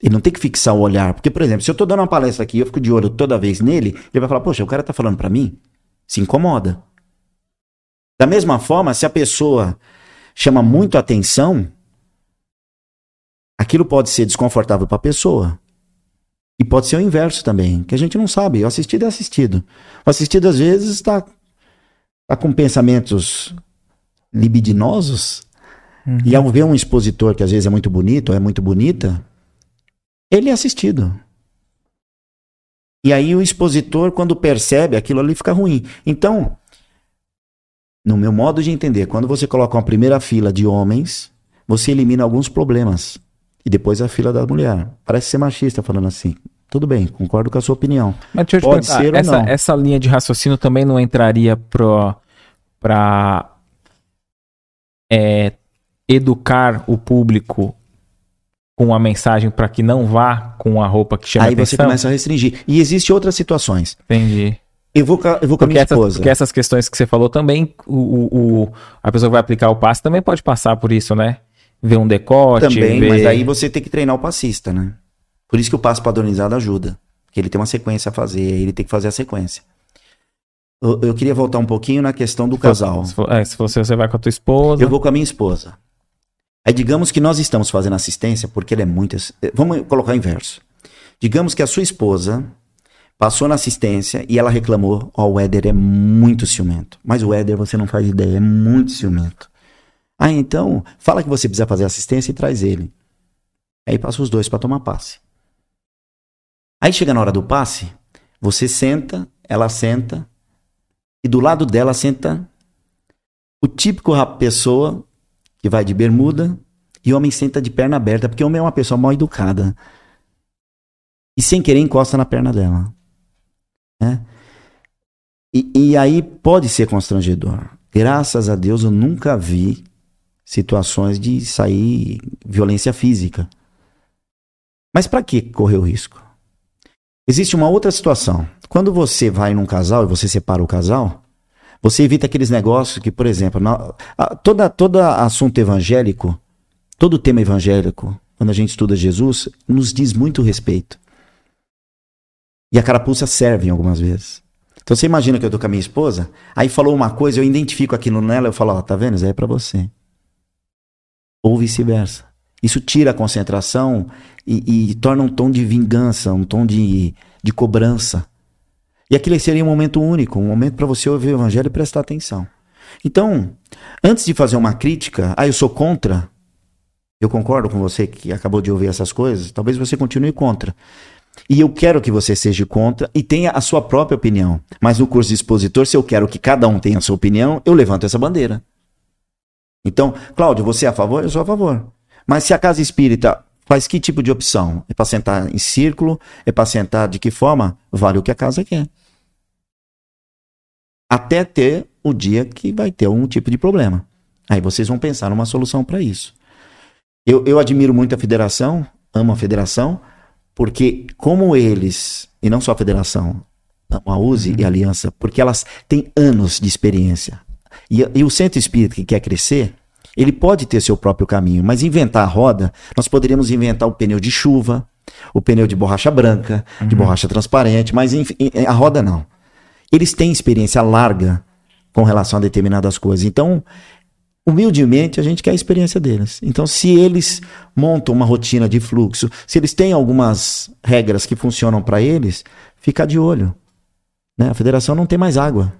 Ele não tem que fixar o olhar. Porque, por exemplo, se eu estou dando uma palestra aqui e eu fico de olho toda vez nele, ele vai falar, poxa, o cara está falando para mim? Se incomoda. Da mesma forma, se a pessoa chama muito atenção, aquilo pode ser desconfortável para a pessoa. E pode ser o inverso também, que a gente não sabe. O assistido é assistido. O assistido, às vezes, está tá com pensamentos libidinosos. Uhum. E ao ver um expositor que às vezes é muito bonito ou é muito bonita, ele é assistido. E aí o expositor, quando percebe, aquilo ali fica ruim. Então, no meu modo de entender, quando você coloca uma primeira fila de homens, você elimina alguns problemas. E depois a fila da mulher. Parece ser machista falando assim. Tudo bem, concordo com a sua opinião. Mas deixa eu te Pode ser essa, ou não. essa linha de raciocínio também não entraria para é, educar o público com a mensagem para que não vá com a roupa que chama Aí atenção? você começa a restringir. E existem outras situações. Entendi. Eu vou, eu vou com a minha essas, esposa. Porque essas questões que você falou também, o, o, a pessoa que vai aplicar o passe também pode passar por isso, né? Ver um decote. Também, ver... mas aí você tem que treinar o passista, né? Por isso que o passo padronizado ajuda. Porque ele tem uma sequência a fazer, ele tem que fazer a sequência. Eu, eu, queria voltar um pouquinho na questão do se casal. Se, for, é, se você, você vai com a tua esposa. Eu vou com a minha esposa. Aí digamos que nós estamos fazendo assistência porque ele é muito. Vamos colocar o inverso. Digamos que a sua esposa passou na assistência e ela reclamou: Ó, oh, o Éder é muito ciumento. Mas o Éder, você não faz ideia, é muito ciumento. Ah, então, fala que você precisa fazer assistência e traz ele. Aí passa os dois para tomar passe. Aí chega na hora do passe, você senta, ela senta, e do lado dela senta o típico pessoa que vai de bermuda e homem senta de perna aberta, porque o homem é uma pessoa mal educada. E sem querer encosta na perna dela. Né? E, e aí pode ser constrangedor. Graças a Deus eu nunca vi situações de sair violência física. Mas para que correr o risco? Existe uma outra situação. Quando você vai num casal e você separa o casal, você evita aqueles negócios que, por exemplo, na, a, toda, todo assunto evangélico, todo tema evangélico, quando a gente estuda Jesus, nos diz muito respeito. E a carapuça serve em algumas vezes. Então você imagina que eu tô com a minha esposa, aí falou uma coisa, eu identifico aquilo nela, eu falo, ó, tá vendo? Isso aí é pra você. Ou vice-versa. Isso tira a concentração e, e torna um tom de vingança, um tom de, de cobrança. E aquele seria um momento único, um momento para você ouvir o evangelho e prestar atenção. Então, antes de fazer uma crítica, ah, eu sou contra, eu concordo com você que acabou de ouvir essas coisas, talvez você continue contra. E eu quero que você seja contra e tenha a sua própria opinião. Mas no curso de expositor, se eu quero que cada um tenha a sua opinião, eu levanto essa bandeira. Então, Cláudio, você é a favor? Eu sou a favor. Mas se a casa espírita faz que tipo de opção? É para sentar em círculo? É para sentar de que forma? Vale o que a casa quer. Até ter o dia que vai ter algum tipo de problema. Aí vocês vão pensar numa solução para isso. Eu, eu admiro muito a federação, amo a federação, porque como eles, e não só a federação, a USE e a Aliança, porque elas têm anos de experiência. E, e o centro espírita que quer crescer, ele pode ter seu próprio caminho, mas inventar a roda, nós poderíamos inventar o pneu de chuva, o pneu de borracha branca, uhum. de borracha transparente, mas enfim, a roda não. Eles têm experiência larga com relação a determinadas coisas. Então, humildemente, a gente quer a experiência deles. Então, se eles montam uma rotina de fluxo, se eles têm algumas regras que funcionam para eles, fica de olho. Né? A federação não tem mais água.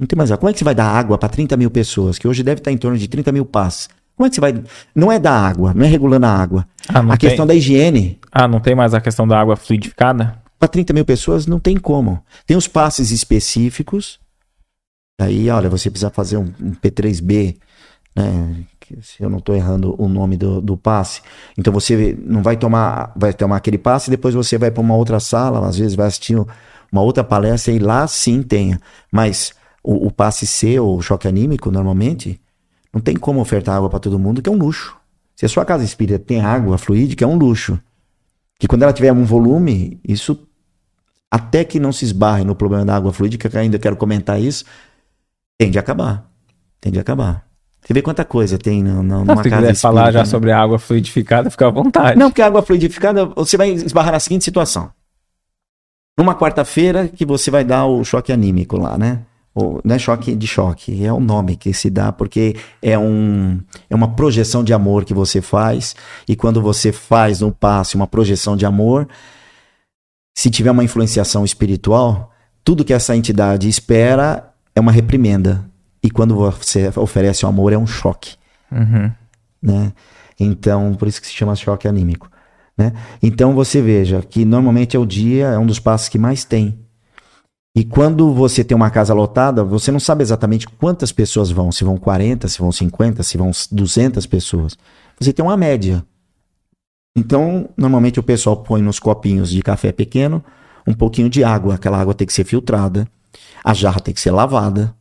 Não tem mais água. Como é que você vai dar água para 30 mil pessoas, que hoje deve estar em torno de 30 mil passes? Como é que você vai. Não é dar água, não é regulando a água. Ah, a tem... questão da higiene. Ah, não tem mais a questão da água fluidificada? Para 30 mil pessoas não tem como. Tem os passes específicos. Aí, olha, você precisa fazer um, um P3B, né? Se eu não estou errando o nome do, do passe. Então você não vai tomar, vai tomar aquele passe e depois você vai para uma outra sala, às vezes vai assistir uma outra palestra e lá sim tenha. Mas o, o passe C, ou o choque anímico, normalmente, não tem como ofertar água para todo mundo, que é um luxo. Se a sua casa espírita tem água fluídica, é um luxo. Que quando ela tiver um volume, isso até que não se esbarre no problema da água fluídica, que ainda quero comentar isso, tende a acabar. Tende a acabar. Você vê quanta coisa tem no, no, numa Se casa quiser falar já né? sobre a água fluidificada, fica à vontade. Não, porque a água fluidificada, você vai esbarrar na seguinte situação. Numa quarta-feira que você vai dar o choque anímico lá, né? Ou, não é choque de choque, é o nome que se dá, porque é, um, é uma projeção de amor que você faz, e quando você faz no passe uma projeção de amor, se tiver uma influenciação espiritual, tudo que essa entidade espera é uma reprimenda. E quando você oferece o amor, é um choque. Uhum. Né? Então, por isso que se chama choque anímico. Né? Então, você veja que normalmente é o dia, é um dos passos que mais tem. E quando você tem uma casa lotada, você não sabe exatamente quantas pessoas vão, se vão 40, se vão 50, se vão 200 pessoas. Você tem uma média. Então, normalmente o pessoal põe nos copinhos de café pequeno um pouquinho de água. Aquela água tem que ser filtrada. A jarra tem que ser lavada.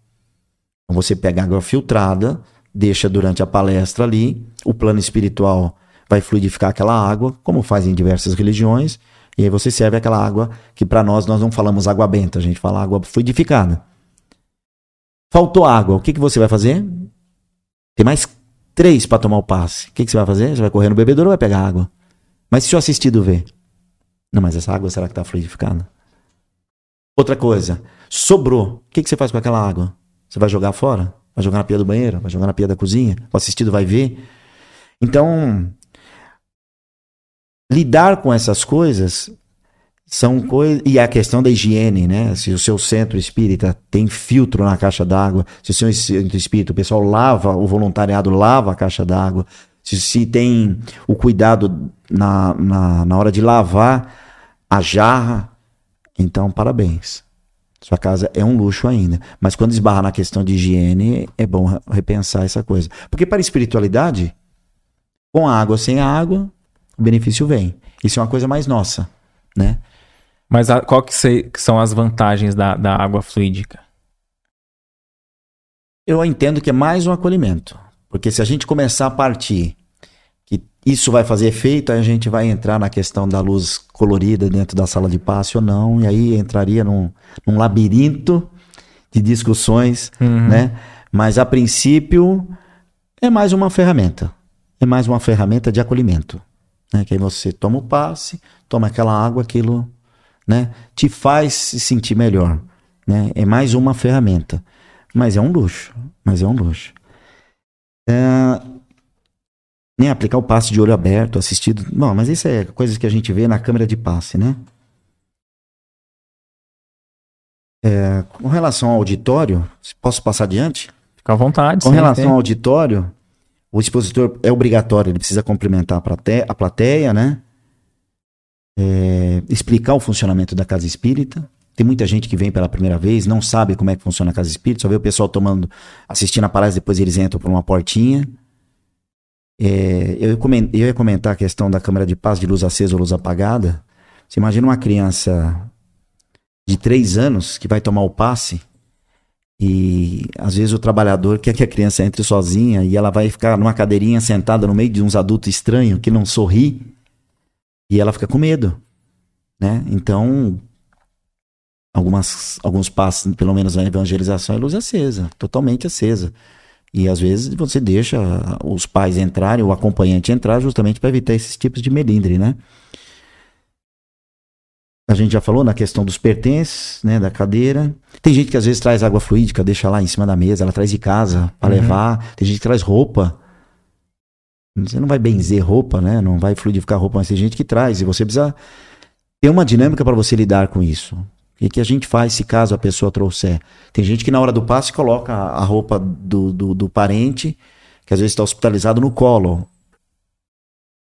Então, você pega água filtrada, deixa durante a palestra ali. O plano espiritual vai fluidificar aquela água, como faz em diversas religiões. E aí você serve aquela água que para nós nós não falamos água benta, a gente fala água fluidificada. Faltou água, o que, que você vai fazer? Tem mais três para tomar o passe. O que, que você vai fazer? Você vai correr no bebedouro ou vai pegar água? Mas se o assistido vê, não, mas essa água será que está fluidificada? Outra coisa, sobrou. O que, que você faz com aquela água? Você vai jogar fora? Vai jogar na pia do banheiro? Vai jogar na pia da cozinha? O assistido vai ver? Então, lidar com essas coisas são coisas. E a questão da higiene, né? Se o seu centro espírita tem filtro na caixa d'água, se o seu centro espírita, o pessoal lava, o voluntariado lava a caixa d'água, se, se tem o cuidado na, na, na hora de lavar a jarra, então parabéns. Sua casa é um luxo ainda. Mas quando esbarra na questão de higiene, é bom repensar essa coisa. Porque para a espiritualidade, com água, sem água, o benefício vem. Isso é uma coisa mais nossa, né? Mas a, qual que, se, que, são as vantagens da, da água fluídica? Eu entendo que é mais um acolhimento. Porque se a gente começar a partir que isso vai fazer efeito, aí a gente vai entrar na questão da luz colorida dentro da sala de passe ou não, e aí entraria num, num labirinto de discussões, uhum. né? Mas a princípio é mais uma ferramenta. É mais uma ferramenta de acolhimento. Né? Que aí você toma o passe, toma aquela água, aquilo né? te faz se sentir melhor. Né? É mais uma ferramenta. Mas é um luxo. Mas é um luxo. É... Nem aplicar o passe de olho aberto, assistido. Bom, mas isso é coisas que a gente vê na câmera de passe, né? É, com relação ao auditório, posso passar adiante? Fica à vontade. Com relação ao auditório, o expositor é obrigatório, ele precisa cumprimentar a plateia, né? É, explicar o funcionamento da casa espírita. Tem muita gente que vem pela primeira vez, não sabe como é que funciona a casa espírita, só vê o pessoal tomando, assistindo a palestra, depois eles entram por uma portinha. É, eu, eu ia comentar a questão da câmera de paz de luz acesa ou luz apagada. Você imagina uma criança de três anos que vai tomar o passe e às vezes o trabalhador quer que a criança entre sozinha e ela vai ficar numa cadeirinha sentada no meio de uns adultos estranhos que não sorri e ela fica com medo, né? Então, algumas, alguns passos, pelo menos na evangelização, é luz acesa, totalmente acesa. E às vezes você deixa os pais entrarem, o acompanhante entrar, justamente para evitar esses tipos de melindre, né? A gente já falou na questão dos pertences, né, da cadeira. Tem gente que às vezes traz água fluídica, deixa lá em cima da mesa, ela traz de casa para uhum. levar. Tem gente que traz roupa. Você não vai benzer roupa, né? Não vai fluidificar roupa, mas tem gente que traz e você precisa ter uma dinâmica para você lidar com isso. O que, a gente faz se caso a pessoa trouxer? Tem gente que na hora do passe coloca a roupa do, do, do parente, que às vezes está hospitalizado, no colo.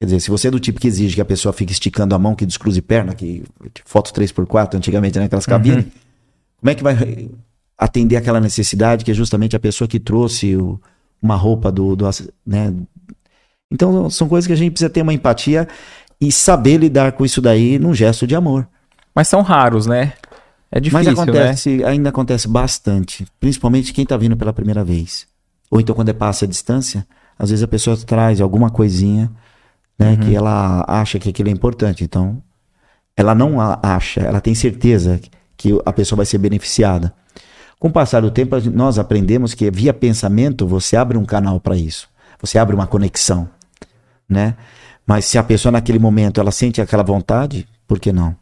Quer dizer, se você é do tipo que exige que a pessoa fique esticando a mão, que descruze perna, que foto 3x4 antigamente naquelas né, cabines, uhum. como é que vai atender aquela necessidade que é justamente a pessoa que trouxe o, uma roupa do, do né? Então são coisas que a gente precisa ter uma empatia e saber lidar com isso daí num gesto de amor. Mas são raros, né? É difícil, Mas acontece, né? ainda acontece bastante, principalmente quem está vindo pela primeira vez. Ou então quando é passa a distância, às vezes a pessoa traz alguma coisinha né? Uhum. Que ela acha que aquilo é importante. Então, ela não acha, ela tem certeza que a pessoa vai ser beneficiada. Com o passar do tempo, nós aprendemos que via pensamento você abre um canal para isso. Você abre uma conexão, né? Mas se a pessoa naquele momento ela sente aquela vontade, por que não?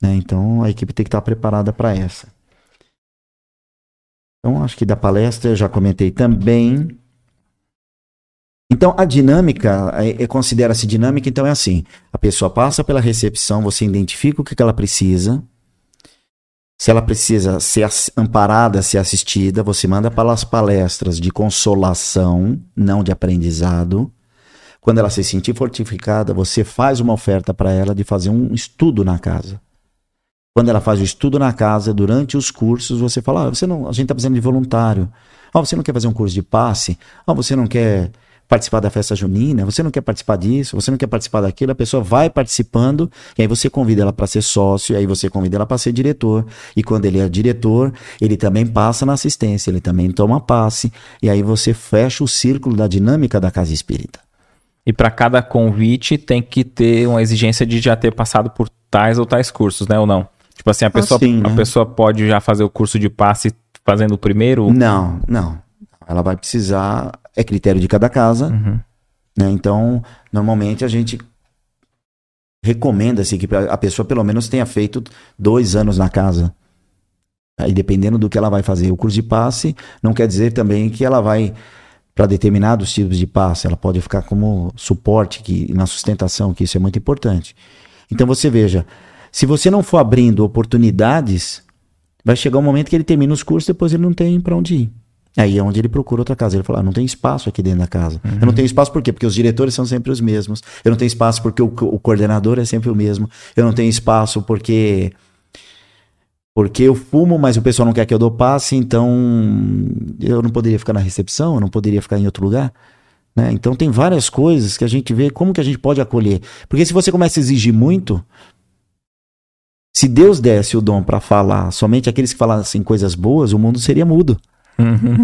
Né? Então a equipe tem que estar preparada para essa. Então acho que da palestra eu já comentei também. Então, a dinâmica, é, é, considera-se dinâmica, então é assim: a pessoa passa pela recepção, você identifica o que, que ela precisa. Se ela precisa ser amparada, ser assistida, você manda para as palestras de consolação, não de aprendizado. Quando ela se sentir fortificada, você faz uma oferta para ela de fazer um estudo na casa. Quando ela faz o estudo na casa, durante os cursos, você fala: ah, você não, a gente está precisando de voluntário. Ah, você não quer fazer um curso de passe? Ah, você não quer participar da festa junina, você não quer participar disso, você não quer participar daquilo, a pessoa vai participando e aí você convida ela para ser sócio, e aí você convida ela para ser diretor. E quando ele é diretor, ele também passa na assistência, ele também toma passe, e aí você fecha o círculo da dinâmica da casa espírita. E para cada convite tem que ter uma exigência de já ter passado por tais ou tais cursos, né? Ou não? Tipo assim, a pessoa, assim, né? a pessoa pode já fazer o curso de passe fazendo o primeiro? Não, não. Ela vai precisar é critério de cada casa. Uhum. Né? Então, normalmente a gente recomenda-se que a pessoa pelo menos tenha feito dois anos na casa. Aí, dependendo do que ela vai fazer. O curso de passe não quer dizer também que ela vai para determinados tipos de passe. Ela pode ficar como suporte que, na sustentação, que isso é muito importante. Então, você veja, se você não for abrindo oportunidades, vai chegar um momento que ele termina os cursos e depois ele não tem para onde ir. Aí é onde ele procura outra casa. Ele fala: ah, não tem espaço aqui dentro da casa. Uhum. Eu não tenho espaço por quê? Porque os diretores são sempre os mesmos. Eu não tenho espaço porque o, o coordenador é sempre o mesmo. Eu não tenho espaço porque. Porque eu fumo, mas o pessoal não quer que eu dou passe, então eu não poderia ficar na recepção, eu não poderia ficar em outro lugar. Né? Então tem várias coisas que a gente vê como que a gente pode acolher. Porque se você começa a exigir muito, se Deus desse o dom para falar somente aqueles que falassem coisas boas, o mundo seria mudo.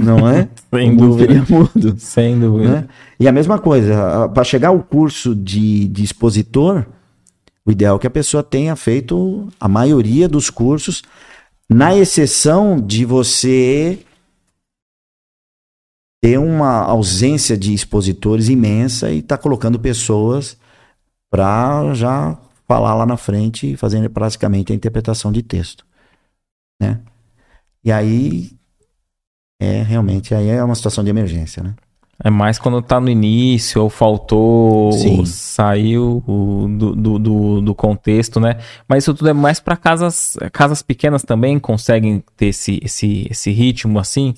Não é? <laughs> Sem o dúvida. Seria mudo. Sem dúvida. Né? E a mesma coisa, para chegar ao curso de, de expositor, o ideal é que a pessoa tenha feito a maioria dos cursos, na exceção de você ter uma ausência de expositores imensa e tá colocando pessoas para já falar lá na frente e fazendo praticamente a interpretação de texto, né? E aí é realmente aí é uma situação de emergência, né? É mais quando tá no início, ou faltou, ou saiu do, do, do, do contexto, né? Mas isso tudo é mais para casas, casas pequenas também conseguem ter esse, esse, esse ritmo assim.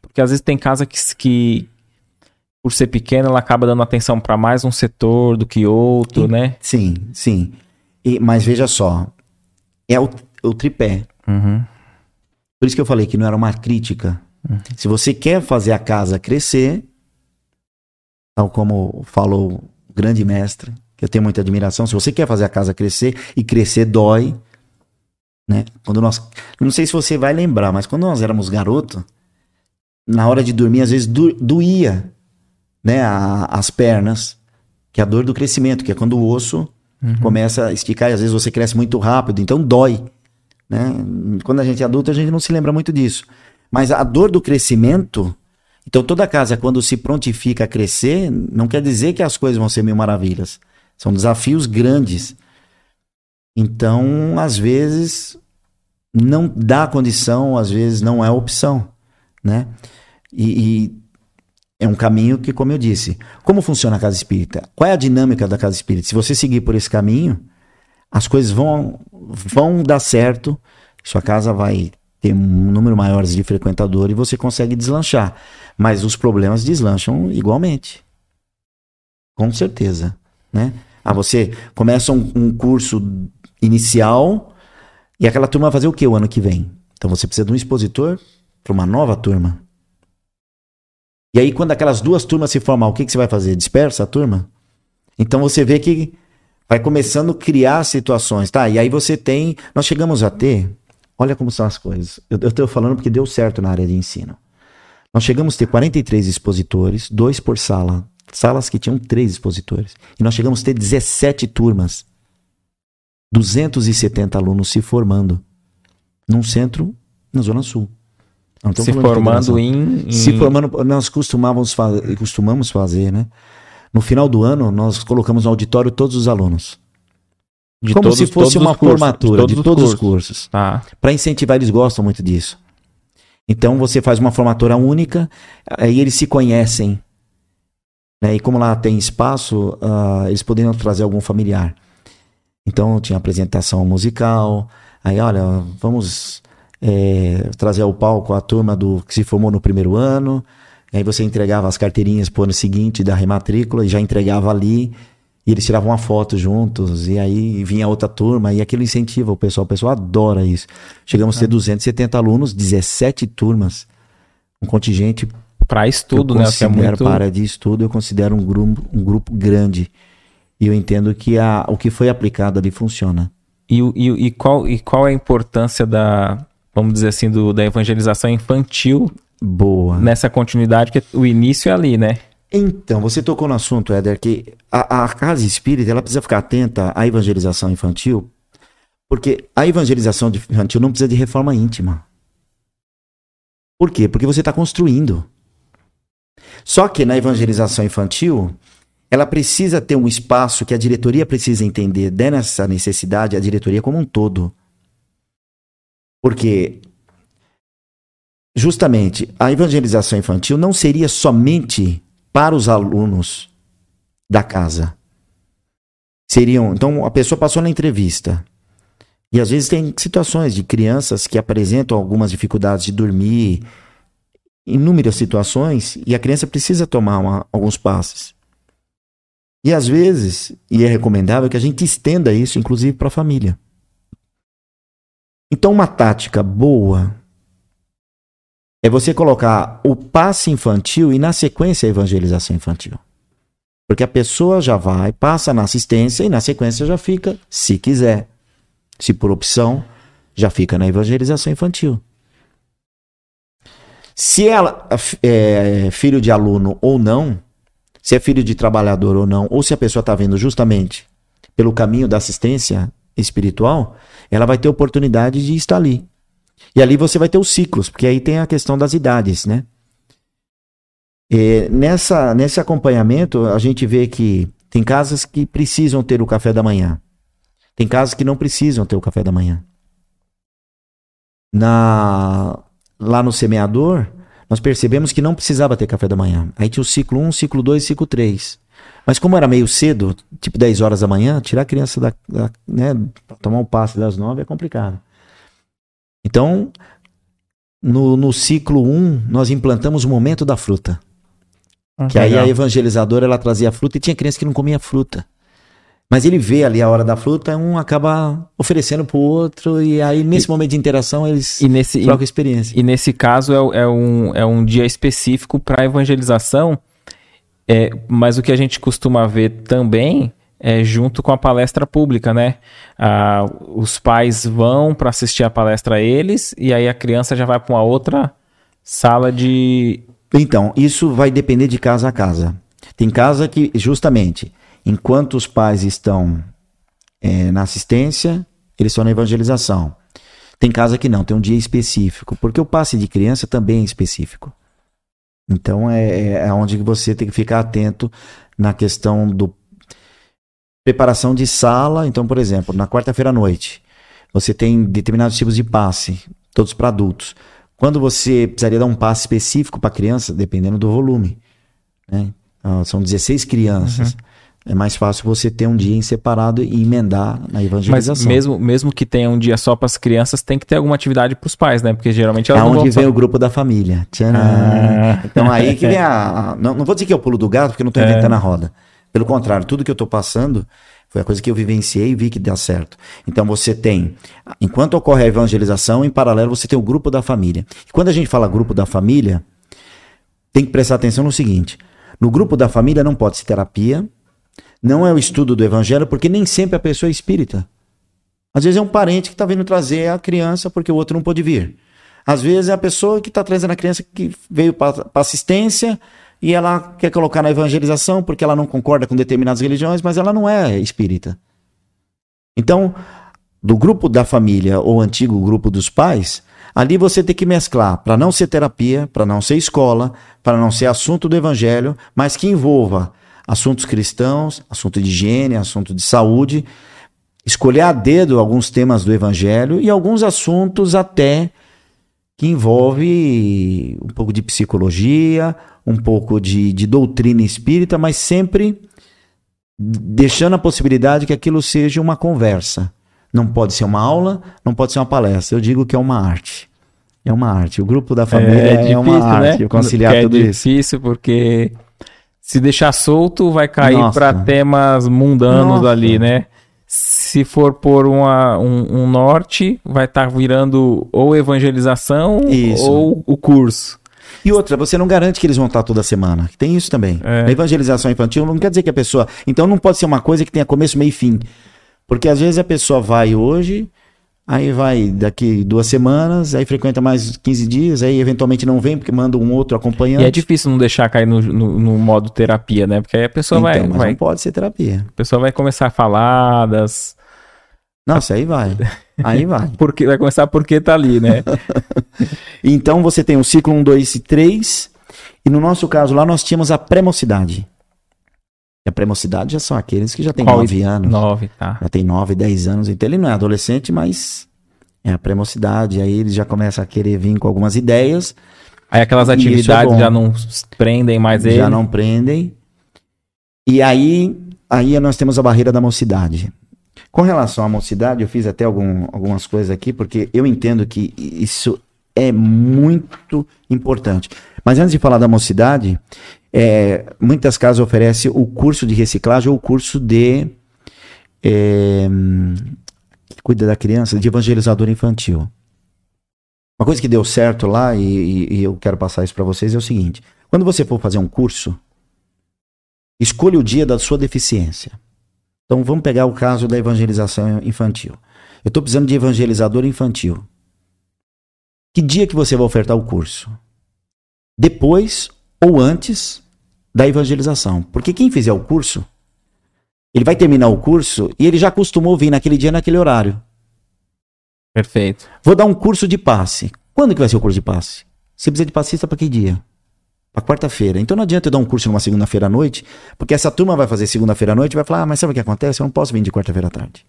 Porque às vezes tem casa que, que por ser pequena, ela acaba dando atenção para mais um setor do que outro, né? Sim, sim. E- mas veja só, é o, o tripé. Uhum. Por isso que eu falei que não era uma crítica. Se você quer fazer a casa crescer, tal como falou o grande mestre, que eu tenho muita admiração, se você quer fazer a casa crescer, e crescer dói, né? Quando nós, não sei se você vai lembrar, mas quando nós éramos garoto, na hora de dormir, às vezes do- doía, né, a- as pernas, que é a dor do crescimento, que é quando o osso começa a esticar e às vezes você cresce muito rápido, então dói. Né? Quando a gente é adulto, a gente não se lembra muito disso. Mas a dor do crescimento. Então, toda casa, quando se prontifica a crescer, não quer dizer que as coisas vão ser mil maravilhas. São desafios grandes. Então, às vezes, não dá condição, às vezes, não é opção. Né? E, e é um caminho que, como eu disse, como funciona a casa espírita? Qual é a dinâmica da casa espírita? Se você seguir por esse caminho, as coisas vão, vão dar certo, sua casa vai ter um número maior de frequentadores e você consegue deslanchar. Mas os problemas deslancham igualmente. Com certeza. Né? Ah, você começa um, um curso inicial e aquela turma vai fazer o que o ano que vem? Então você precisa de um expositor para uma nova turma. E aí, quando aquelas duas turmas se formar, o que, que você vai fazer? Dispersa a turma? Então você vê que vai começando a criar situações, tá? E aí você tem. Nós chegamos a ter. Olha como são as coisas. Eu estou falando porque deu certo na área de ensino. Nós chegamos a ter 43 expositores, dois por sala. Salas que tinham três expositores. E nós chegamos a ter 17 turmas. 270 alunos se formando. Num centro na Zona Sul. Não Se formando em, em- Se formando, nós costumávamos fazer, costumamos fazer, né? No final do ano, nós colocamos no auditório todos os alunos. De como todos- se fosse todos os uma cursos, formatura de todos, os cursos. Tá. Para incentivar, eles gostam muito disso. Então você faz uma formatura única, aí eles se conhecem. Né? E como lá tem espaço, ah, eles poderiam trazer algum familiar. Então tinha apresentação musical. Aí, olha, vamos é, trazer ao palco a turma do que se formou no primeiro ano. Aí você entregava as carteirinhas pro ano seguinte da rematrícula e já entregava ali. E eles tiravam uma foto juntos, e aí vinha outra turma, e aquilo incentiva o pessoal. O pessoal adora isso. Chegamos a ter 270 alunos, 17 turmas. Um contingente Para estudo, eu né? Que é muito. para de estudo, eu considero um grupo, um grupo grande. E eu entendo que a, o que foi aplicado ali funciona. E, e, e qual, e qual é a importância da, vamos dizer assim, do, da evangelização infantil Boa. nessa continuidade? Porque o início é ali, né? Então, você tocou no assunto, Éder, que a, a casa espírita ela precisa ficar atenta à evangelização infantil, porque a evangelização infantil não precisa de reforma íntima. Por quê? Porque você está construindo. Só que na evangelização infantil, ela precisa ter um espaço que a diretoria precisa entender dessa necessidade, a diretoria como um todo. Porque justamente a evangelização infantil não seria somente para os alunos da casa. Seriam, então a pessoa passou na entrevista. E às vezes tem situações de crianças que apresentam algumas dificuldades de dormir, inúmeras situações, e a criança precisa tomar uma- alguns passes. E às vezes, e é recomendável que a gente estenda isso, inclusive, para a família. Então, uma tática boa é você colocar o passe infantil e, na sequência, a evangelização infantil. Porque a pessoa já vai, passa na assistência e, na sequência, já fica, se quiser. Se por opção, já fica na evangelização infantil. Se ela é filho de aluno ou não, se é filho de trabalhador ou não, ou se a pessoa está vendo justamente pelo caminho da assistência espiritual, ela vai ter oportunidade de estar ali. E ali você vai ter os ciclos, porque aí tem a questão das idades, né? E nessa, nesse acompanhamento, a gente vê que tem casas que precisam ter o café da manhã. Tem casas que não precisam ter o café da manhã. Na, lá no semeador, nós percebemos que não precisava ter café da manhã. Aí tinha o ciclo 1, ciclo 2 ciclo 3. Mas como era meio cedo, tipo 10 horas da manhã, tirar a criança da, da né, tomar um passe das 9 é complicado. Então, no, no ciclo 1, nós implantamos o momento da fruta. Ah, Que aí legal. a evangelizadora ela trazia fruta e tinha criança que não comia fruta. Mas ele vê ali a hora da fruta, um acaba oferecendo pro outro, e aí nesse momento de interação eles E nesse, e, trocam experiência. e nesse caso é, é um, é um dia específico para evangelização, é, mas o que a gente costuma ver também é junto com a palestra pública, né? Ah, os pais vão para assistir a palestra eles e aí a criança já vai para uma outra sala de. Então, isso vai depender de casa a casa. Tem casa que, justamente, enquanto os pais estão eh, na assistência, eles estão na evangelização. Tem casa que não, tem um dia específico, porque o passe de criança também é específico. Então, é, é onde que você tem que ficar atento na questão do preparação de sala. Então, por exemplo, na quarta-feira à noite, você tem determinados tipos de passe, todos para adultos. Quando você precisaria dar um passe específico para criança, dependendo do volume. né? Ah, são 16 crianças. É mais fácil você ter um dia em separado e emendar na Mas evangelização. mesmo, mesmo que tenha um dia só para as crianças, tem que ter alguma atividade para os pais, né? Porque geralmente É elas não onde vem o grupo da família. Ah. Então aí que vem <laughs> a. a- não, não vou dizer que é o pulo do gato, porque eu não estou É. inventando a roda. Pelo contrário, tudo que eu estou passando foi a coisa que eu vivenciei e vi que dá certo. Então você tem, enquanto ocorre a evangelização, em paralelo você tem o grupo da família. E quando a gente fala grupo da família, tem que prestar atenção no seguinte: no grupo da família não pode ser terapia, não é o estudo do evangelho, porque nem sempre a pessoa é espírita. Às vezes é um parente que está vindo trazer a criança porque o outro não pôde vir. Às vezes é a pessoa que está trazendo a criança que veio para assistência e ela quer colocar na evangelização porque ela não concorda com determinadas religiões, mas ela não é espírita. Então, do grupo da família ou antigo grupo dos pais, ali você tem que mesclar para não ser terapia, para não ser escola, para não ser assunto do evangelho, mas que envolva assuntos cristãos, assunto de higiene, assunto de saúde, escolher a dedo alguns temas do evangelho e alguns assuntos até que envolve um pouco de psicologia, um pouco de, de doutrina espírita, mas sempre deixando a possibilidade que aquilo seja uma conversa. Não pode ser uma aula, não pode ser uma palestra. Eu digo que é uma arte. É uma arte. O grupo da família é, uma arte. Conciliar Porque tudo é isso. difícil porque se deixar solto vai cair para temas mundanos Nossa. ali, né? Se for por uma, um, um norte, vai estar virando ou evangelização Isso. ou o curso. E outra, você não garante que eles vão estar toda semana. Tem isso também. É. A evangelização infantil não quer dizer que a pessoa. Então não pode ser uma coisa que tenha começo, meio e fim. Porque às vezes a pessoa vai hoje, aí vai daqui duas semanas, aí frequenta mais 15 dias, aí eventualmente não vem porque manda um outro acompanhante. E é difícil não deixar cair no, no, no modo terapia, né? Porque aí a pessoa, então, vai, mas vai, não pode ser terapia. a pessoa vai começar a falar das. Nossa, aí vai. <laughs> Aí <laughs> vai. Porque, vai começar porque tá ali, né? <laughs> Então você tem o ciclo 1, 2 e 3. E no nosso caso lá nós tínhamos a pré-mocidade. E a pré-mocidade já são aqueles que já têm Qual 9 anos. Nove, tá. Já tem 9, 10 anos. Então ele não é adolescente, mas é a pré-mocidade. Aí ele já começa a querer vir com algumas ideias. Aí aquelas é atividades bom. já não prendem mais ele. já não prendem. E aí, aí nós temos a barreira da mocidade. Com relação à mocidade, eu fiz até algum- algumas coisas aqui, porque eu entendo que isso é muito importante. Mas antes de falar da mocidade, é, muitas casas oferecem o curso de reciclagem ou o curso de. é, cuida da criança, de evangelizador infantil. Uma coisa que deu certo lá, e, e- e eu quero passar isso para vocês, é o seguinte: quando você for fazer um curso, escolha o dia da sua deficiência. Então vamos pegar o caso da evangelização infantil. Eu estou precisando de evangelizador infantil. Que dia que você vai ofertar o curso? Depois ou antes da evangelização? Porque quem fizer o curso, ele vai terminar o curso e ele já acostumou vir naquele dia, naquele horário. Perfeito. Vou dar um curso de passe. Quando que vai ser o curso de passe? Você precisa de passista para que dia? Para quarta-feira. Então não adianta eu dar um curso numa segunda-feira à noite, porque essa turma vai fazer segunda-feira à noite e vai falar: ah, mas sabe o que acontece? Eu não posso vir de quarta-feira à tarde.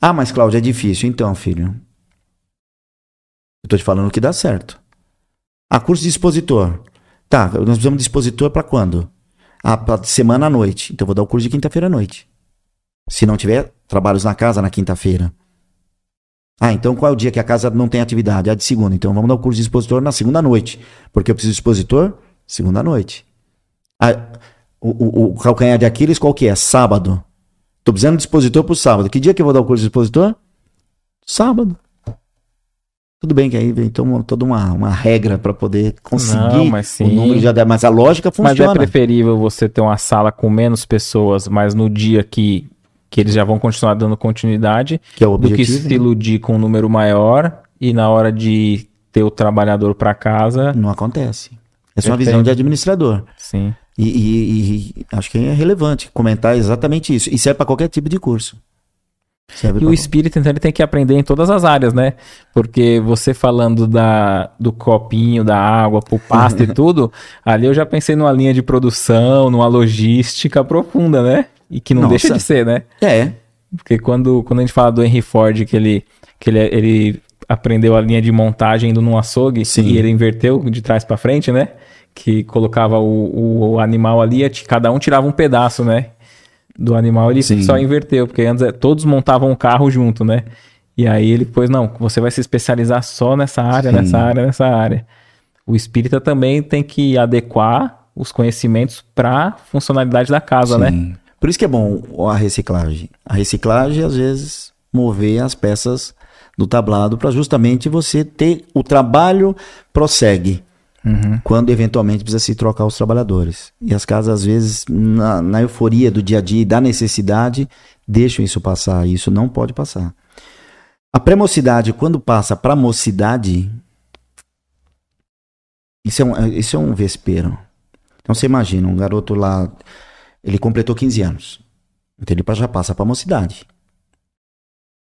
Ah, mas Cláudio, é difícil. Então, filho. Eu tô te falando que dá certo. Ah, curso de expositor. Tá, nós precisamos de expositor para quando? Ah, pra semana à noite. Então eu vou dar o curso de quinta-feira à noite. Se não tiver trabalhos na casa na quinta-feira. Ah, então qual é o dia que a casa não tem atividade? Ah, de segunda. Então vamos dar o curso de expositor na segunda noite. Porque eu preciso de expositor segunda noite. Ah, o, o, o calcanhar de Aquiles qual que é? Sábado. Tô precisando de expositor pro sábado. Que dia que eu vou dar o curso de expositor? Sábado. Tudo bem que aí vem toda uma, uma regra para poder conseguir Não, mas sim. o número de adeptos. Mas a lógica Mas é funciona. preferível você ter uma sala com menos pessoas, mas no dia que, que eles já vão continuar dando continuidade, que é o do que objetivo. se iludir com um número maior e na hora de ter o trabalhador para casa, Não acontece. É uma Perfeito. visão de administrador. sim. E, e- e acho que é relevante comentar exatamente isso. E serve para qualquer tipo de curso. Serve E o espírito, então, ele tem que aprender em todas as áreas, né? Porque você falando da, do copinho, da água, pro pasto e <laughs> tudo, ali eu já pensei numa linha de produção, numa logística profunda, né? E que não Nossa. deixa de ser, né? É, Porque quando, quando a gente fala do Henry Ford, que ele, que ele, ele aprendeu a linha de montagem indo num açougue Sim. e ele inverteu de trás pra frente, né? Que colocava o, o animal ali, cada um tirava um pedaço, né? Do animal, ele Sim. só inverteu, porque antes é, todos montavam o carro junto, né? E aí ele pôs, não, você vai se especializar só nessa área, Sim. nessa área, nessa área. O espírita também tem que adequar os conhecimentos para funcionalidade da casa, né? Por isso que é bom a reciclagem. A reciclagem, às vezes, mover as peças do tablado para justamente você ter o trabalho prossegue. Uhum. quando eventualmente precisa se trocar os trabalhadores. E as casas, às vezes, na, na euforia do dia a dia e da necessidade, deixam isso passar. E isso não pode passar. A pré-mocidade, quando passa para mocidade, isso é, um, isso é um vespeiro. Então você imagina, um garoto lá, ele completou 15 anos. Então ele já passa para mocidade.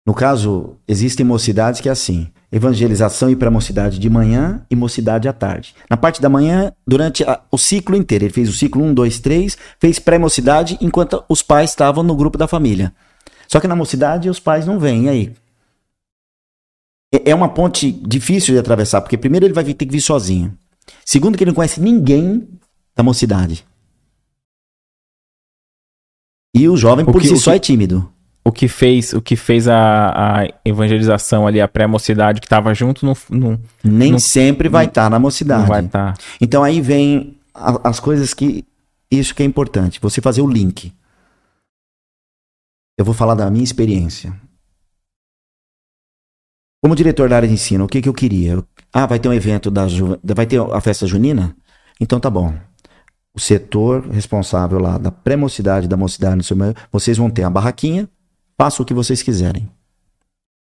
No caso, existem mocidades que é assim: evangelização e pré-mocidade de manhã e mocidade à tarde. Na parte da manhã, durante a- o ciclo inteiro, ele fez o ciclo 1, 2, 3, fez pré-mocidade enquanto os pais estavam no grupo da família. Só que na mocidade os pais não vêm, e aí? É- É uma ponte difícil de atravessar, porque primeiro ele vai ter que vir sozinho. Segundo, que ele não conhece ninguém da mocidade. E o jovem, O por que- si o só, que- é tímido. o que fez o que fez a, a evangelização ali, a pré-mocidade que estava junto, não, não, Nem Não- sempre vai estar na mocidade. vai estar. Então aí vem a- as coisas que. Isso que é importante, você fazer o link. Eu vou falar da minha experiência. Como diretor da área de ensino, o que, que eu queria? Ah, vai ter um evento da. Ju... Vai ter a festa junina? Então tá bom. O setor responsável lá da pré-mocidade, da mocidade, no seu meio, vocês vão ter a barraquinha, faça o que vocês quiserem.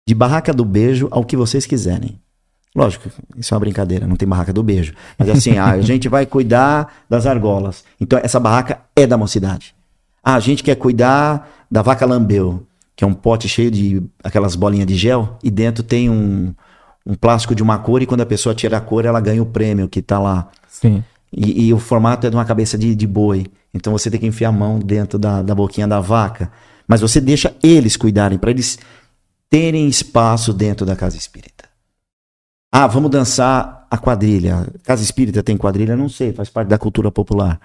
De barraca do beijo ao que vocês quiserem. Lógico, isso é uma brincadeira, não tem barraca do beijo. Mas assim, ah, a <laughs> gente vai cuidar das argolas. Então essa barraca é da mocidade. Ah, a gente quer cuidar da vaca lambeu, que é um pote cheio de aquelas bolinhas de gel, e dentro tem um, um plástico de uma cor, e quando a pessoa tira a cor, ela ganha o prêmio que tá lá. Sim. E, e o formato é de uma cabeça de, de boi. Então você tem que enfiar a mão dentro da, da boquinha da vaca. Mas você deixa eles cuidarem, para eles terem espaço dentro da casa espírita. Ah, vamos dançar a quadrilha. Casa espírita tem quadrilha? Não sei, faz parte da cultura popular.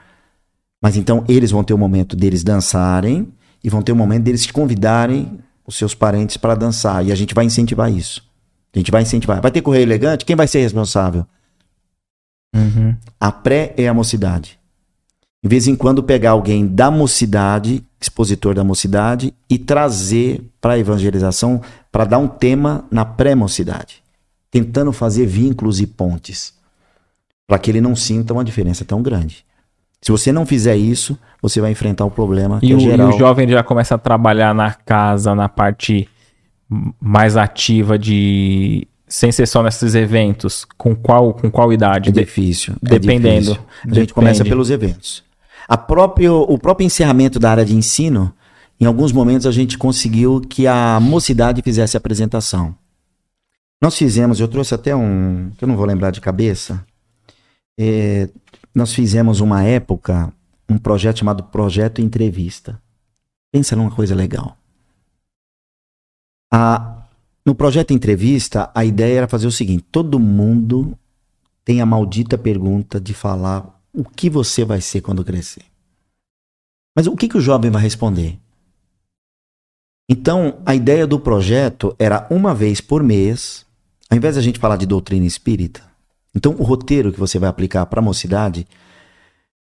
Mas então eles vão ter o momento deles dançarem e vão ter o momento deles convidarem os seus parentes para dançar. E a gente vai incentivar isso. A gente vai incentivar. Vai ter correio elegante? Quem vai ser responsável? Uhum. A pré é a mocidade. De vez em quando pegar alguém da mocidade, expositor da mocidade, e trazer para a evangelização para dar um tema na pré-mocidade, tentando fazer vínculos e pontes, para que ele não sinta uma diferença tão grande. Se você não fizer isso, você vai enfrentar o problema que E, é o, e geral. o jovem já começa a trabalhar na casa, na parte mais ativa de. Sem ser só nesses eventos. Com qual, com qual idade? É difícil. é dependendo. difícil. A gente começa Depende. pelos eventos. A próprio, o próprio encerramento da área de ensino, em alguns momentos a gente conseguiu que a mocidade fizesse a apresentação. Nós fizemos, eu trouxe até um, que eu não vou lembrar de cabeça. É, nós fizemos uma época um projeto chamado Projeto Entrevista. Pensa numa coisa legal. A, no projeto Entrevista, a ideia era fazer o seguinte: todo mundo tem a maldita pergunta de falar o que você vai ser quando crescer. Mas o que, que o jovem vai responder? Então, a ideia do projeto era uma vez por mês, ao invés de a gente falar de doutrina espírita, então o roteiro que você vai aplicar para a mocidade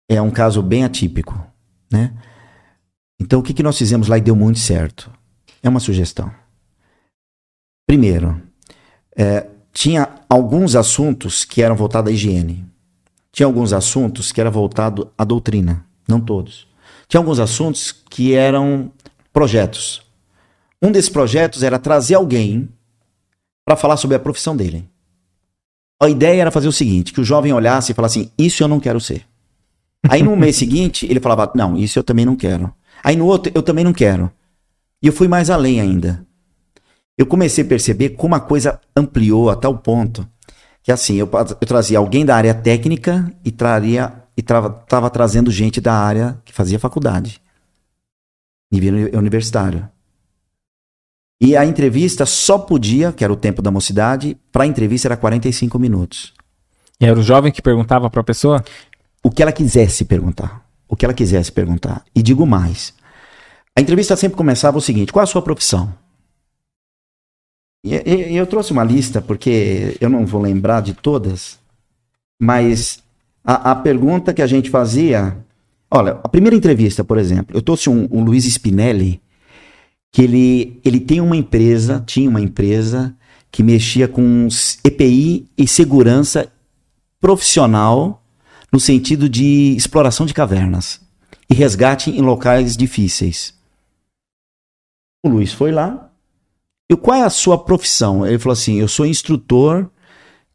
é um caso bem atípico, né? Então, o que, que nós fizemos lá e deu muito certo? É uma sugestão. Primeiro, é, tinha alguns assuntos que eram voltados à higiene. Tinha alguns assuntos que eram voltados à doutrina, não todos. Tinha alguns assuntos que eram projetos. Um desses projetos era trazer alguém para falar sobre a profissão dele. A ideia era fazer o seguinte: que o jovem olhasse e falasse assim, isso eu não quero ser. Aí no mês seguinte, ele falava, não, isso eu também não quero. Aí no outro, eu também não quero. E eu fui mais além ainda. Eu comecei a perceber como a coisa ampliou a tal ponto que assim, eu, eu trazia alguém da área técnica e traria e estava trazendo gente da área que fazia faculdade, nível universitário. E a entrevista só podia, que era o tempo da mocidade, para a entrevista era 45 minutos. E era o jovem que perguntava para a pessoa? O que ela quisesse perguntar. O que ela quisesse perguntar. E digo mais. A entrevista sempre começava o seguinte: qual é a sua profissão? E, e, eu trouxe uma lista, porque eu não vou lembrar de todas, mas a, a pergunta que a gente fazia. Olha, a primeira entrevista, por exemplo, eu trouxe um, um Luiz Spinelli, que ele, ele tem uma empresa, tinha uma empresa que mexia com EPI e segurança profissional no sentido de exploração de cavernas e resgate em locais difíceis. O Luiz foi lá. E qual é a sua profissão? Ele falou assim: eu sou instrutor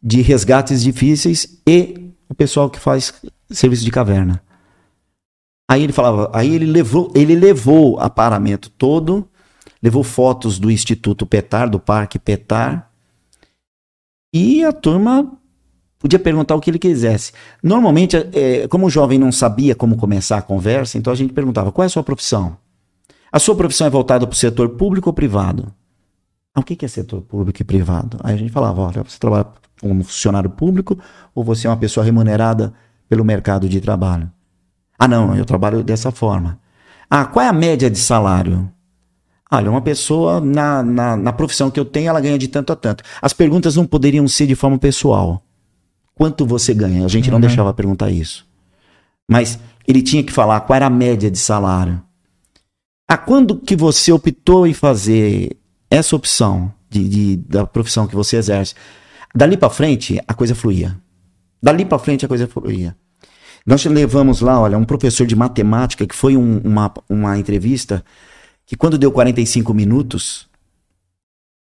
de resgates difíceis e o pessoal que faz serviço de caverna. Aí ele falava, aí ele levou, ele levou aparamento todo levou fotos do Instituto Petar, do Parque Petar, e a turma podia perguntar o que ele quisesse. Normalmente, é, como o jovem não sabia como começar a conversa, então a gente perguntava: qual é a sua profissão? A sua profissão é voltada para o setor público ou privado? Ah, o que é setor público e privado? Aí a gente falava: olha, você trabalha como funcionário público ou você é uma pessoa remunerada pelo mercado de trabalho? Ah, não, eu trabalho dessa forma. Ah, qual é a média de salário? Olha, uma pessoa na, na, na, profissão que eu tenho, ela ganha de tanto a tanto. As perguntas não poderiam ser de forma pessoal. Quanto você ganha? A gente uhum. não deixava perguntar isso. Mas ele tinha que falar qual era a média de salário. A quando que você optou em fazer essa opção de, de da profissão que você exerce? Dali para frente, a coisa fluía. Dali para frente, a coisa fluía. Nós levamos lá, olha, um professor de matemática que foi um, uma, uma entrevista que quando deu 45 minutos,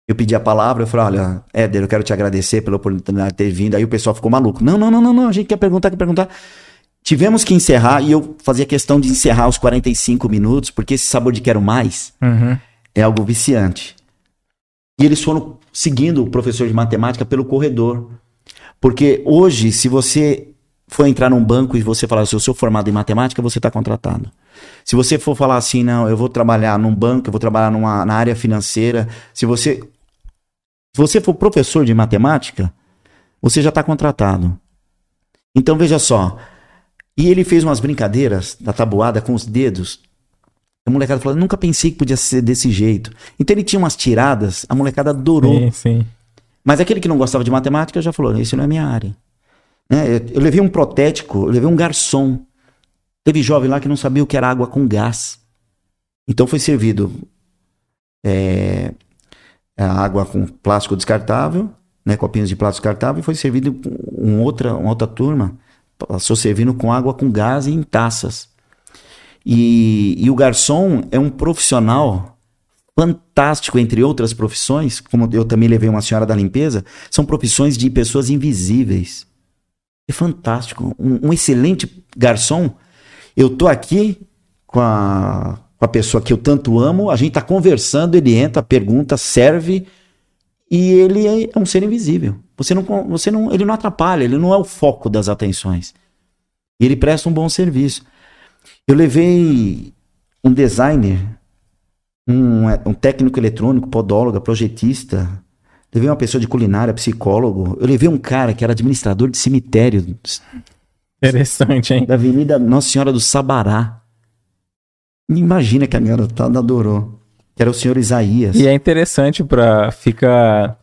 eu pedi a palavra, eu falei, olha, Éder, eu quero te agradecer pela oportunidade de ter vindo. Aí o pessoal ficou maluco. Não, não, não, não, não, a gente quer perguntar, quer perguntar. Tivemos que encerrar, e eu fazia questão de encerrar os 45 minutos, porque esse sabor de quero mais uhum. é algo viciante. E eles foram seguindo o professor de matemática pelo corredor. Porque hoje, se você for entrar num banco e você falar, se eu sou formado em matemática, você está contratado. Se você for falar assim, não, eu vou trabalhar num banco, eu vou trabalhar numa, na área financeira, se você se você for professor de matemática, você já está contratado. Então veja só. E ele fez umas brincadeiras da tabuada com os dedos. A molecada falou: nunca pensei que podia ser desse jeito. Então ele tinha umas tiradas, a molecada adorou. Sim, sim. Mas aquele que não gostava de matemática já falou: isso não é minha área. Né? Eu, eu levei um protético, eu levei um garçom. Teve jovem lá que não sabia o que era água com gás. Então foi servido é, água com plástico descartável, né, copinhos de plástico descartável, e foi servido um outra, uma outra turma, passou servindo com água com gás e em taças. E, e o garçom é um profissional fantástico, entre outras profissões, como eu também levei uma senhora da limpeza, são profissões de pessoas invisíveis. É fantástico. Um, um excelente garçom. Eu tô aqui com a, com a pessoa que eu tanto amo, a gente tá conversando, ele entra, pergunta, serve, e ele é, é um ser invisível. Você não, você não, ele não atrapalha, ele não é o foco das atenções. E ele presta um bom serviço. Eu levei um designer, um, um técnico eletrônico, podóloga, projetista, levei uma pessoa de culinária, psicólogo, eu levei um cara que era administrador de cemitério. Interessante, hein? Da Avenida Nossa Senhora do Sabará. Imagina que a garotada adorou. Que era o senhor Isaías. E é interessante para ficar.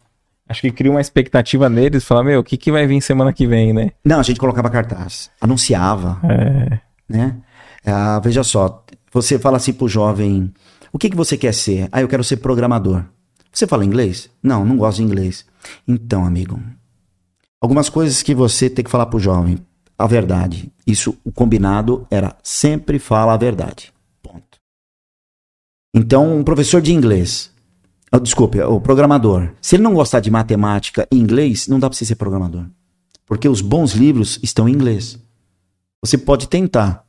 Acho que cria uma expectativa neles, falar, meu, o que, que vai vir semana que vem, né? Não, a gente colocava cartaz, anunciava, É. né? Ah, veja só, você fala assim pro jovem, o que, que você quer ser? Ah, eu quero ser programador. Você fala inglês? Não, não gosto de inglês. Então, amigo, algumas coisas que você tem que falar pro jovem, a verdade. Isso, o combinado era sempre fala a verdade. Ponto. Então, um professor de inglês, ah, desculpe, o programador, se ele não gostar de matemática e inglês, não dá para você ser programador. Porque os bons livros estão em inglês. Você pode tentar,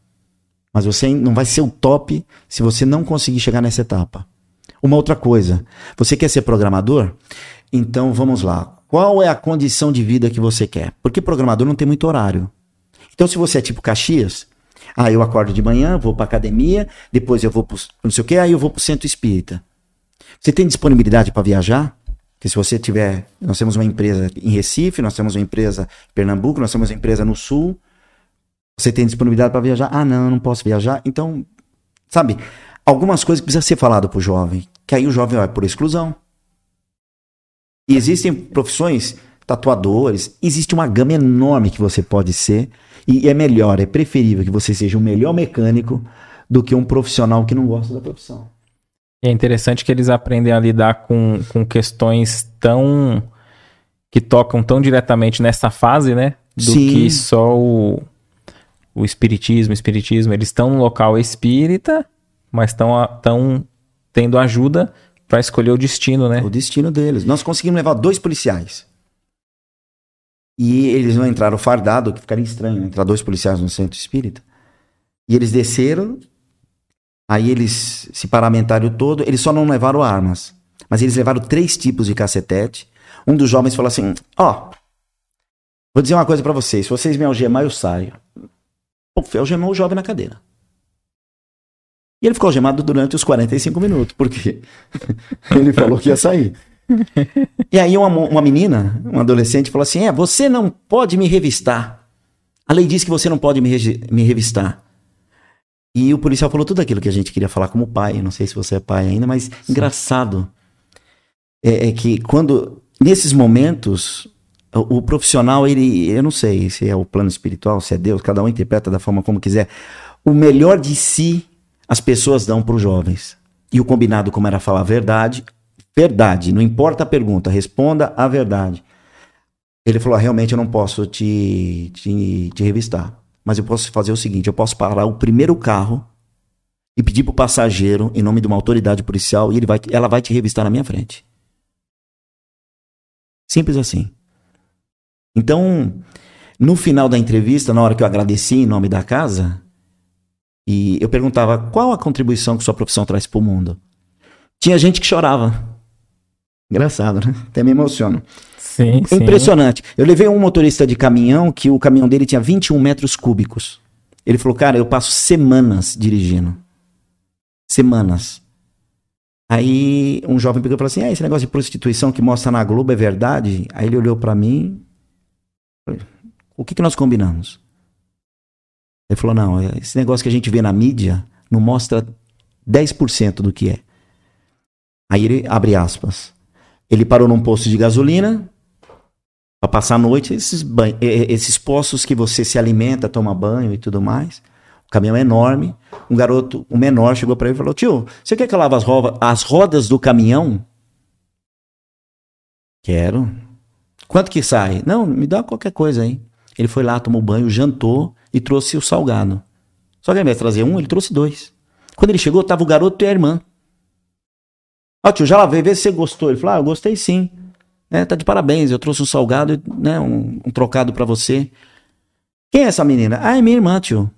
mas você não vai ser o top se você não conseguir chegar nessa etapa. Uma outra coisa, você quer ser programador? Então vamos lá. Qual é a condição de vida que você quer? Porque programador não tem muito horário. Então se você é tipo Caxias, ah, eu acordo de manhã, vou para academia, depois eu vou não sei o que, aí eu vou pro centro espírita. Você tem disponibilidade para viajar? Porque se você tiver, nós temos uma empresa em Recife, nós temos uma empresa em Pernambuco, nós temos uma empresa no Sul. Você tem disponibilidade para viajar? Ah, não, eu não posso viajar. Então, sabe, algumas coisas que precisa ser falado pro jovem, que aí o jovem vai por exclusão. E existem profissões, tatuadores, existe uma gama enorme que você pode ser, e é melhor, é preferível que você seja um melhor mecânico do que um profissional que não gosta da profissão. E é interessante que eles aprendem a lidar com, com questões tão. que tocam tão diretamente nessa fase, né? Do Sim. que só o, o espiritismo, espiritismo. Eles estão no local espírita, mas estão tão tendo ajuda para escolher o destino, né? O destino deles. Nós conseguimos levar dois policiais. E eles não entraram fardado, que ficaria estranho né? entrar dois policiais no centro espírita. E eles desceram, aí eles se paramentaram todo, eles só não levaram armas. Mas eles levaram três tipos de cacetete. Um dos jovens falou assim: Ó, vou dizer uma coisa pra vocês, se vocês me algemar, eu saio. Algemou o jovem na cadeira. E ele ficou algemado durante os 45 minutos, porque <laughs> ele falou que ia sair. E aí uma, uma menina, uma adolescente, falou assim: É, você não pode me revistar. A lei diz que você não pode me, me revistar. E o policial falou tudo aquilo que a gente queria falar como pai. Não sei se você é pai ainda, mas engraçado é, é que quando nesses momentos o, o profissional ele, eu não sei se é o plano espiritual, se é Deus, cada um interpreta da forma como quiser. O melhor de si as pessoas dão para os jovens. E o combinado como era falar a verdade, verdade, não importa a pergunta, responda a verdade. Ele falou: ah, realmente eu não posso te, te, te revistar. Mas eu posso fazer o seguinte: eu posso parar o primeiro carro e pedir pro passageiro, em nome de uma autoridade policial, e ele vai, ela vai te revistar na minha frente. Simples assim. Então, no final da entrevista, na hora que eu agradeci em nome da casa, e eu perguntava qual a contribuição que sua profissão traz pro mundo. Tinha gente que chorava. Engraçado, né? Até me emociono. Sim, sim. Impressionante. Eu levei um motorista de caminhão que o caminhão dele tinha 21 metros cúbicos. Ele falou, cara, eu passo semanas dirigindo. Semanas. Aí um jovem pegou e falou assim: ah, esse negócio de prostituição que mostra na Globo é verdade? Aí ele olhou pra mim. O que, que nós combinamos? Ele falou: não, esse negócio que a gente vê na mídia não mostra 10% do que é. Aí ele abre aspas. Ele parou num posto de gasolina para passar a noite. Esses, esses postos que você se alimenta, toma banho e tudo mais. O caminhão é enorme. Um garoto, um menor, chegou para ele e falou: Tio, você quer que eu lave as, ro- as rodas do caminhão? Quero. Quanto que sai? Não, me dá qualquer coisa aí. Ele foi lá, tomou banho, jantou e trouxe o salgado. Só que ao invés de trazer um, ele trouxe dois. Quando ele chegou, tava o garoto e a irmã. Ó, tio, já lavei, vê se você gostou. Ele falou, ah, eu gostei sim. É, tá de parabéns, eu trouxe um salgado, né, um, um trocado pra você. Quem é essa menina? Ah, é minha irmã, tio.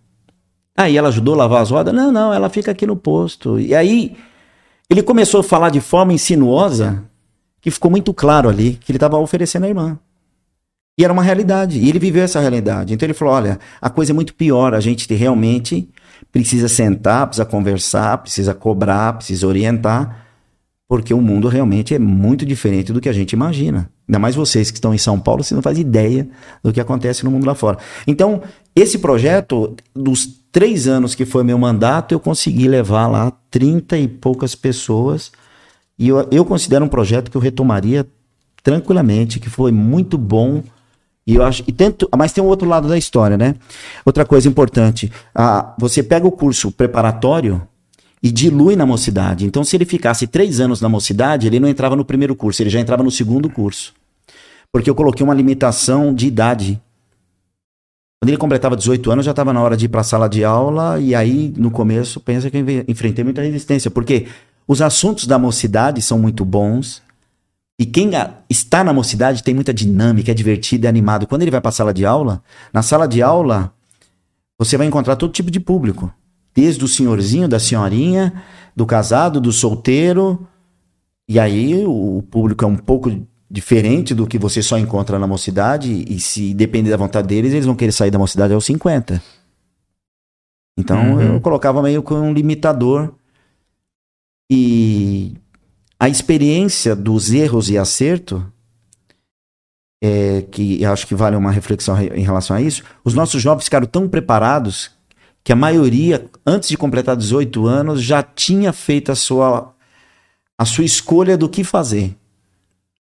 Aí ela ajudou a lavar as rodas? Não, não, ela fica aqui no posto. E aí ele começou a falar de forma insinuosa que ficou muito claro ali que ele estava oferecendo a irmã. E era uma realidade. E ele viveu essa realidade. Então ele falou: olha, a coisa é muito pior. A gente realmente precisa sentar, precisa conversar, precisa cobrar, precisa orientar. Porque o mundo realmente é muito diferente do que a gente imagina. Ainda mais vocês que estão em São Paulo, vocês não fazem ideia do que acontece no mundo lá fora. Então, esse projeto, dos três anos que foi meu mandato, eu consegui levar lá 30 e poucas pessoas. E eu, eu considero um projeto que eu retomaria tranquilamente, que foi muito bom. E eu acho, e tento, mas tem um outro lado da história, né? Outra coisa importante, ah, você pega o curso preparatório, e dilui na mocidade. Então, se ele ficasse três anos na mocidade, ele não entrava no primeiro curso, ele já entrava no segundo curso. Porque eu coloquei uma limitação de idade. Quando ele completava 18 anos, já estava na hora de ir para a sala de aula, e aí, no começo, pensa que eu enfrentei muita resistência, porque os assuntos da mocidade são muito bons, e quem está na mocidade tem muita dinâmica, é divertido, é animado. Quando ele vai para a sala de aula, na sala de aula, você vai encontrar todo tipo de público desde o senhorzinho, da senhorinha, do casado, do solteiro. E aí o público é um pouco diferente do que você só encontra na mocidade. E se depender da vontade deles, eles vão querer sair da mocidade aos 50. Então uhum. eu colocava meio com um limitador. E a experiência dos erros e acerto, é, que acho que vale uma reflexão em relação a isso, os nossos jovens ficaram tão preparados que a maioria, antes de completar 18 anos, já tinha feito a sua, a sua escolha do que fazer.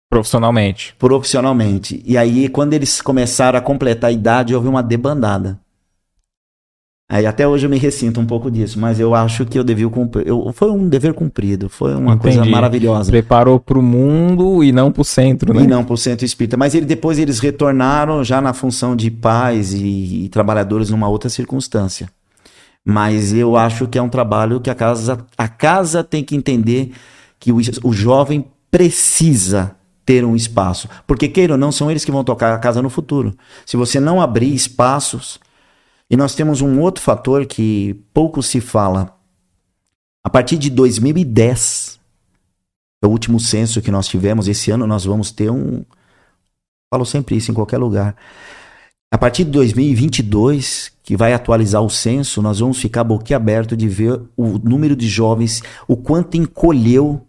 Profissionalmente. Profissionalmente. E aí, quando eles começaram a completar a idade, houve uma debandada. Aí até hoje eu me ressinto um pouco disso, mas eu acho que eu devia cumprir. Eu, foi um dever cumprido, foi uma Entendi. coisa maravilhosa. Preparou para o mundo e não para o centro, né? E não para o centro espírita. Mas ele, depois eles retornaram já na função de pais e, e trabalhadores numa outra circunstância. Mas eu acho que é um trabalho que a casa, a casa tem que entender que o, o jovem precisa ter um espaço. Porque, queira ou não, são eles que vão tocar a casa no futuro. Se você não abrir espaços. E nós temos um outro fator que pouco se fala. A partir de 2010, é o último censo que nós tivemos, esse ano nós vamos ter um. Falo sempre isso em qualquer lugar. A partir de 2022, que vai atualizar o censo, nós vamos ficar boquiaberto de ver o número de jovens, o quanto encolheu.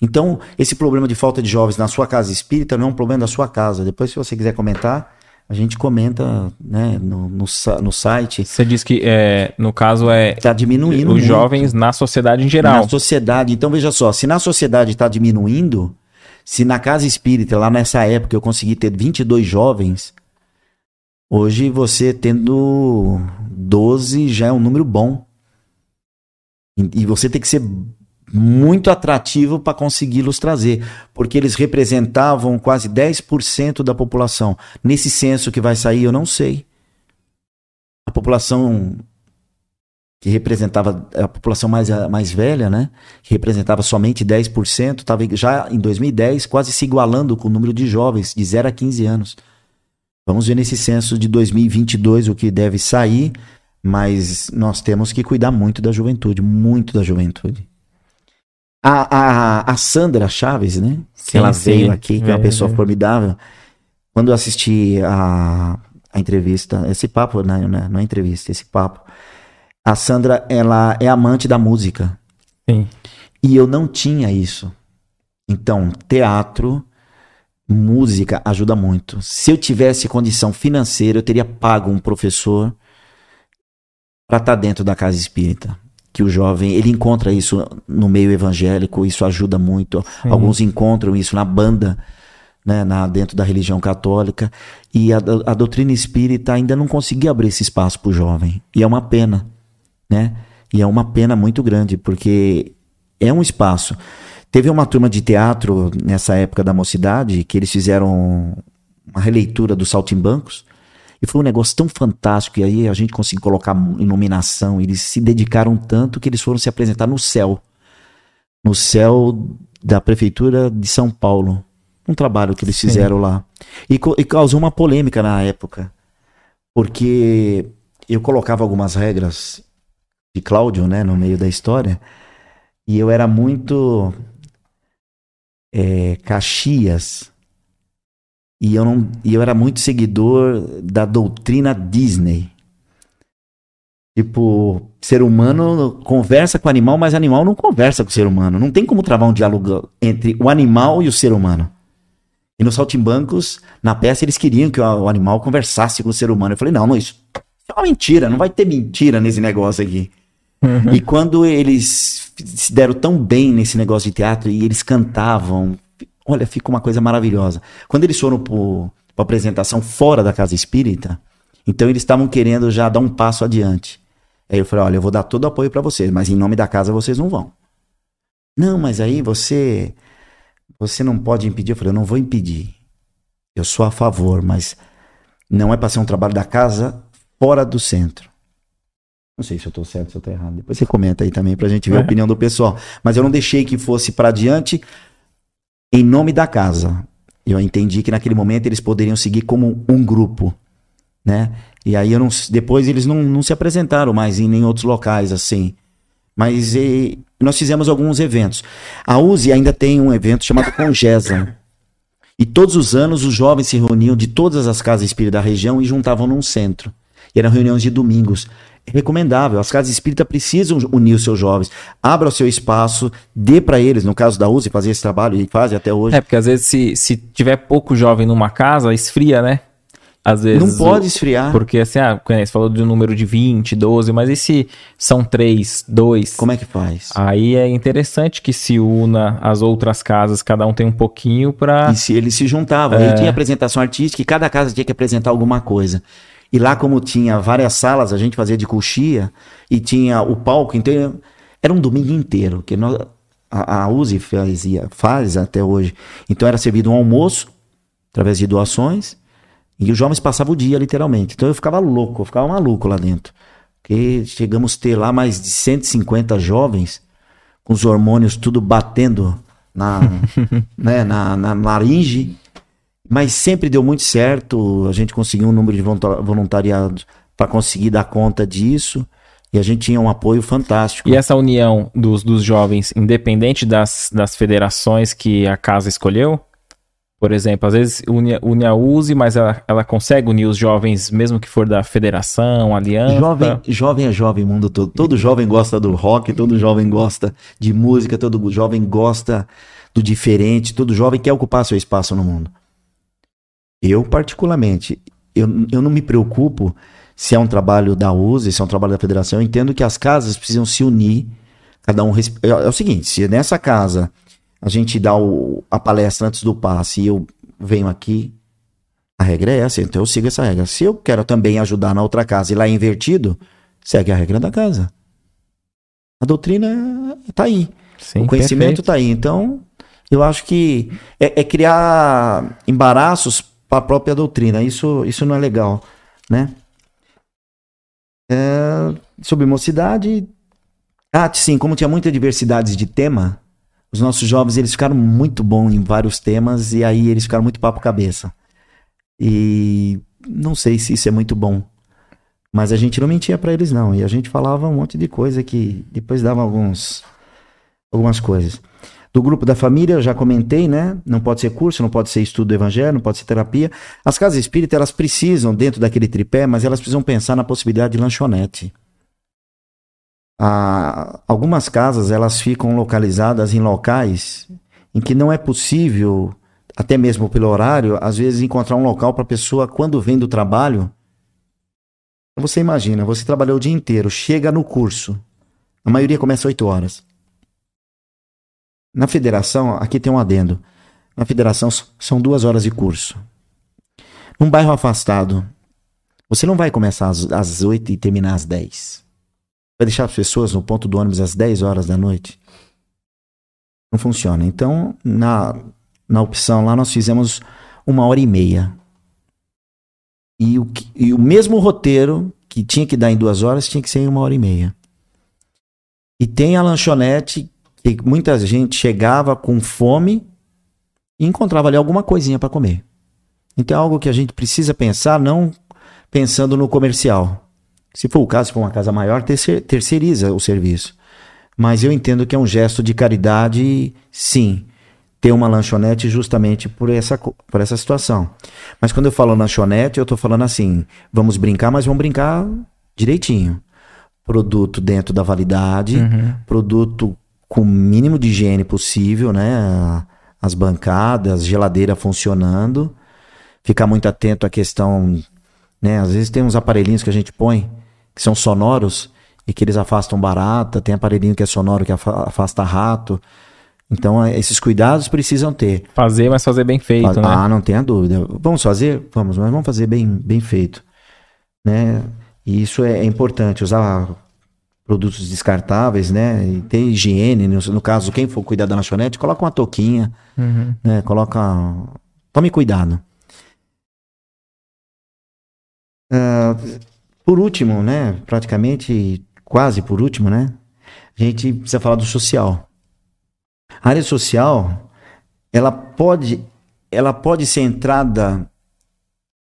Então, esse problema de falta de jovens na sua casa espírita não é um problema da sua casa. Depois, se você quiser comentar, a gente comenta né, no, no, no site. Você diz que, é, no caso, é. Está diminuindo. Os muito. jovens na sociedade em geral. Na sociedade. Então, veja só: se na sociedade está diminuindo, se na casa espírita, lá nessa época, eu consegui ter 22 jovens Hoje você tendo 12 já é um número bom. E você tem que ser muito atrativo para consegui-los trazer, porque eles representavam quase 10% da população. Nesse censo que vai sair, eu não sei. A população que representava a população mais, mais velha, né? Que representava somente 10%, estava já em 2010 quase se igualando com o número de jovens de 0 a 15 anos. Vamos ver nesse censo de 2022 o que deve sair, mas nós temos que cuidar muito da juventude, muito da juventude. A, a, a Sandra Chaves, né? Sim, que ela sim. veio aqui, que é, é uma pessoa é. formidável. Quando eu assisti a, a entrevista, esse papo, né, né, não é entrevista, esse papo. A Sandra, ela é amante da música. Sim. E eu não tinha isso. Então, teatro, música ajuda muito. Se eu tivesse condição financeira, eu teria pago um professor para estar tá dentro da casa espírita. Que o jovem, ele encontra isso no meio evangélico, isso ajuda muito. Sim. Alguns encontram isso na banda, né, na, dentro da religião católica. E a, a doutrina espírita ainda não conseguia abrir esse espaço para o jovem. E é uma pena, né? E é uma pena muito grande, porque é um espaço. Teve uma turma de teatro nessa época da mocidade que eles fizeram uma releitura dos Saltimbancos. E foi um negócio tão fantástico. E aí a gente conseguiu colocar iluminação. Eles se dedicaram tanto que eles foram se apresentar no céu. No céu da Prefeitura de São Paulo. Um trabalho que eles Sim. fizeram lá. E, e causou uma polêmica na época. Porque eu colocava algumas regras de Cláudio, né, no meio da história. E eu era muito é, Caxias e eu, não, e eu era muito seguidor da doutrina Disney. Tipo, ser humano conversa com o animal, mas animal não conversa com o ser humano. Não tem como travar um diálogo entre o animal e o ser humano. E nos saltimbancos, na peça, eles queriam que o animal conversasse com o ser humano. Eu falei, não, não, isso é uma mentira, não vai ter mentira nesse negócio aqui. Uhum. E quando eles se deram tão bem nesse negócio de teatro e eles cantavam, olha, fica uma coisa maravilhosa. Quando eles foram para apresentação fora da casa espírita, então eles estavam querendo já dar um passo adiante. Aí eu falei, olha, eu vou dar todo o apoio para vocês, mas em nome da casa vocês não vão. Não, mas aí você você não pode impedir. Eu falei, eu não vou impedir. Eu sou a favor, mas não é para ser um trabalho da casa fora do centro. Não sei se eu estou certo, se eu estou errado. Depois você comenta aí também para a gente ver é. a opinião do pessoal. Mas eu não deixei que fosse para diante em nome da casa. Eu entendi que naquele momento eles poderiam seguir como um grupo, né? E aí eu não, depois eles não, não se apresentaram mais em nem outros locais assim. Mas e, nós fizemos alguns eventos. A USE ainda tem um evento chamado Congesa. E todos os anos os jovens se reuniam de todas as casas espíritas da região e juntavam num centro. E eram reuniões de domingos. É recomendável. As casas espíritas precisam unir os seus jovens. Abra o seu espaço, dê para eles, no caso da USE, fazer esse trabalho, e fazem até hoje. É, porque às vezes se, se tiver pouco jovem numa casa, esfria, né? Às vezes. Não pode esfriar. Porque assim, ah, você falou de um número de 20, 12, mas e se são 3, 2? Como é que faz? Aí é interessante que se una as outras casas, cada um tem um pouquinho para. E se eles se juntavam. É... Aí tinha apresentação artística e cada casa tinha que apresentar alguma coisa. E lá, como tinha várias salas, a gente fazia de coxia e tinha o palco, então era um domingo inteiro, que nós, a, a USE fazia, faz até hoje. Então era servido um almoço, através de doações, e os jovens passavam o dia, literalmente. Então eu ficava louco, eu ficava maluco lá dentro. Porque chegamos a ter lá mais de 150 jovens, com os hormônios tudo batendo na, <laughs> né, na, na laringe. Mas sempre deu muito certo. A gente conseguiu um número de voluntariados para conseguir dar conta disso. E a gente tinha um apoio fantástico. E essa união dos, dos jovens, independente das, das federações que a casa escolheu? Por exemplo, às vezes une, une a USE, mas ela, ela consegue unir os jovens, mesmo que for da federação, aliança. Jovem, jovem é jovem, mundo todo. Todo jovem gosta do rock, todo jovem gosta de música, todo jovem gosta do diferente, todo jovem quer ocupar seu espaço no mundo. Eu, particularmente, eu, eu não me preocupo se é um trabalho da USE, se é um trabalho da federação. Eu entendo que as casas precisam se unir, cada um. É, é o seguinte: se nessa casa a gente dá o, a palestra antes do passe e eu venho aqui, a regra é essa, então eu sigo essa regra. Se eu quero também ajudar na outra casa e lá é invertido, segue a regra da casa. A doutrina está aí. Sim, o conhecimento está aí. Então, eu acho que é, é criar embaraços para a própria doutrina. Isso, isso não é legal, né? É, sobre mocidade. Ah, sim, como tinha muita diversidade de tema, os nossos jovens eles ficaram muito bons em vários temas e aí eles ficaram muito papo cabeça. E não sei se isso é muito bom. Mas a gente não mentia para eles não, e a gente falava um monte de coisa que depois dava alguns algumas coisas. Do grupo da família, eu já comentei, né? Não pode ser curso, não pode ser estudo do evangelho, não pode ser terapia. As casas espíritas, elas precisam, dentro daquele tripé, mas elas precisam pensar na possibilidade de lanchonete. Ah, algumas casas elas ficam localizadas em locais em que não é possível, até mesmo pelo horário, às vezes encontrar um local para a pessoa quando vem do trabalho. Você imagina, você trabalhou o dia inteiro, chega no curso, a maioria começa às 8 horas. Na federação, aqui tem um adendo. Na federação são duas horas de curso. Num bairro afastado, você não vai começar às, 8 e terminar às 10 vai deixar as pessoas no ponto do ônibus às 10 horas da noite? Não funciona. Então, na, na opção lá, nós fizemos uma hora e meia. E o, e o mesmo roteiro que tinha que dar em duas horas tinha que ser em uma hora e meia. E tem a lanchonete que muita gente chegava com fome e encontrava ali alguma coisinha para comer. Então é algo que a gente precisa pensar, não pensando no comercial. Se for o caso, se for uma casa maior, terceiriza o serviço. Mas eu entendo que é um gesto de caridade, sim, ter uma lanchonete justamente por essa, por essa situação. Mas quando eu falo lanchonete, eu estou falando assim: vamos brincar, mas vamos brincar direitinho. produto dentro da validade, Uhum. produto com o mínimo de higiene possível, né? As bancadas, geladeira funcionando. Ficar muito atento à questão, né? Às vezes tem uns aparelhinhos que a gente põe que são sonoros e que eles afastam barata, tem aparelhinho que é sonoro que afa- afasta rato. Então, é, esses cuidados precisam ter. Fazer, mas fazer bem feito, né? Ah, não tenha dúvida. Vamos fazer? Vamos, mas vamos fazer bem, bem feito. Né? E isso é, é importante, usar produtos descartáveis, né? E ter higiene, no, no caso, quem for cuidar da lanchonete, coloca uma touquinha, Uhum. né? Coloca. Tome cuidado. Ah, por último, né? Praticamente, quase por último, né? A gente precisa falar do social. A área social, ela pode, ela pode ser entrada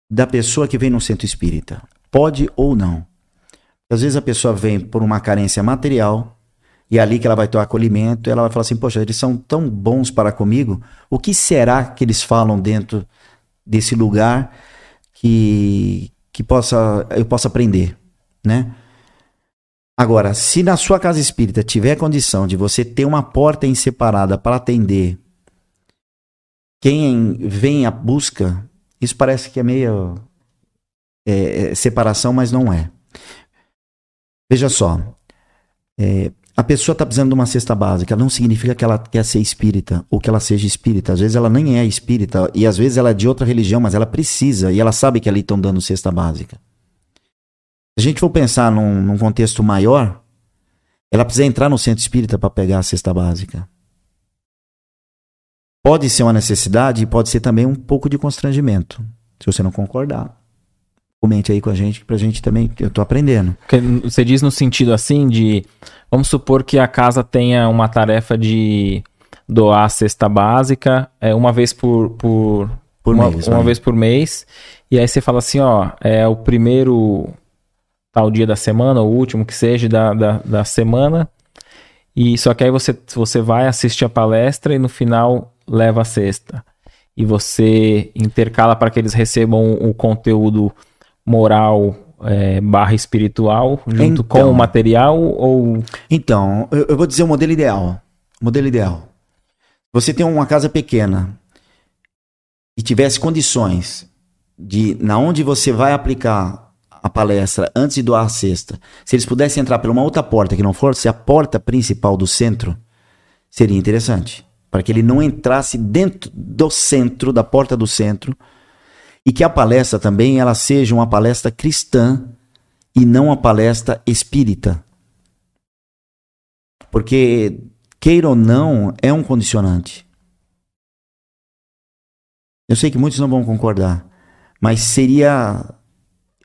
da pessoa que vem no centro espírita. Pode ou não. Às vezes a pessoa vem por uma carência material e é ali que ela vai ter o acolhimento, ela vai falar assim: "Poxa, eles são tão bons para comigo. O que será que eles falam dentro desse lugar que que possa eu possa aprender, né? Agora, se na sua casa espírita tiver condição de você ter uma porta em separada para atender quem vem à busca, isso parece que é meio é, é, separação, mas não é. Veja só, é, a pessoa está precisando de uma cesta básica, não significa que ela quer ser espírita ou que ela seja espírita. Às vezes ela nem é espírita e às vezes ela é de outra religião, mas ela precisa e ela sabe que ali estão dando cesta básica. Se a gente for pensar num, num contexto maior, ela precisa entrar no centro espírita para pegar a cesta básica. Pode ser uma necessidade e pode ser também um pouco de constrangimento, se você não concordar. Comente aí com a gente, pra gente também, eu tô aprendendo. Você diz no sentido assim de. Vamos supor que a casa tenha uma tarefa de doar a cesta básica é, uma vez por, por, Por uma, mês, uma vez por mês. E aí você fala assim, ó, é o primeiro tal dia da semana, o último que seja da, da, da semana. E só que aí você, você vai, assiste a palestra e no final leva a cesta. E você intercala para que eles recebam o conteúdo moral é, barra espiritual junto Então. com o material ou Então, eu, eu vou dizer o modelo ideal. Modelo ideal. Você tem uma casa pequena e tivesse condições de, na onde você vai aplicar a palestra antes de doar a cesta, se eles pudessem entrar por uma outra porta que não fosse a porta principal do centro, seria interessante. Para que ele não entrasse dentro do centro, da porta do centro, e que a palestra também ela seja uma palestra cristã e não uma palestra espírita. Porque, queira ou não, é um condicionante. Eu sei que muitos não vão concordar, mas seria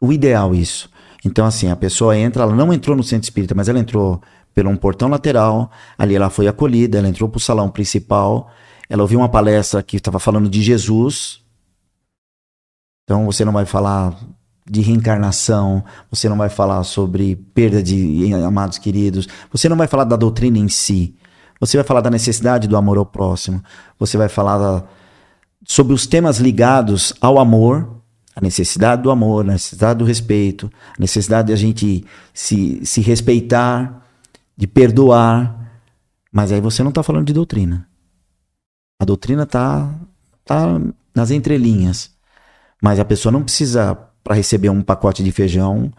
o ideal isso. Então, assim, a pessoa entra, ela não entrou no centro espírita, mas ela entrou por um portão lateral, ali ela foi acolhida, ela entrou para o salão principal, ela ouviu uma palestra que estava falando de Jesus. Então, você não vai falar de reencarnação, você não vai falar sobre perda de amados queridos, você não vai falar da doutrina em si, você vai falar da necessidade do amor ao próximo, você vai falar da- sobre os temas ligados ao amor, a necessidade do amor, a necessidade do respeito, a necessidade de a gente se, se respeitar, de perdoar, mas aí você não está falando de doutrina. A doutrina tá, tá nas entrelinhas. Mas a pessoa não precisa, para receber um pacote de feijão,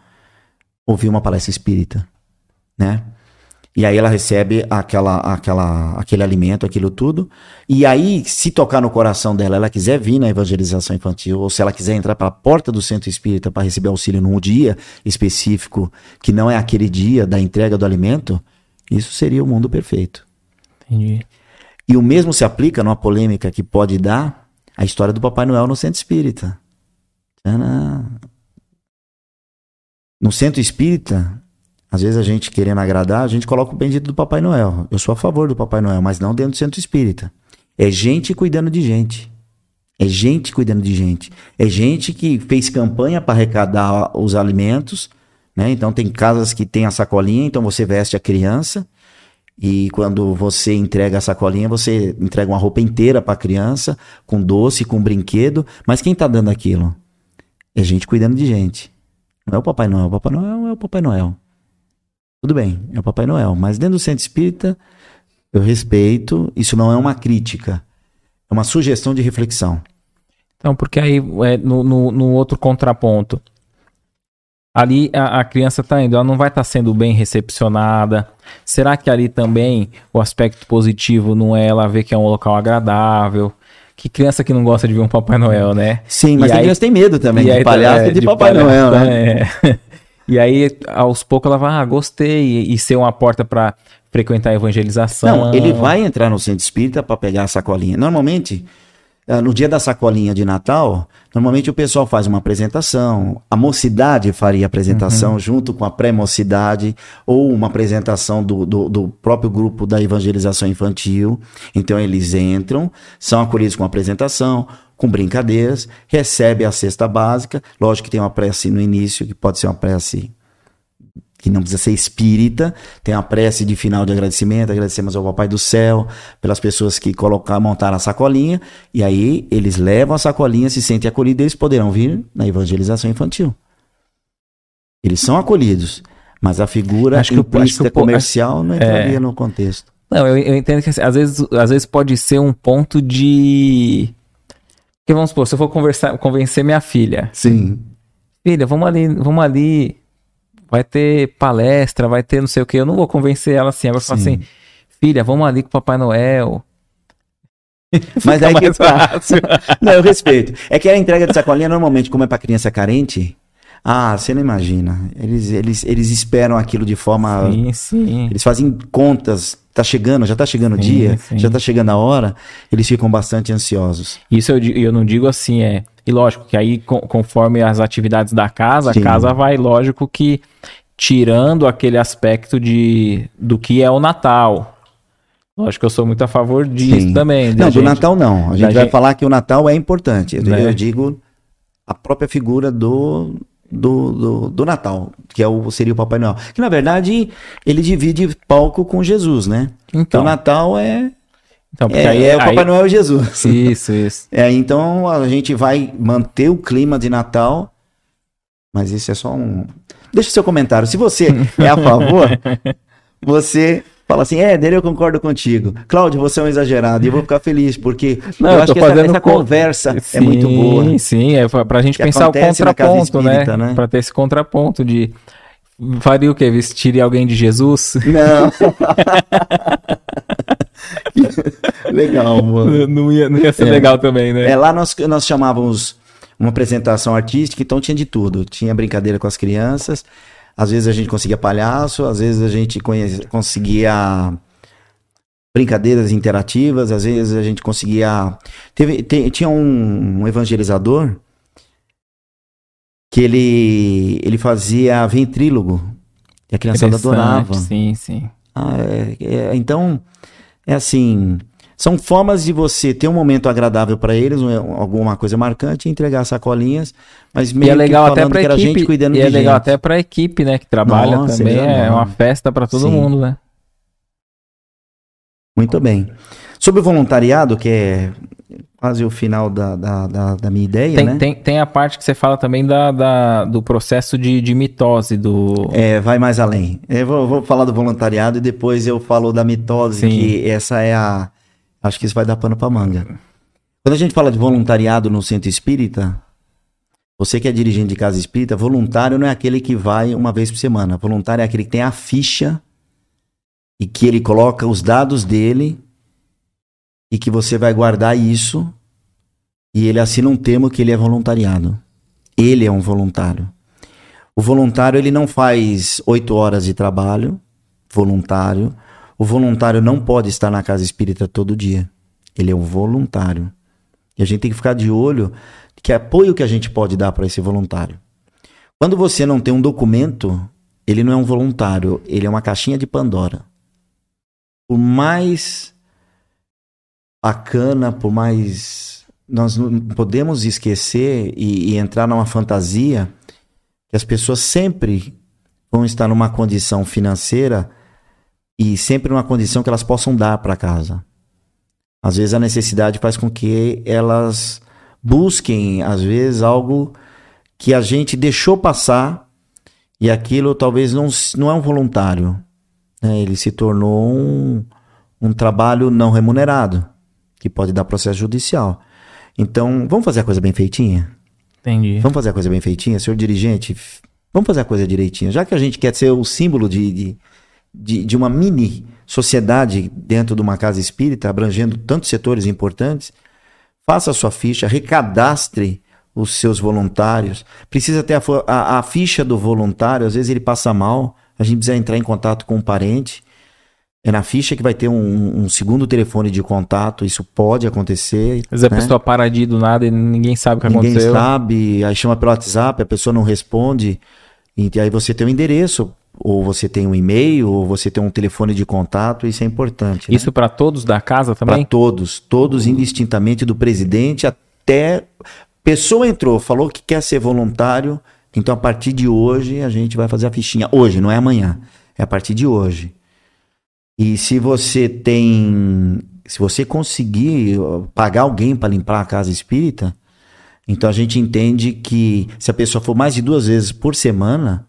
ouvir uma palestra espírita, né? E aí ela recebe aquela, aquela, aquele alimento, aquilo tudo. E aí, se tocar no coração dela, ela quiser vir na evangelização infantil, ou se ela quiser entrar pela porta do centro espírita para receber auxílio num dia específico, que não é aquele dia da entrega do alimento, isso seria o mundo perfeito. Entendi. E o mesmo se aplica numa polêmica que pode dar a história do Papai Noel no centro espírita. No centro espírita, às vezes a gente querendo agradar, a gente coloca o bendito do Papai Noel. Eu sou a favor do Papai Noel, mas não dentro do centro espírita. É gente cuidando de gente. É gente cuidando de gente. É gente que fez campanha para arrecadar os alimentos. Né? Então tem casas que tem a sacolinha, então você veste a criança. E quando você entrega a sacolinha, você entrega uma roupa inteira para a criança, com doce, com brinquedo. Mas quem está dando aquilo? É gente cuidando de gente. Não é o Papai Noel. O Papai Noel é o Papai Noel. Tudo bem, é o Papai Noel. Mas dentro do centro espírita, eu respeito, isso não é uma crítica, é uma sugestão de reflexão. Então, porque aí, é, no, no, no outro contraponto, ali a, a criança está indo, ela não vai estar tá sendo bem recepcionada. Será que ali também o aspecto positivo não é ela ver que é um local agradável? Que criança que não gosta de ver um Papai Noel, né? Sim, mas e tem aí, criança tem medo também de palhaço é, e de, de Papai Noel, né? É. <laughs> E aí, aos poucos, ela vai, ah, gostei, e, e ser uma porta para frequentar a evangelização. Não, ele vai entrar no centro espírita para pegar a sacolinha. Normalmente, no dia da sacolinha de Natal, normalmente o pessoal faz uma apresentação, a mocidade faria apresentação uhum. junto com a pré-mocidade, ou uma apresentação do, do, do, próprio grupo da evangelização infantil. Então eles entram, são acolhidos com apresentação, com brincadeiras, recebe a cesta básica. Lógico que tem uma prece no início, que pode ser uma prece que não precisa ser espírita, tem a prece de final de agradecimento, agradecemos ao Papai do Céu, pelas pessoas que colocaram, montaram a sacolinha, e aí eles levam a sacolinha, se sentem acolhidos, eles poderão vir na evangelização infantil. Eles são acolhidos, mas a figura acho implícita que, comercial não entraria é... no contexto. Não, eu, eu entendo que assim, às, vezes, às vezes pode ser um ponto de... Que vamos supor, se eu for conversar, convencer minha filha. Sim. Filha, vamos ali, vamos ali vai ter palestra, vai ter não sei o que. Eu não vou convencer ela assim. Agora falar assim, filha, vamos ali com o Papai Noel. <laughs> Mas aí que tá. <laughs> não, eu respeito. É que a entrega de sacolinha, normalmente, como é para criança carente, ah, você não imagina. Eles, eles, eles esperam aquilo de forma. Sim, sim. Eles fazem contas. Tá chegando, já tá chegando o dia, sim. já tá chegando a hora. Eles ficam bastante ansiosos. Isso eu, eu não digo assim, é. E lógico que aí, conforme as atividades da casa, sim. a casa vai, lógico que tirando aquele aspecto de do que é o Natal. Lógico que eu sou muito a favor disso sim. também. Não, gente, do Natal não. A gente vai gente... falar que o Natal é importante. Eu, né? eu digo a própria figura do do, do, do, Natal, que é o, seria o Papai Noel. Que na verdade ele divide palco com Jesus, né? Então, o Natal é. Então, é, aí, é o Papai aí... Noel e Jesus. Isso, isso. <laughs> É, então a gente vai manter o clima de Natal, mas isso é só um. Deixa o seu comentário. Se você é a favor, <laughs> você fala assim, é, dele eu concordo contigo. Cláudio, você é um exagerado. E eu vou ficar feliz, porque Não, eu, eu acho que essa, essa conversa sim, é muito boa. Sim, é pra gente pensar o contraponto, né? espírita, né? né? Pra ter esse contraponto de... Faria o quê? Vestir alguém de Jesus? Não. <laughs> legal, mano. Não ia, não ia ser é. legal também, né? É, lá nós, nós chamávamos uma apresentação artística, então tinha de tudo. Tinha brincadeira com as crianças, às vezes a gente conseguia palhaço, às vezes a gente conseguia brincadeiras interativas, às vezes a gente conseguia. Teve, te, tinha um, um, evangelizador que ele, ele fazia ventrílogo. E a criançada adorava. Sim, sim. Ah, é, é, então, é assim. São formas de você ter um momento agradável para eles, alguma coisa marcante, entregar sacolinhas, mas meio e é legal que até pra equipe, gente cuidando e é legal até para a equipe, né, que trabalha Nossa, também, é, é uma festa para todo Sim. mundo, né? Muito bem. Sobre o voluntariado, que é quase o final da, da, da, da minha ideia, tem, né? Tem, tem a parte que você fala também da, da do processo de, de mitose do... É, vai mais além. Eu vou, vou falar do voluntariado e depois eu falo da mitose, Sim. que essa é a Acho que isso vai dar pano para manga. Quando a gente fala de voluntariado no centro espírita, você que é dirigente de casa espírita, voluntário não é aquele que vai uma vez por semana. Voluntário é aquele que tem a ficha e que ele coloca os dados dele e que você vai guardar isso e ele assina um termo que ele é voluntariado. Ele é um voluntário. O voluntário ele não faz oito horas de trabalho voluntário. O voluntário não pode estar na casa espírita todo dia. Ele é um voluntário. E a gente tem que ficar de olho que apoio que a gente pode dar para esse voluntário. Quando você não tem um documento, ele não é um voluntário, ele é uma caixinha de Pandora. Por mais bacana, por mais nós não podemos esquecer e, e entrar numa fantasia que as pessoas sempre vão estar numa condição financeira e sempre numa condição que elas possam dar para casa. Às vezes a necessidade faz com que elas busquem, às vezes, algo que a gente deixou passar E aquilo talvez não, não é um voluntário. Né? Ele se tornou um, um trabalho não remunerado, que pode dar processo judicial. Então, vamos fazer a coisa bem feitinha? Entendi. Vamos fazer a coisa bem feitinha? Senhor dirigente, vamos fazer a coisa direitinha. Já que a gente quer ser o símbolo de, de, de, de uma mini sociedade dentro de uma casa espírita, abrangendo tantos setores importantes, faça a sua ficha, recadastre os seus voluntários. Precisa ter a, a, a, ficha do voluntário, às vezes ele passa mal, a gente precisa entrar em contato com um parente. É na ficha que vai ter um, um segundo telefone de contato, isso pode acontecer. Às vezes né? a pessoa para de do nada e ninguém sabe o que ninguém aconteceu. Ninguém sabe, aí chama pelo WhatsApp, a pessoa não responde, e aí você tem o um endereço, ou você tem um e-mail, ou você tem um telefone de contato, isso é importante. Né? Isso para todos da casa também? Para todos, todos indistintamente do presidente até Pessoa entrou, falou que quer ser voluntário, então a partir de hoje a gente vai fazer a fichinha. Hoje, não é amanhã. É a partir de hoje. E se você tem. Se você conseguir pagar alguém para limpar a casa espírita, então a gente entende que se a pessoa for mais de duas vezes por semana,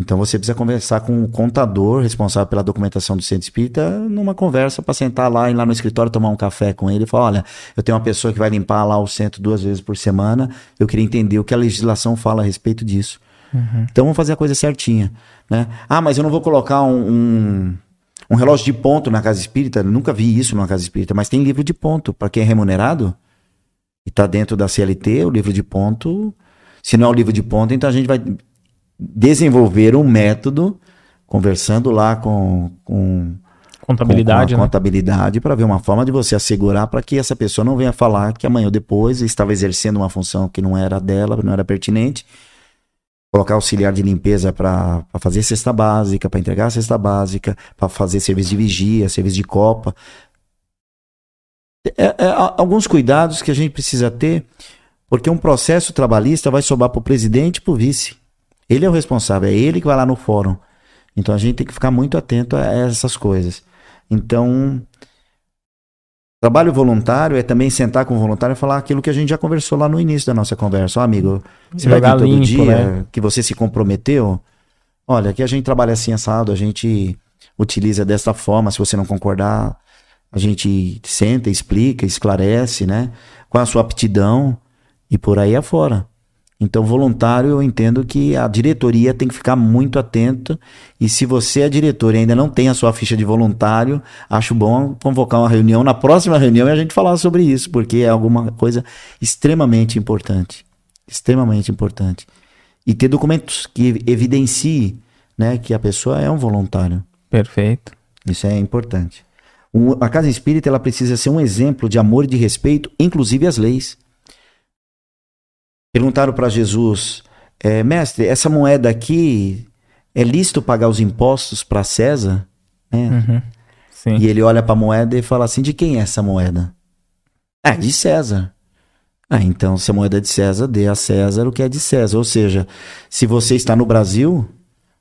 então você precisa conversar com o contador responsável pela documentação do centro espírita numa conversa para sentar lá e lá no escritório tomar um café com ele e falar: olha, eu tenho uma pessoa que vai limpar lá o centro duas vezes por semana, eu queria entender o que a legislação fala a respeito disso. Uhum. Então vamos fazer a coisa certinha. Né? Ah, mas eu não vou colocar um, um, um relógio de ponto na casa espírita, nunca vi isso numa casa espírita, mas tem livro de ponto. Para quem é remunerado e está dentro da CLT, o livro de ponto. Se não é o livro de ponto, então a gente vai desenvolver um método, conversando lá com, com contabilidade, com, né? contabilidade para ver uma forma de você assegurar para que essa pessoa não venha falar que amanhã ou depois estava exercendo uma função que não era dela, não era pertinente. Colocar auxiliar de limpeza para fazer cesta básica, para entregar a cesta básica, para fazer serviço de vigia, serviço de copa. É, é, alguns cuidados que a gente precisa ter, porque um processo trabalhista vai sobrar para o presidente e para o vice. Ele é o responsável, é ele que vai lá no fórum. Então a gente tem que ficar muito atento a essas coisas. Então, trabalho voluntário é também sentar com o voluntário e falar aquilo que a gente já conversou lá no início da nossa conversa. Ó, amigo, você vai vir todo limpo, dia né? que você se comprometeu? Olha, aqui a gente trabalha assim assado, a gente utiliza dessa forma, se você não concordar, a gente senta, explica, esclarece, né? Qual a sua aptidão e por aí afora. Então, voluntário, eu entendo que a diretoria tem que ficar muito atenta. E se você é diretor e ainda não tem a sua ficha de voluntário, acho bom convocar uma reunião na próxima reunião e a gente falar sobre isso, porque é alguma coisa extremamente importante. Extremamente importante. E ter documentos que evidencie né, que a pessoa é um voluntário. Perfeito. Isso é importante. O, a casa espírita ela precisa ser um exemplo de amor e de respeito, inclusive às leis. Perguntaram para Jesus, é, mestre, essa moeda aqui é lícito pagar os impostos para César? É. Uhum. E ele olha para a moeda e fala assim: de quem é essa moeda? É de César. Ah, então, se a moeda é de César, dê a César o que é de César. Ou seja, se você está no Brasil,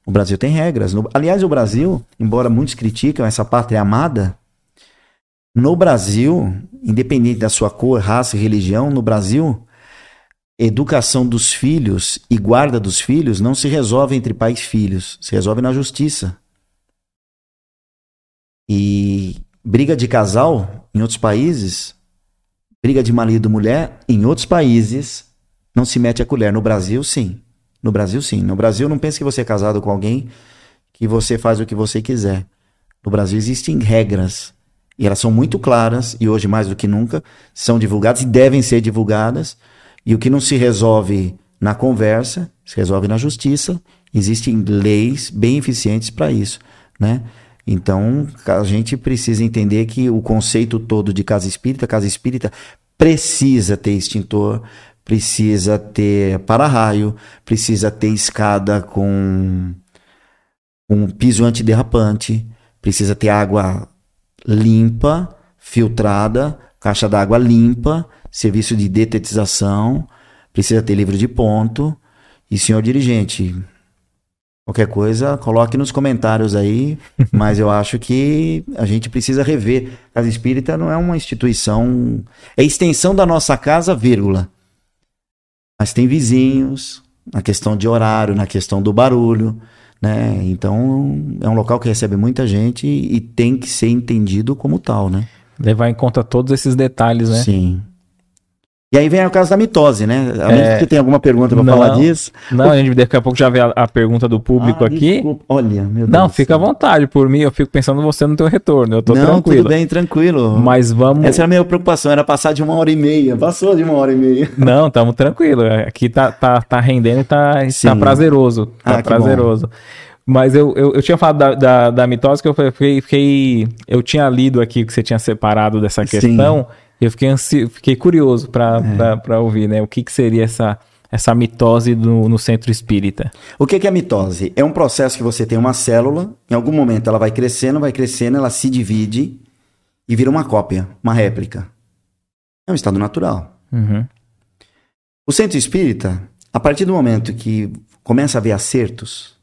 o Brasil tem regras. No, aliás, o Brasil, embora muitos criticam essa pátria amada, no Brasil, independente da sua cor, raça e religião, no Brasil, educação dos filhos e guarda dos filhos não se resolve entre pais e filhos, se resolve na justiça. E briga de casal em outros países, briga de marido e mulher em outros países, não se mete a colher. No Brasil, sim. No Brasil, sim. No Brasil, não pense que você é casado com alguém que você faz o que você quiser. No Brasil existem regras e elas são muito claras e hoje mais do que nunca são divulgadas e devem ser divulgadas e o que não se resolve na conversa, se resolve na justiça. Existem leis bem eficientes para isso, né? Então, a gente precisa entender que o conceito todo de casa espírita, casa espírita precisa ter extintor, precisa ter para-raio, precisa ter escada com um piso antiderrapante, precisa ter água limpa, filtrada, caixa d'água limpa, serviço de detetização, precisa ter livro de ponto. E senhor dirigente, qualquer coisa, coloque nos comentários aí, <laughs> mas eu acho que a gente precisa rever. Casa Espírita não é uma instituição, é extensão da nossa casa, vírgula. Mas tem vizinhos, na questão de horário, na questão do barulho, né? Então é um local que recebe muita gente e, tem que ser entendido como tal, né? Levar em conta todos esses detalhes, né? Sim. E aí vem o caso da mitose, né? A menos É. que tenha alguma pergunta para falar disso. Não, a gente daqui a pouco já vê a, a pergunta do público Ah, aqui. desculpa. Olha, meu Deus. Não, fica à vontade. Por mim, eu fico pensando você no teu retorno. Eu tô Não, tranquilo. tudo bem, tranquilo. Mas vamos. Essa era a minha preocupação, era passar de uma hora e meia. Passou de uma hora e meia. <laughs> Não, estamos tranquilo. Aqui tá, tá, tá rendendo e tá, tá Sim. prazeroso. Tá Ah, prazeroso. Mas eu, eu, eu tinha falado da, da, da mitose que eu fiquei, fiquei- Eu tinha lido aqui que você tinha separado dessa Sim. questão. E eu fiquei, ansi... fiquei curioso para ouvir, né? O que, que seria essa, essa mitose do, no centro espírita? O que que é mitose? É um processo que você tem uma célula, em algum momento ela vai crescendo, vai crescendo, ela se divide e vira uma cópia, uma réplica. É um estado natural. Uhum. O centro espírita, a partir do momento que começa a haver acertos,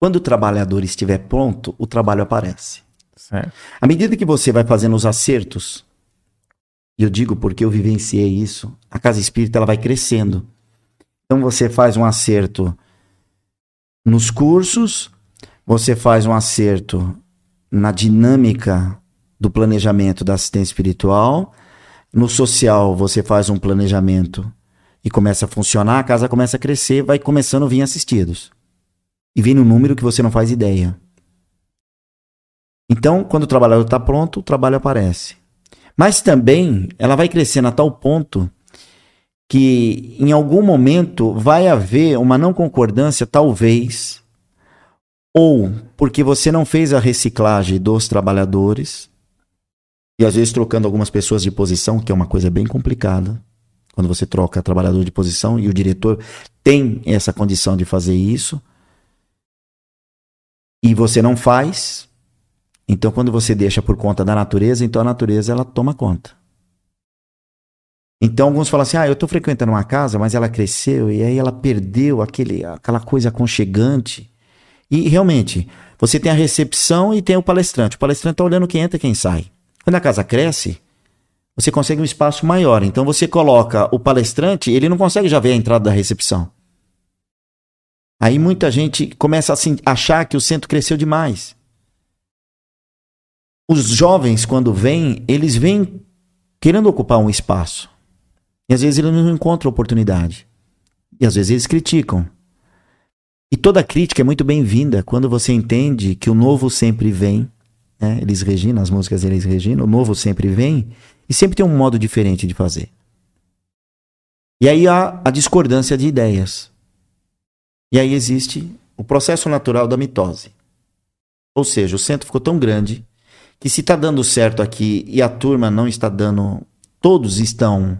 quando o trabalhador estiver pronto, o trabalho aparece. Certo. À medida que você vai fazendo os acertos, e eu digo porque eu vivenciei isso, a casa espírita ela vai crescendo. Então você faz um acerto nos cursos, você faz um acerto na dinâmica do planejamento da assistência espiritual, no social você faz um planejamento e começa a funcionar, a casa começa a crescer, vai começando a vir assistidos. E vem no número que você não faz ideia. Então, quando o trabalhador está pronto, o trabalho aparece. Mas também ela vai crescendo a tal ponto que em algum momento vai haver uma não concordância, talvez, ou porque você não fez a reciclagem dos trabalhadores, e às vezes trocando algumas pessoas de posição, que é uma coisa bem complicada, quando você troca trabalhador de posição e o diretor tem essa condição de fazer isso, e você não faz, então quando você deixa por conta da natureza, então a natureza ela toma conta. Então alguns falam assim: "Ah, eu estou frequentando uma casa, mas ela cresceu e aí ela perdeu aquele aquela coisa aconchegante". E realmente, você tem a recepção e tem o palestrante. O palestrante está olhando quem entra e quem sai. Quando a casa cresce, você consegue um espaço maior. Então você coloca o palestrante, ele não consegue já ver a entrada da recepção. Aí muita gente começa a achar que o centro cresceu demais. Os jovens, quando vêm, eles vêm querendo ocupar um espaço. E às vezes eles não encontram oportunidade. E às vezes eles criticam. E toda crítica é muito bem-vinda quando você entende que o novo sempre vem. Né? Eles Regina, as músicas Eles Regina, o novo sempre vem. E sempre tem um modo diferente de fazer. E aí há a discordância de ideias. E aí existe o processo natural da mitose. Ou seja, o centro ficou tão grande que se está dando certo aqui e a turma não está dando, todos estão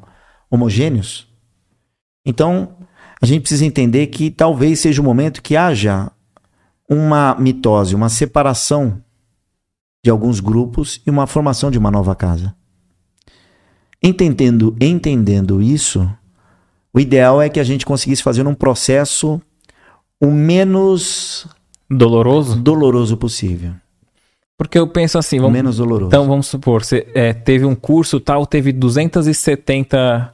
homogêneos, então a gente precisa entender que talvez seja o momento que haja uma mitose, uma separação de alguns grupos e uma formação de uma nova casa. Entendendo, entendendo isso, o ideal é que a gente conseguisse fazer um processo o menos Doloroso? doloroso possível. Porque eu penso assim, vamos, menos doloroso. então vamos supor, você é, teve um curso tal, teve 270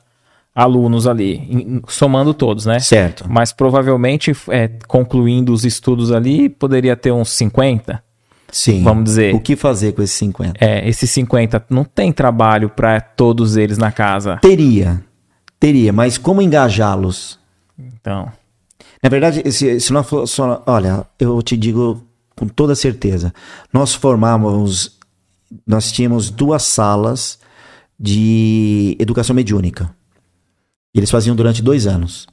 alunos ali, em- somando todos, né? certo. Mas provavelmente, é, concluindo os estudos ali, poderia ter uns 50. Sim. Vamos dizer. O que fazer com esses 50? É, esses 50 não tem trabalho para todos eles na casa. Teria. Teria, mas como engajá-los? Então, Na verdade, se, se nós for, só, olha, eu te digo com toda certeza, nós formávamos, nós tínhamos duas salas de educação mediúnica. Eles faziam durante dois anos.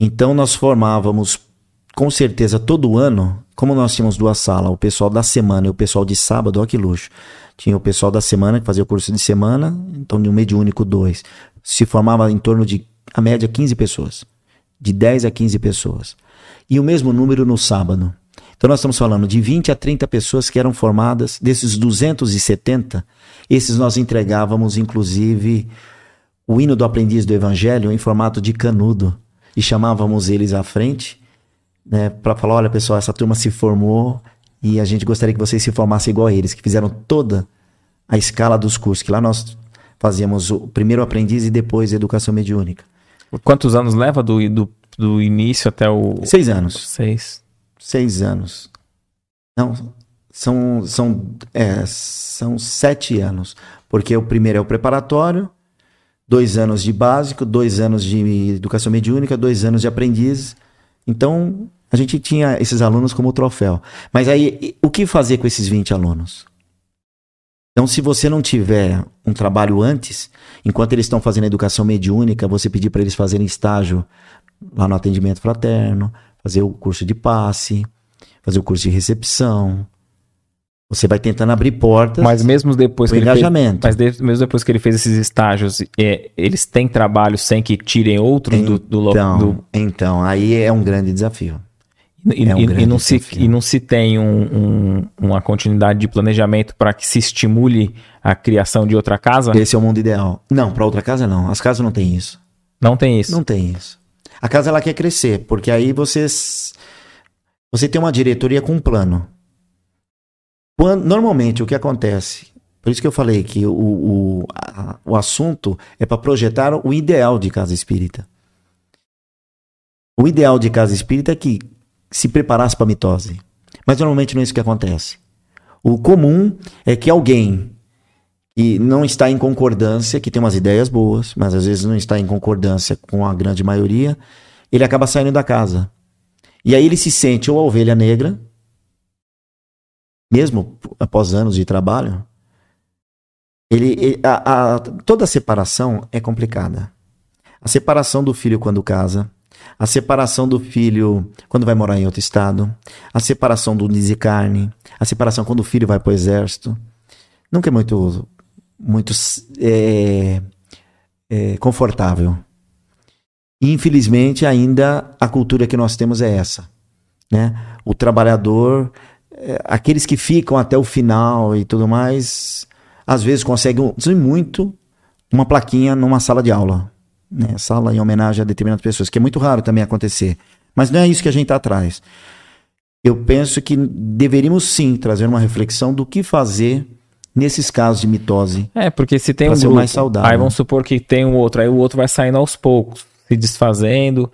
Então nós formávamos, com certeza, todo ano, como nós tínhamos duas salas, o pessoal da semana e o pessoal de sábado, olha que luxo. Tinha o pessoal da semana que fazia o curso de semana, então de um mediúnico dois. Se formava em torno de, a média, 15 pessoas de 10 a 15 pessoas. E o mesmo número no sábado. Então nós estamos falando de 20 a 30 pessoas que eram formadas, desses 270, esses nós entregávamos inclusive o hino do aprendiz do evangelho em formato de canudo e chamávamos eles à frente, né, para falar, olha pessoal, essa turma se formou e a gente gostaria que vocês se formassem igual a eles, que fizeram toda a escala dos cursos, que lá nós fazíamos o primeiro aprendiz e depois educação mediúnica. quantos anos leva do, do do início até o. Seis anos. Seis. Seis anos. Não, são, são, é, são sete anos. Porque o primeiro é o preparatório, dois anos de básico, dois anos de educação mediúnica, dois anos de aprendiz. Então, a gente tinha esses alunos como troféu. Mas aí, o que fazer com esses 20 alunos? Então, se você não tiver um trabalho antes, enquanto eles estão fazendo educação mediúnica, você pedir para eles fazerem estágio lá no atendimento fraterno, fazer o curso de passe, fazer o curso de recepção. Você vai tentando abrir portas. Mas mesmo depois que engajamento. ele fez, mas de, mesmo depois que ele fez esses estágios, é, eles têm trabalho sem que tirem outros então, do, do, do... Então, aí é um grande desafio. E, é um e, e, não se, e, não se, tem um, um, uma continuidade de planejamento para que se estimule a criação de outra casa? Esse é o mundo ideal. Não, para outra casa não. As casas não têm isso. Não tem isso? Não tem isso. A casa ela quer crescer, porque aí você, você tem uma diretoria com um plano. Quando, normalmente o que acontece, por isso que eu falei que o, o, a, o assunto é para projetar o ideal de casa espírita. O ideal de casa espírita é que se preparasse para mitose. Mas normalmente não é isso que acontece. O comum é que alguém que não está em concordância, que tem umas ideias boas, mas às vezes não está em concordância com a grande maioria, ele acaba saindo da casa. E aí ele se sente ou a ovelha negra, mesmo após anos de trabalho, ele, a, a, toda a separação é complicada. A separação do filho quando casa, a separação do filho quando vai morar em outro estado, a separação do carne, a separação quando o filho vai para o exército. Nunca é muito, muito é, é, confortável. Infelizmente, ainda a cultura que nós temos é essa. Né? O trabalhador, é, aqueles que ficam até o final e tudo mais, às vezes conseguem muito uma plaquinha numa sala de aula né, sala em homenagem a determinadas pessoas, que é muito raro também acontecer. Mas não é isso que a gente está atrás. Eu penso que deveríamos sim trazer uma reflexão do que fazer nesses casos de mitose. É, porque se tem um grupo, mais saudável. aí vamos supor que tem um outro, aí o outro vai saindo aos poucos, se desfazendo.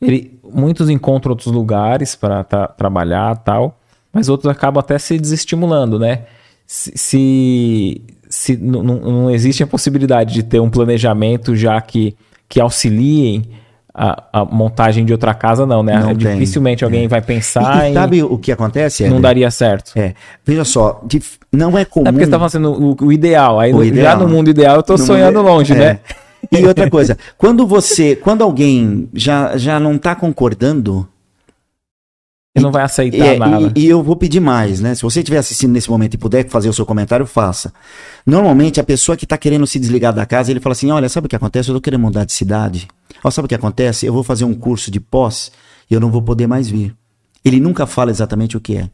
Ele, muitos encontram outros lugares para trabalhar tal, mas outros acabam até se desestimulando, né? Se, se, se não existe a possibilidade de ter um planejamento já que que auxiliem a, a, montagem de outra casa, não, né? Não Dificilmente tem. alguém é. vai pensar e, e sabe o que acontece? Não daria certo. É. Veja só, não é comum. É porque você tá fazendo o, o ideal. Aí o no, ideal. já no mundo ideal eu tô no sonhando mundo... longe, é. né? E outra coisa, quando você, quando alguém já, já não tá concordando, ele não vai aceitar é, nada. E, e, eu vou pedir mais, né? Se você estiver assistindo nesse momento e puder fazer o seu comentário, faça. Normalmente, a pessoa que está querendo se desligar da casa, ele fala assim: olha, sabe o que acontece? Eu tô querendo mudar de cidade. Ó, sabe o que acontece? Eu vou fazer um curso de pós e eu não vou poder mais vir. Ele nunca fala exatamente o que é.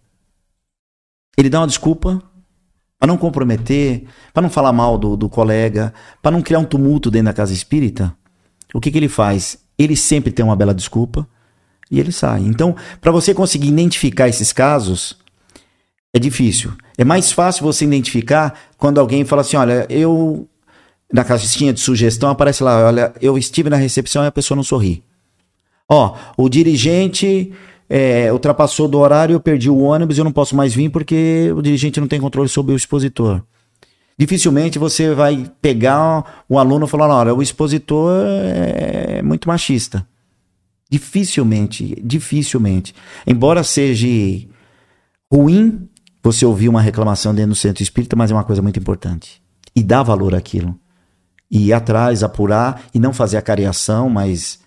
Ele dá uma desculpa para não comprometer, para não falar mal do, do colega, para não criar um tumulto dentro da casa espírita. O que, que ele faz? Ele sempre tem uma bela desculpa e ele sai. Então, para você conseguir identificar esses casos, é difícil. É mais fácil você identificar quando alguém fala assim: olha, eu. Na caixinha de sugestão aparece lá: olha, eu estive na recepção e a pessoa não sorri. Ó, o dirigente é, ultrapassou do horário, eu perdi o ônibus e eu não posso mais vir porque o dirigente não tem controle sobre o expositor. Dificilmente você vai pegar um aluno e falar: olha, o expositor é muito machista. Dificilmente, dificilmente. Embora seja ruim você ouvir uma reclamação dentro do centro espírita, mas é uma coisa muito importante. E dar valor àquilo. E ir atrás, apurar e não fazer a cariação, mas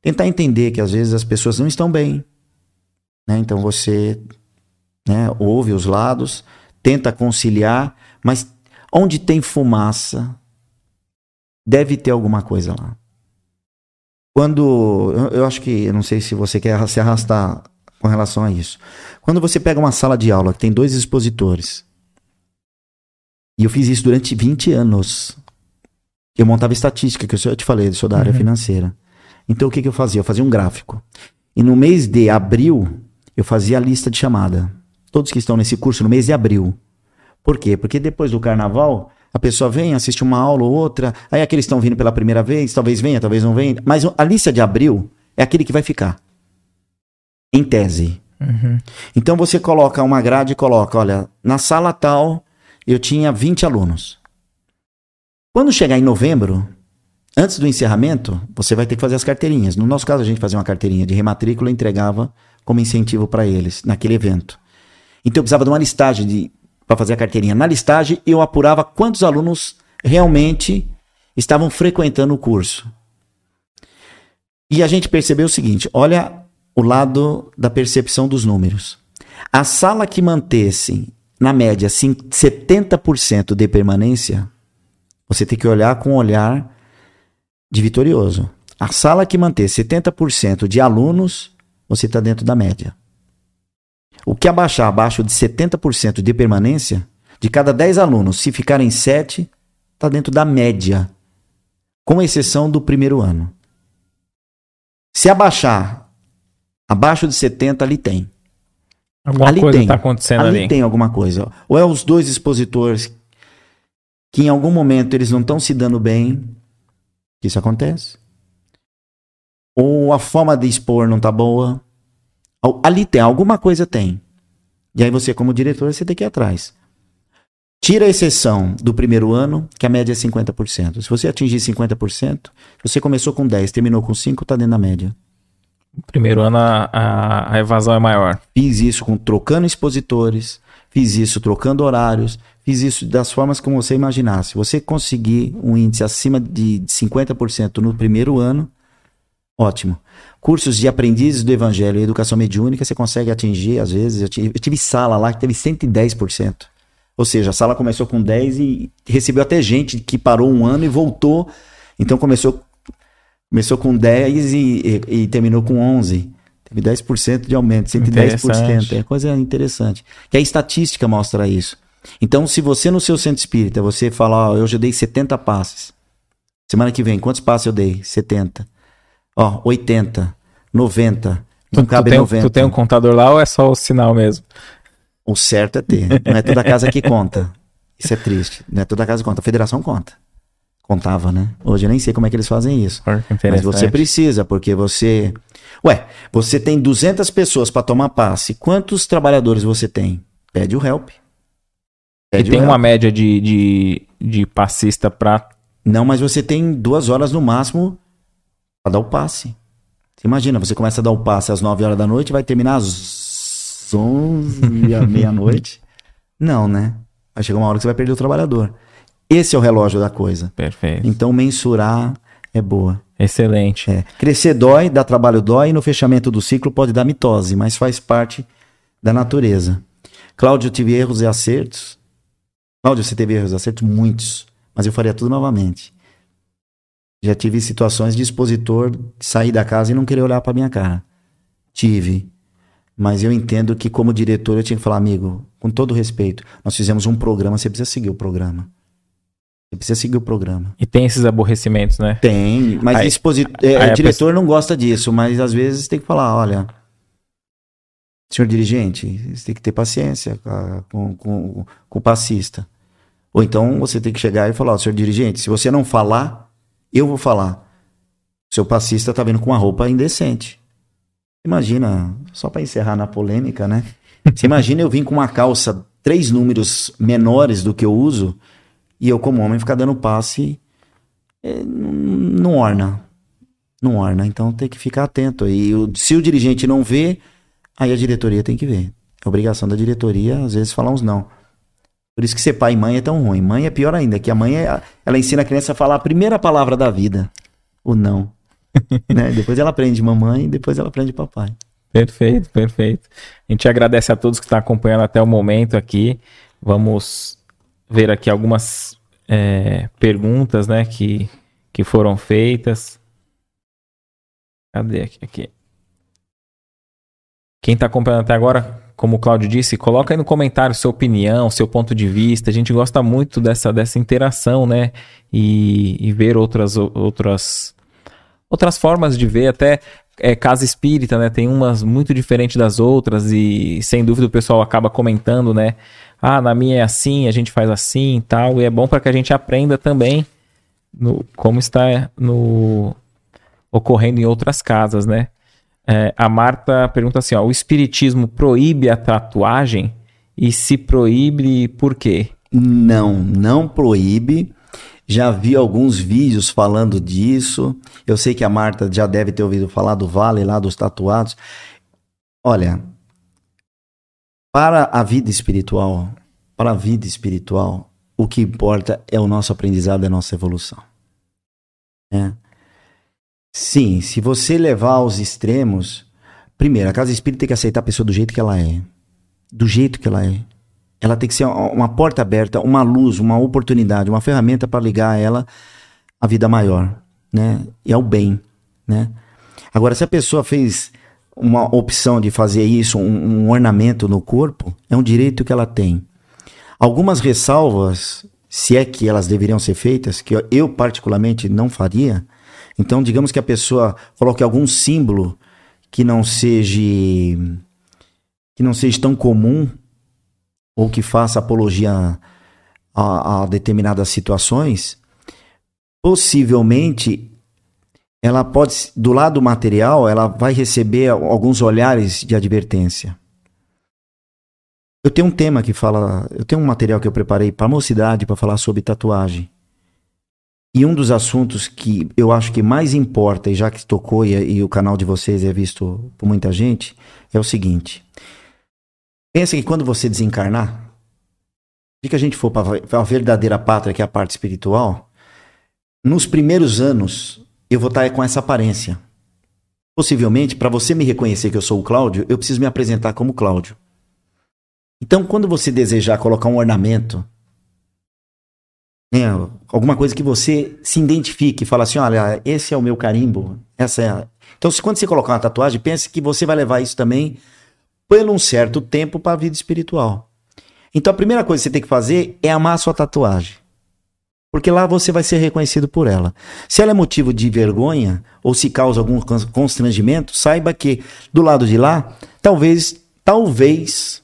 tentar entender que às vezes as pessoas não estão bem. Né? Então você né, ouve os lados, tenta conciliar, mas onde tem fumaça, deve ter alguma coisa lá. Quando. Eu, acho que. Eu não sei se você quer se arrastar com relação a isso. Quando você pega uma sala de aula que tem dois expositores, e eu fiz isso durante 20 anos. Eu montava estatística, que eu te falei, eu sou da área uhum. financeira. Então o que, que eu fazia? Eu fazia um gráfico. E no mês de abril, eu fazia a lista de chamada. Todos que estão nesse curso no mês de abril. Por quê? Porque depois do carnaval, a pessoa vem, assiste uma aula ou outra, aí aqueles estão vindo pela primeira vez, talvez venha, talvez não venha. Mas a lista de abril é aquele que vai ficar. Em tese. Uhum. Então você coloca uma grade e coloca, olha, na sala tal eu tinha 20 alunos. Quando chegar em novembro, antes do encerramento, você vai ter que fazer as carteirinhas. No nosso caso, a gente fazia uma carteirinha de rematrícula e entregava como incentivo para eles naquele evento. Então eu precisava de uma listagem para fazer a carteirinha. Na listagem, eu apurava quantos alunos realmente estavam frequentando o curso. E a gente percebeu o seguinte: olha o lado da percepção dos números. A sala que mantesse, na média, 70% de permanência, você tem que olhar com um olhar de vitorioso. A sala que manter 70% de alunos, você está dentro da média. O que abaixar abaixo de 70% de permanência, de cada 10 alunos, se ficarem 7, está dentro da média, com exceção do primeiro ano. Se abaixar abaixo de 70, ali tem. Alguma ali coisa tem. está acontecendo ali. ali tem alguma coisa. Ou é os dois expositores que em algum momento eles não estão se dando bem, que isso acontece. Ou a forma de expor não tá boa. Ali tem, alguma coisa tem. E aí você, como diretor, você tem que ir atrás. Tira a exceção do primeiro ano, que a média é 50%. Se você atingir 50%, você começou com 10, terminou com 5, tá dentro da média. Primeiro ano a, a, a evasão é maior. Fiz isso com trocando expositores, fiz isso trocando horários, fiz isso das formas como você imaginar. Se você conseguir um índice acima de 50% no primeiro ano, ótimo. Cursos de aprendizes do Evangelho e Educação Mediúnica, você consegue atingir, às vezes. Eu tive, eu tive sala lá que teve 110%. Ou seja, a sala começou com 10 e recebeu até gente que parou um ano e voltou. Então começou, começou com 10 e, e, e terminou com 11. Teve 10% de aumento, 110%. É coisa interessante. Que a estatística mostra isso. Então, se você no seu centro espírita, você falar, ó, eu já dei 70 passes. Semana que vem, quantos passes eu dei? 70. Ó, 80, 90. Não Tu, tu, cabe tem, 90. tu tem um contador lá ou é só o sinal mesmo? O certo é ter. Não é toda casa que conta. Isso é triste. Não é toda casa que conta. A federação conta. Contava, né? Hoje eu nem sei como é que eles fazem isso. Mas você precisa, porque você. Ué, você tem 200 pessoas para tomar passe. Quantos trabalhadores você tem? Pede o help. E Pede o tem help. uma média de, de, de passista pra. Não, mas você tem duas horas no máximo para dar o passe. Você imagina, você começa a dar o passe às 9 horas da noite, vai terminar às 11 à meia-noite. <laughs> Não, né? Vai chegar uma hora que você vai perder o trabalhador. Esse é o relógio da coisa. Perfeito. Então, mensurar é boa. Excelente. É. Crescer dói, dar trabalho dói, e no fechamento do ciclo pode dar mitose, mas faz parte da natureza. Cláudio, tive erros e acertos. Cláudio, você teve erros e acertos? Muitos. Mas eu faria tudo novamente. Já tive situações de expositor sair da casa e não querer olhar para minha cara. Tive. Mas eu entendo que, como diretor, eu tinha que falar, amigo, com todo respeito, nós fizemos um programa, você precisa seguir o programa. Você precisa seguir o programa. E tem esses aborrecimentos, né? Tem, mas Aí- é, aí a diretor não gosta disso, mas às vezes tem que falar, olha, senhor dirigente, você tem que ter paciência com, com, com o passista. Ou então você tem que chegar e falar, ó, senhor dirigente, se você não falar, eu vou falar. Seu passista tá vindo com uma roupa indecente. Imagina, só para encerrar na polêmica, né? Você imagina eu vim com uma calça três números menores do que eu uso e eu como homem ficar dando passe é, não orna. Não orna. Então tem que ficar atento. E se o dirigente não vê, aí a diretoria tem que ver. É obrigação da diretoria, às vezes, falar uns não. Por isso que ser pai e mãe é tão ruim. Mãe é pior ainda, que a mãe é, ela ensina a criança a falar a primeira palavra da vida. O não. <laughs> né? Depois ela aprende mamãe, depois ela aprende papai. Perfeito, perfeito. A gente agradece a todos que estão acompanhando até o momento aqui. Vamos ver aqui algumas é, perguntas, né, que, que foram feitas. Cadê aqui? aqui? Quem está acompanhando até agora, como o Claudio disse, coloca aí no comentário sua opinião, seu ponto de vista. A gente gosta muito dessa, dessa interação, né? E, e ver outras, outras, outras formas de ver, até é, casa espírita, né? Tem umas muito diferentes das outras e sem dúvida o pessoal acaba comentando, né? Ah, na minha é assim, a gente faz assim e tal. E é bom para que a gente aprenda também no, como está no, ocorrendo em outras casas, né? É, a Marta pergunta assim: ó, o Espiritismo proíbe a tatuagem? E se proíbe, por quê? Não, não proíbe. Já vi alguns vídeos falando disso. Eu sei que a Marta já deve ter ouvido falar do Vale lá dos tatuados. Olha, para a vida espiritual, para a vida espiritual, o que importa é o nosso aprendizado, é a nossa evolução. É. Sim, se você levar aos extremos, primeiro, a casa espírita tem que aceitar a pessoa do jeito que ela é. Do jeito que ela é. Ela tem que ser uma porta aberta, uma luz, uma oportunidade, uma ferramenta para ligar ela à vida maior, né? E ao bem, né? Agora, se a pessoa fez uma opção de fazer isso, um, um ornamento no corpo, é um direito que ela tem. Algumas ressalvas, se é que elas deveriam ser feitas, que eu particularmente não faria. Então, digamos que a pessoa coloque algum símbolo que não seja que não seja tão comum ou que faça apologia a, a determinadas situações, possivelmente ela pode, do lado material, ela vai receber alguns olhares de advertência. Eu tenho um tema que fala, eu tenho um material que eu preparei para a mocidade para falar sobre tatuagem. E um dos assuntos que eu acho que mais importa, e já que tocou e, e o canal de vocês é visto por muita gente, é o seguinte: Pensa que quando você desencarnar, se que a gente for para a verdadeira pátria, que é a parte espiritual, nos primeiros anos eu vou estar com essa aparência. Possivelmente, para você me reconhecer que eu sou o Cláudio, eu preciso me apresentar como Cláudio. Então, quando você desejar colocar um ornamento, né, alguma coisa que você se identifique, fala assim, olha, esse é o meu carimbo, essa é. A... Então, se quando você colocar uma tatuagem, pense que você vai levar isso também por um certo tempo para a vida espiritual. Então a primeira coisa que você tem que fazer é amar a sua tatuagem. Porque lá você vai ser reconhecido por ela. Se ela é motivo de vergonha ou se causa algum constrangimento, saiba que do lado de lá, talvez, talvez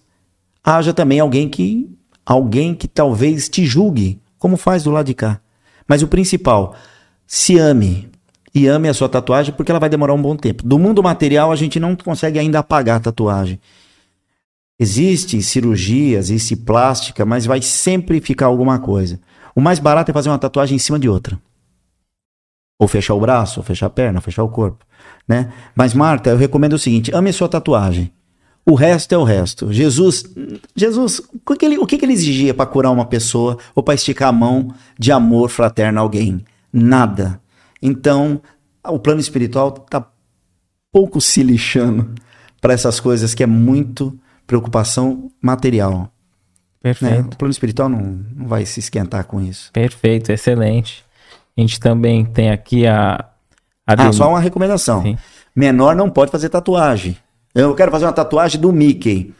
haja também alguém que alguém que talvez te julgue, como faz do lado de cá. Mas o principal, se ame, e ame a sua tatuagem porque ela vai demorar um bom tempo. Do mundo material, a gente não consegue ainda apagar a tatuagem. Existe cirurgia, existe plástica, mas vai sempre ficar alguma coisa. O mais barato é fazer uma tatuagem em cima de outra. Ou fechar o braço, ou fechar a perna, ou fechar o corpo, né? Mas Marta, eu recomendo o seguinte: ame a sua tatuagem. O resto é o resto. Jesus, Jesus, o que ele, o que ele exigia para curar uma pessoa ou para esticar a mão de amor fraterno a alguém? Nada. Então, o plano espiritual está pouco se lixando para essas coisas que é muito preocupação material. Perfeito. Né? O plano espiritual não, não vai se esquentar com isso. Perfeito, excelente. A gente também tem aqui a. a ah, só uma recomendação. Sim. Menor não pode fazer tatuagem. Eu quero fazer uma tatuagem do Mickey.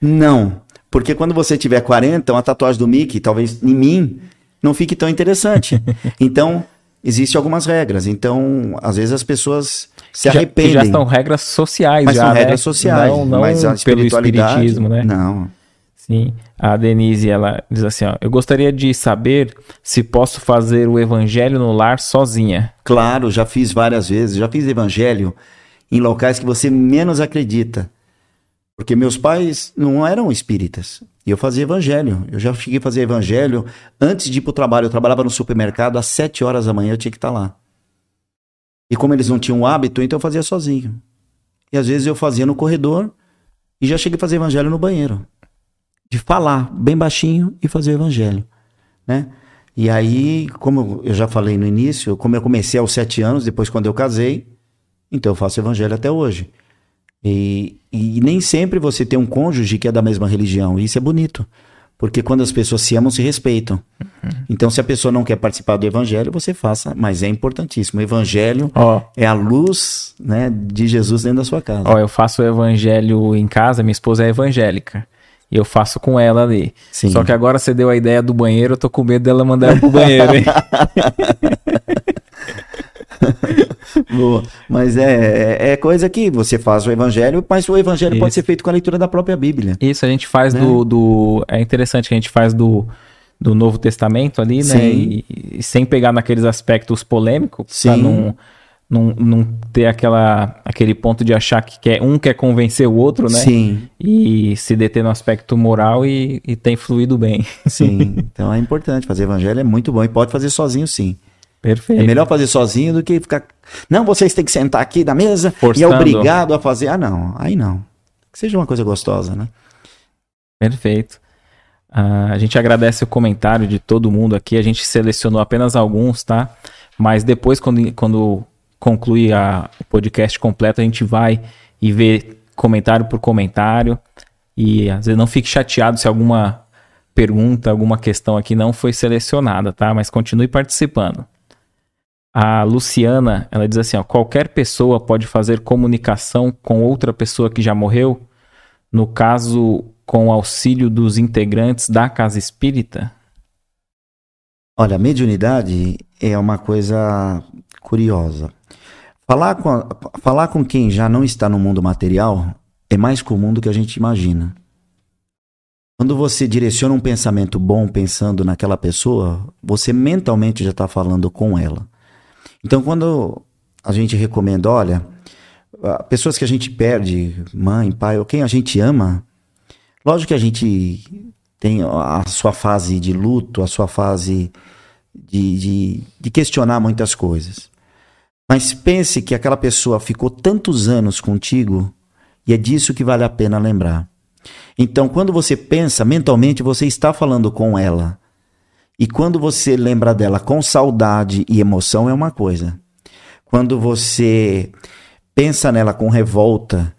Não. Porque quando você tiver 40, uma tatuagem do Mickey, talvez em mim, não fique tão interessante. <laughs> então, existem algumas regras. Então, às vezes as pessoas se já, arrependem. já estão regras sociais, mas já, são né? regras sociais. Não, não mas a espiritualidade, pelo espiritismo, né? Não. Sim. A Denise, ela diz assim, ó, eu gostaria de saber se posso fazer o evangelho no lar sozinha. Claro, já fiz várias vezes. Já fiz evangelho em locais que você menos acredita. Porque meus pais não eram espíritas. E eu fazia evangelho. Eu já cheguei a fazer evangelho antes de ir para o trabalho. Eu trabalhava no supermercado às sete horas da manhã, eu tinha que estar lá. E como eles não tinham hábito, então eu fazia sozinho. E às vezes eu fazia no corredor e já cheguei a fazer evangelho no banheiro. De falar bem baixinho e fazer evangelho, né? E aí, como eu já falei no início, como eu comecei aos sete anos, depois quando eu casei, então eu faço evangelho até hoje. E, e nem sempre você tem um cônjuge que é da mesma religião. E isso é bonito. Porque quando as pessoas se amam, se respeitam. Uhum. Então, se a pessoa não quer participar do evangelho, você faça. Mas é importantíssimo. O evangelho oh. é a luz né, de Jesus dentro da sua casa. Ó, oh, eu faço o evangelho em casa, minha esposa é evangélica. E eu faço com ela ali. Sim. Só que agora você deu a ideia do banheiro, eu tô com medo dela mandar eu pro banheiro, hein? <laughs> <laughs> Boa. Mas é, é, é coisa que você faz o evangelho, mas o evangelho Isso. pode ser feito com a leitura da própria Bíblia. Isso, a gente faz né? do, do. É interessante que a gente faz do, do Novo Testamento ali, né? E, e, sem pegar naqueles aspectos polêmicos, pra não, não, não ter aquela, aquele ponto de achar que quer, um quer convencer o outro, né? Sim. E se deter no aspecto moral e, e tem fluído bem. Sim. <laughs> Então é importante. Fazer evangelho é muito bom. E pode fazer sozinho, sim. Perfeito. É melhor fazer sozinho do que ficar. Não, vocês têm que sentar aqui na mesa Forçando. e é obrigado a fazer. Ah, não. Aí não. Que seja uma coisa gostosa, né? Perfeito. Ah, a gente agradece o comentário de todo mundo aqui. A gente selecionou apenas alguns, tá? Mas depois, quando, quando concluir a, o podcast completo, a gente vai e vê comentário por comentário. E às vezes não fique chateado se alguma pergunta, alguma questão aqui não foi selecionada, tá? Mas continue participando. A Luciana, ela diz assim, ó, qualquer pessoa pode fazer comunicação com outra pessoa que já morreu, no caso com auxílio dos integrantes da casa espírita? Olha, a mediunidade é uma coisa curiosa. Falar com, a- falar com quem já não está no mundo material é mais comum do que a gente imagina. Quando você direciona um pensamento bom pensando naquela pessoa, você mentalmente já está falando com ela. Então, quando a gente recomenda, olha, pessoas que a gente perde, mãe, pai, ou quem a gente ama, lógico que a gente tem a sua fase de luto, a sua fase de, de, de questionar muitas coisas. Mas pense que aquela pessoa ficou tantos anos contigo e é disso que vale a pena lembrar. Então, quando você pensa mentalmente, você está falando com ela. E quando você lembra dela com saudade e emoção, é uma coisa. Quando você pensa nela com revolta,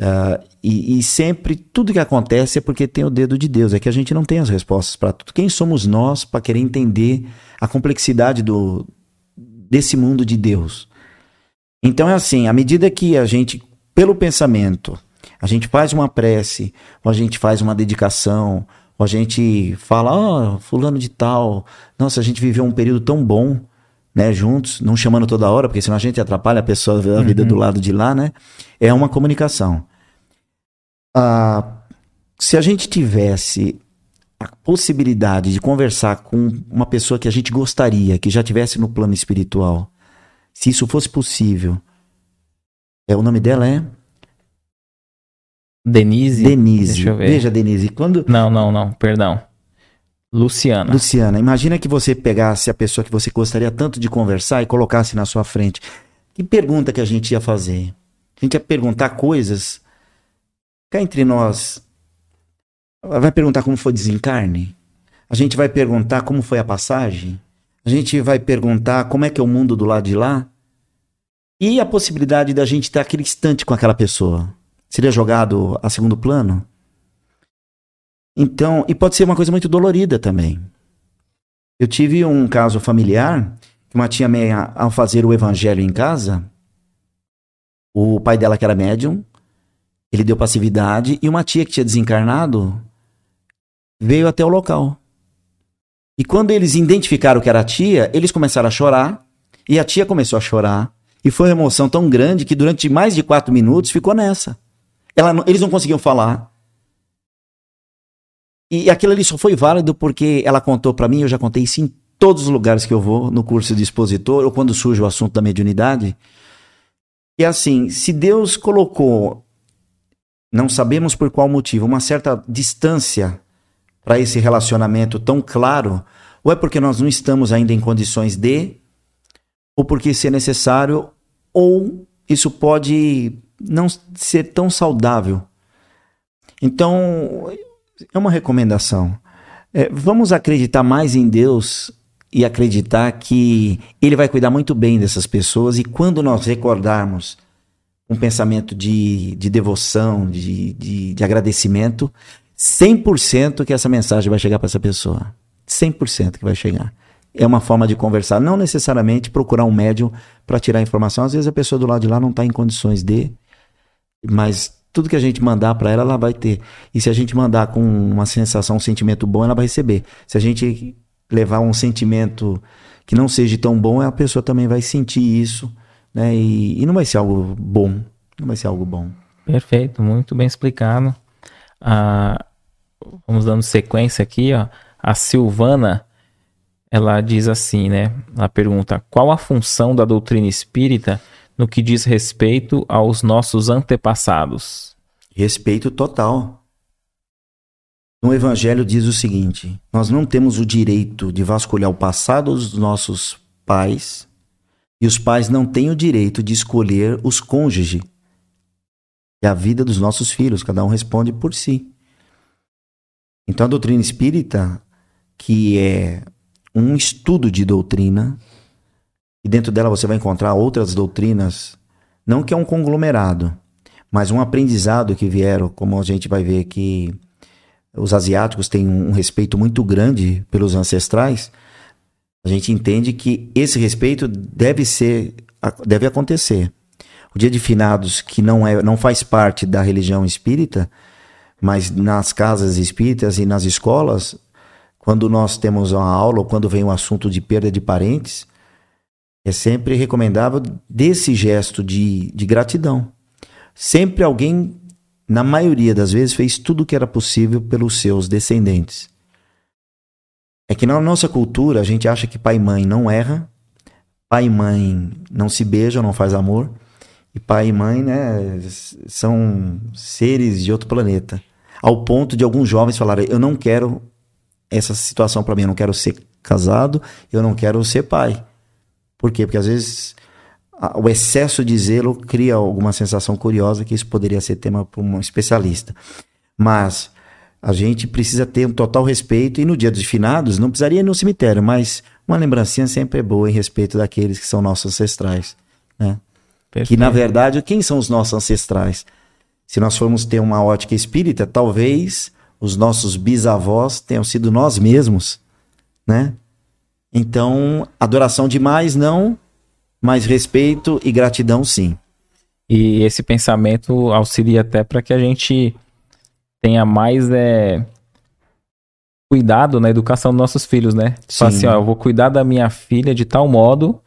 ah, e, e sempre tudo que acontece é porque tem o dedo de Deus. É que a gente não tem as respostas para tudo. Quem somos nós para querer entender a complexidade do, desse mundo de Deus? Então é assim, à medida que a gente, pelo pensamento, a gente faz uma prece, ou a gente faz uma dedicação, ou a gente fala, ó, fulano de tal, nossa, a gente viveu um período tão bom, né, juntos, não chamando toda hora, porque senão a gente atrapalha a pessoa a vida do lado de lá, né? É uma comunicação. Ah, se a gente tivesse a possibilidade de conversar com uma pessoa que a gente gostaria, que já tivesse no plano espiritual, se isso fosse possível, é, o nome dela é Denise? Denise. Deixa eu ver. Veja, Denise, quando. Não, não, não, perdão. Luciana. Luciana, imagina que você pegasse a pessoa que você gostaria tanto de conversar e colocasse na sua frente. Que pergunta que a gente ia fazer? A gente ia perguntar coisas. Cá entre nós. Vai perguntar como foi o desencarne? A gente vai perguntar como foi a passagem? A gente vai perguntar como é que é o mundo do lado de lá? E a possibilidade da gente ter aquele instante com aquela pessoa? Seria jogado a segundo plano? Então, e pode ser uma coisa muito dolorida também. Eu tive um caso familiar que uma tia minha, ao fazer o evangelho em casa, o pai dela que era médium, ele deu passividade e uma tia que tinha desencarnado veio até o local. E quando eles identificaram que era a tia, eles começaram a chorar e a tia começou a chorar. E foi uma emoção tão grande que durante mais de quatro minutos ficou nessa. Ela eles não conseguiam falar. E aquilo ali só foi válido porque ela contou pra mim, eu já contei isso em todos os lugares que eu vou, no curso de expositor, ou quando surge o assunto da mediunidade. E assim, se Deus colocou, não sabemos por qual motivo, uma certa distância para esse relacionamento tão claro, ou é porque nós não estamos ainda em condições de, ou porque isso é necessário, ou isso pode não ser tão saudável. Então, é uma recomendação. É, vamos acreditar mais em Deus e acreditar que Ele vai cuidar muito bem dessas pessoas. E quando nós recordarmos um pensamento de, de devoção, de, de, de agradecimento, 100% que essa mensagem vai chegar para essa pessoa. 100% que vai chegar. É uma forma de conversar, não necessariamente procurar um médium para tirar informação. Às vezes a pessoa do lado de lá não está em condições de, mas tudo que a gente mandar para ela, ela vai ter. E se a gente mandar com uma sensação, um sentimento bom, ela vai receber. Se a gente levar um sentimento que não seja tão bom, a pessoa também vai sentir isso, né? E, e não vai ser algo bom. Não vai ser algo bom. Perfeito, muito bem explicado. Ah, vamos dando sequência aqui, ó. A Silvana, ela diz assim, né? Ela pergunta: qual a função da doutrina espírita no que diz respeito aos nossos antepassados? Respeito total. No Evangelho diz o seguinte: nós não temos o direito de vasculhar o passado dos nossos pais e os pais não têm o direito de escolher os cônjuges e a vida dos nossos filhos, cada um responde por si. Então a doutrina espírita, que é um estudo de doutrina, e dentro dela você vai encontrar outras doutrinas, não que é um conglomerado, mas um aprendizado que vieram, como a gente vai ver que os asiáticos têm um respeito muito grande pelos ancestrais, a gente entende que esse respeito deve ser, deve acontecer. O dia de finados, que não, é, não faz parte da religião espírita, mas nas casas espíritas e nas escolas, quando nós temos uma aula ou quando vem um assunto de perda de parentes, é sempre recomendável desse gesto de, de gratidão. Sempre alguém, na maioria das vezes, fez tudo o que era possível pelos seus descendentes. É que na nossa cultura a gente acha que pai e mãe não erra, pai e mãe não se beijam, não faz amor, e pai e mãe, né, são seres de outro planeta. Ao ponto de alguns jovens falarem: "Eu não quero essa situação para mim, eu não quero ser casado, eu não quero ser pai". Por quê? Porque às vezes o excesso de zelo cria alguma sensação curiosa que isso poderia ser tema para um especialista. Mas a gente precisa ter um total respeito e no dia dos finados não precisaria ir no cemitério, mas uma lembrancinha sempre é boa em respeito daqueles que são nossos ancestrais, né? Que na verdade, quem são os nossos ancestrais? Se nós formos ter uma ótica espírita, talvez os nossos bisavós tenham sido nós mesmos, né? Então, adoração demais não, mas respeito e gratidão sim. E esse pensamento auxilia até para que a gente tenha mais é, cuidado na educação dos nossos filhos, né? Fala assim, ó, eu vou cuidar da minha filha de tal modo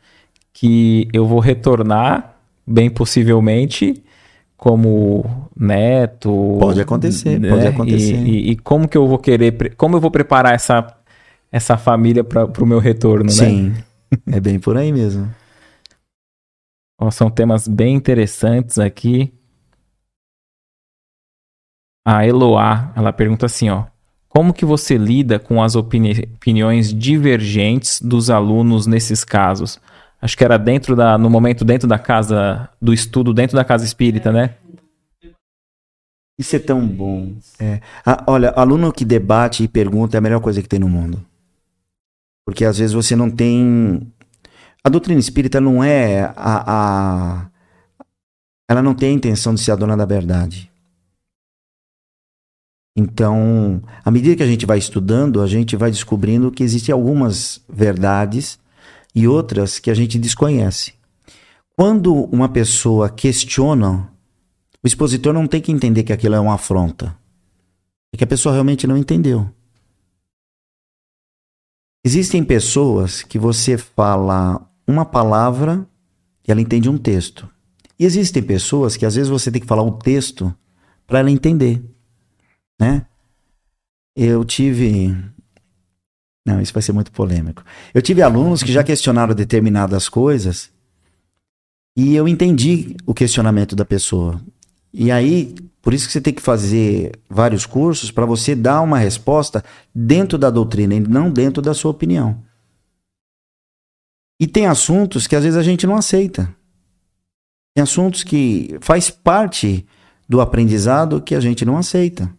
que eu vou retornar, bem possivelmente, como neto. Pode acontecer, né? pode acontecer. E, e, e, como que eu vou querer, como eu vou preparar essa, essa família para o meu retorno, Sim, né? Sim, é bem por aí mesmo. Ó, são temas bem interessantes aqui. A Eloá, ela pergunta assim, ó. Como que você lida com as opini opiniões divergentes dos alunos nesses casos? Acho que era dentro da, no momento dentro da casa do estudo, dentro da casa espírita, né? Isso é tão bom. É. Ah, olha, aluno que debate e pergunta é a melhor coisa que tem no mundo. Porque às vezes você não tem. A doutrina espírita não é a. a... Ela não tem a intenção de ser a dona da verdade. Então, à medida que a gente vai estudando, a gente vai descobrindo que existem algumas verdades e outras que a gente desconhece. Quando uma pessoa questiona, o expositor não tem que entender que aquilo é uma afronta. É que a pessoa realmente não entendeu. Existem pessoas que você fala uma palavra e ela entende um texto. E existem pessoas que às vezes você tem que falar o texto para ela entender né? Eu tive. Não, isso vai ser muito polêmico. Eu tive alunos que já questionaram determinadas coisas e eu entendi o questionamento da pessoa. E aí, por isso que você tem que fazer vários cursos para você dar uma resposta dentro da doutrina e não dentro da sua opinião. E tem assuntos que às vezes a gente não aceita. Tem assuntos que faz parte do aprendizado que a gente não aceita.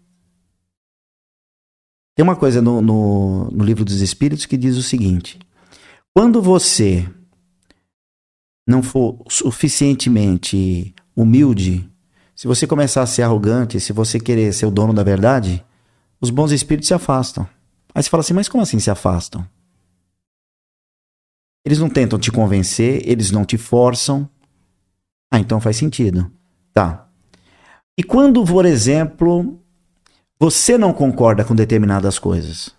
Tem uma coisa no, no, no livro dos Espíritos que diz o seguinte: quando você não for suficientemente humilde, se você começar a ser arrogante, se você querer ser o dono da verdade, os bons espíritos se afastam. Aí você fala assim, mas como assim se afastam? Eles não tentam te convencer, eles não te forçam. Ah, então faz sentido. Tá. E quando, por exemplo, você não concorda com determinadas coisas,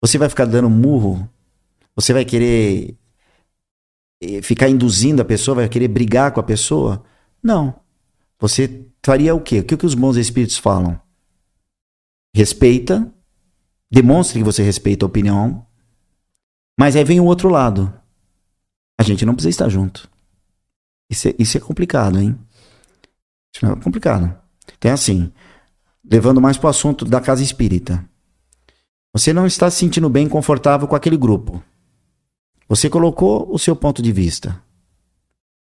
você vai ficar dando murro, você vai querer eh, ficar induzindo a pessoa, vai querer brigar com a pessoa? Não. Você faria o quê? O que, que os bons espíritos falam? Respeita, demonstre que você respeita a opinião, Mas aí vem o outro lado. A gente não precisa estar junto. Isso é, isso é complicado, hein? Isso é complicado. Então é assim, levando mais para o assunto da casa espírita. Você não está se sentindo bem confortável com aquele grupo. Você colocou o seu ponto de vista.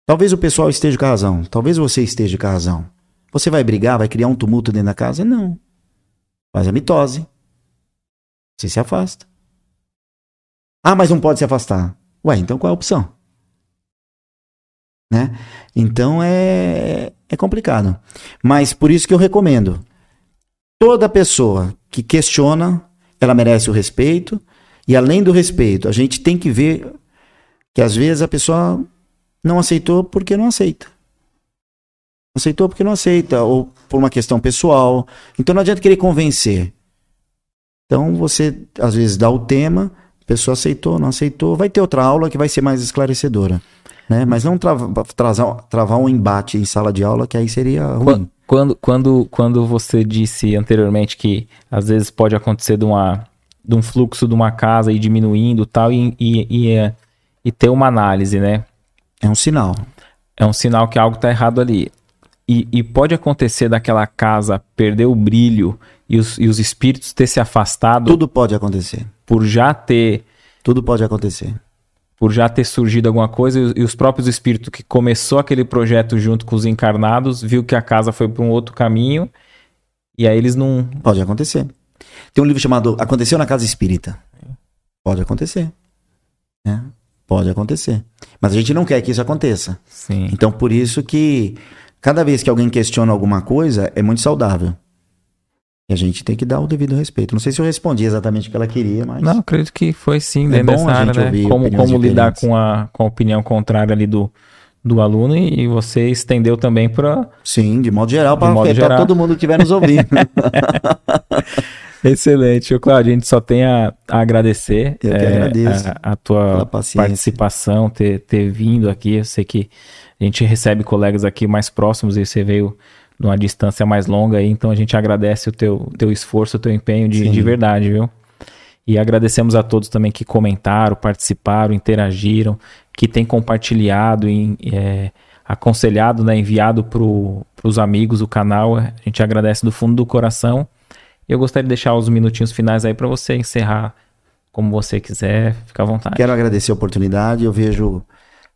Talvez o pessoal esteja com a razão, talvez você esteja com a razão. Você vai brigar, vai criar um tumulto dentro da casa? Não. Faz a mitose. Você se afasta. Ah, mas não pode se afastar. Ué, então qual é a opção? Né? Então é, é complicado. Mas por isso que eu recomendo. Toda pessoa que questiona, ela merece o respeito. E além do respeito, a gente tem que ver que às vezes a pessoa não aceitou porque não aceita. Aceitou porque não aceita, ou por uma questão pessoal. Então não adianta querer convencer. Então você, às vezes, dá o tema, a pessoa aceitou, não aceitou, vai ter outra aula que vai ser mais esclarecedora. Né? Mas não trava, travar, travar um embate em sala de aula, que aí seria ruim. Quando, quando, quando você disse anteriormente que às vezes pode acontecer de, uma, de um fluxo de uma casa e diminuindo tal, e, e, e, é, e ter uma análise, né? É um sinal. É um sinal que algo está errado ali. E, e, pode acontecer daquela casa perder o brilho e os, e os espíritos ter se afastado. Tudo pode acontecer. Por já ter. Tudo pode acontecer. Por já ter surgido alguma coisa e, e os próprios espíritos que começou aquele projeto junto com os encarnados, viu que a casa foi para um outro caminho e aí eles não. Pode acontecer. Tem um livro chamado Aconteceu na Casa Espírita. Pode acontecer. É, pode acontecer. Mas a gente não quer que isso aconteça. Sim. Então, por isso que Cada vez que alguém questiona alguma coisa, é muito saudável. E a gente tem que dar o devido respeito. Não sei se eu respondi exatamente o que ela queria, mas. Não, acredito que foi sim, é dentro dessa área, né? Como, como lidar com a, com a opinião contrária ali do, do aluno e, e você estendeu também para. Sim, de modo geral, para todo mundo que estiver nos ouvindo. <laughs> Excelente. Cláudio, a gente só tem a, a agradecer Eu que é, agradeço a, a tua participação, ter, ter vindo aqui. Eu sei que a gente recebe colegas aqui mais próximos e você veio numa distância mais longa aí, então a gente agradece o teu, teu esforço, o teu empenho de, de verdade, viu? E agradecemos a todos também que comentaram, participaram, interagiram, que têm compartilhado, e, é, aconselhado, né, enviado para os amigos o canal. A gente agradece do fundo do coração. Eu gostaria de deixar os minutinhos finais aí para você encerrar como você quiser, fica à vontade. Quero agradecer a oportunidade. Eu vejo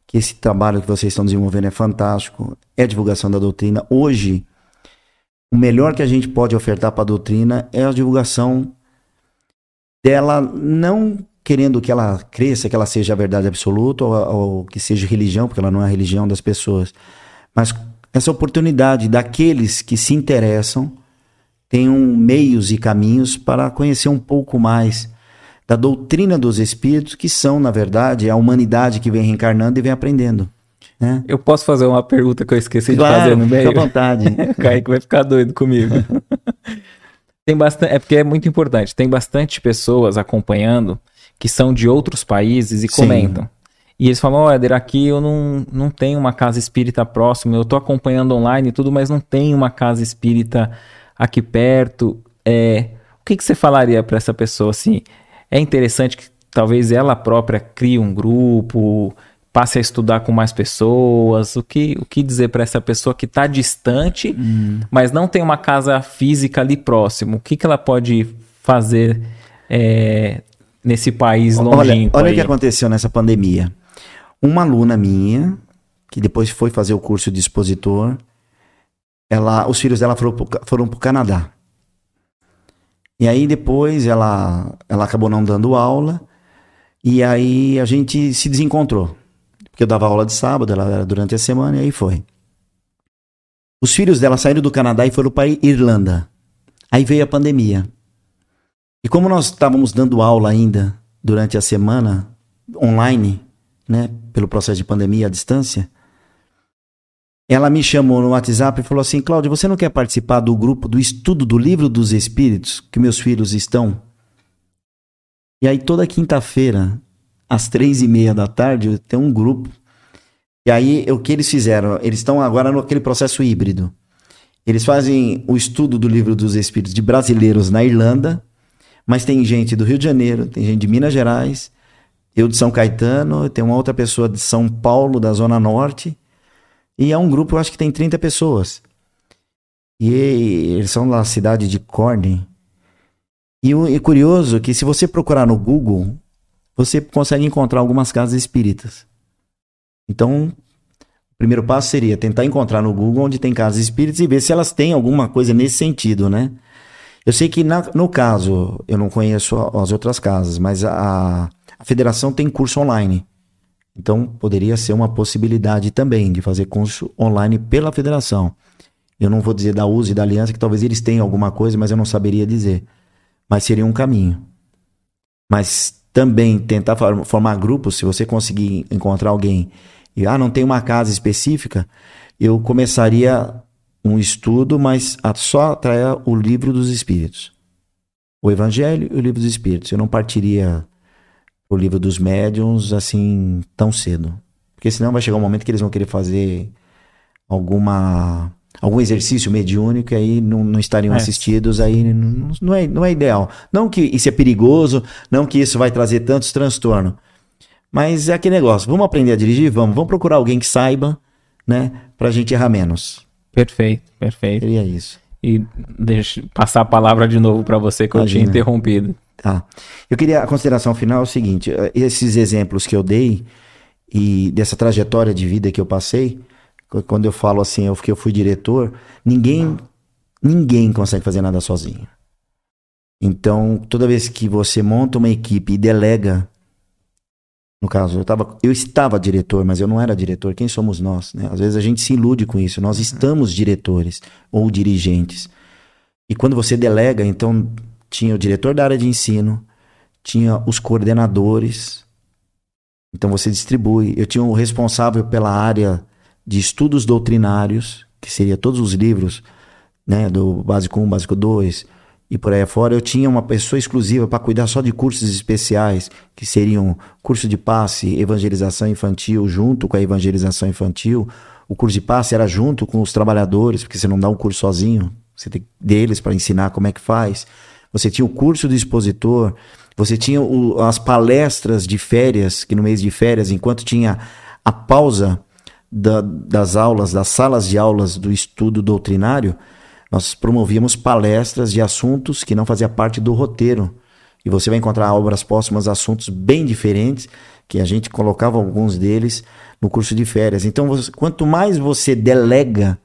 que esse trabalho que vocês estão desenvolvendo é fantástico, é divulgação da doutrina. Hoje, o melhor que a gente pode ofertar para a doutrina é a divulgação dela, não querendo que ela cresça, que ela seja a verdade absoluta ou, ou que seja religião, porque ela não é a religião das pessoas, mas essa oportunidade daqueles que se interessam tenham meios e caminhos para conhecer um pouco mais da doutrina dos espíritos, que são, na verdade, a humanidade que vem reencarnando e vem aprendendo. Né? Eu posso fazer uma pergunta que eu esqueci claro, de fazer no meio? Fica à vontade. o <laughs> Kaique vai ficar doido comigo. <laughs> tem bastante, é porque é muito importante. Tem bastante pessoas acompanhando que são de outros países e Sim. comentam. E eles falam, ó, oh, Éder, aqui eu não, não tenho uma casa espírita próxima, eu tô acompanhando online e tudo, mas não tem uma casa espírita aqui perto. É, o que, que você falaria para essa pessoa assim? É interessante que talvez ela própria crie um grupo, passe a estudar com mais pessoas. O que, o que dizer para essa pessoa que está distante, hum. mas não tem uma casa física ali próximo? O que, que ela pode fazer é, nesse país longínquo? Olha, olha o que aconteceu nessa pandemia. Uma aluna minha, que depois foi fazer o curso de expositor, ela, os filhos dela foram para o Canadá. E aí depois ela, ela acabou não dando aula. E aí a gente se desencontrou. Porque eu dava aula de sábado, ela era durante a semana, e aí foi. Os filhos dela saíram do Canadá e foram para Irlanda. Aí veio a pandemia. E como nós estávamos dando aula ainda durante a semana, online, né, pelo processo de pandemia à distância, ela me chamou no WhatsApp e falou assim: Cláudio, você não quer participar do grupo do estudo do livro dos Espíritos que meus filhos estão? E aí, toda quinta-feira, às três e meia da tarde, tem um grupo. E aí, o que eles fizeram? Eles estão agora naquele processo híbrido. Eles fazem o estudo do livro dos Espíritos de brasileiros na Irlanda, mas tem gente do Rio de Janeiro, tem gente de Minas Gerais, eu de São Caetano, tem uma outra pessoa de São Paulo, da Zona Norte, e é um grupo, eu acho que tem 30 pessoas. E eles são da cidade de Corning. E e curioso que se você procurar no Google, você consegue encontrar algumas casas espíritas. Então, o primeiro passo seria tentar encontrar no Google onde tem casas espíritas e ver se elas têm alguma coisa nesse sentido, né? Eu sei que na, no caso, eu não conheço as outras casas, mas a, a federação tem curso online. Então, poderia ser uma possibilidade também de fazer curso online pela federação. Eu não vou dizer da USE e da Aliança, que talvez eles tenham alguma coisa, mas eu não saberia dizer. Mas seria um caminho. Mas também tentar formar grupos, se você conseguir encontrar alguém e, ah, não tem uma casa específica, eu começaria um estudo, mas só atrair o livro dos Espíritos. O Evangelho e o livro dos Espíritos. Eu não partiria o livro dos médiums assim tão cedo. Porque senão vai chegar um momento que eles vão querer fazer alguma algum exercício mediúnico e aí não, não estariam é. assistidos, aí não, não, é, não é ideal. Não que isso é perigoso, não que isso vai trazer tantos transtornos. Mas é aquele negócio, vamos aprender a dirigir? Vamos, vamos procurar alguém que saiba, né, pra gente errar menos. Perfeito, perfeito. Seria isso. E deixa passar a palavra de novo para você que Imagina. eu tinha interrompido. Tá. Eu queria a consideração final é o seguinte: eh, esses exemplos que eu dei e dessa trajetória de vida que eu passei, quando eu falo assim, eu, que eu fui diretor, ninguém, ninguém consegue fazer nada sozinho. Então, toda vez que você monta uma equipe e delega, no caso, eu, tava, eu estava diretor, mas eu não era diretor. Quem somos nós? Né? Às vezes a gente se ilude com isso. Nós estamos diretores ou dirigentes. E quando você delega, então tinha o diretor da área de ensino, tinha os coordenadores. Então você distribui. Eu tinha o responsável pela área de estudos doutrinários, que seria todos os livros, né, do básico 1, básico 2 e por aí fora. Eu tinha uma pessoa exclusiva para cuidar só de cursos especiais, que seriam curso de passe, evangelização infantil, junto com a evangelização infantil. O curso de passe era junto com os trabalhadores, porque você não dá um curso sozinho, você tem deles para ensinar como é que faz. Você tinha o curso do expositor, você tinha o, as palestras de férias, que no mês de férias, enquanto tinha a pausa da, das aulas, das salas de aulas do estudo doutrinário, nós promovíamos palestras de assuntos que não fazia parte do roteiro. E você vai encontrar obras póstumas, assuntos bem diferentes, que a gente colocava alguns deles no curso de férias. Então, você, quanto mais você delega,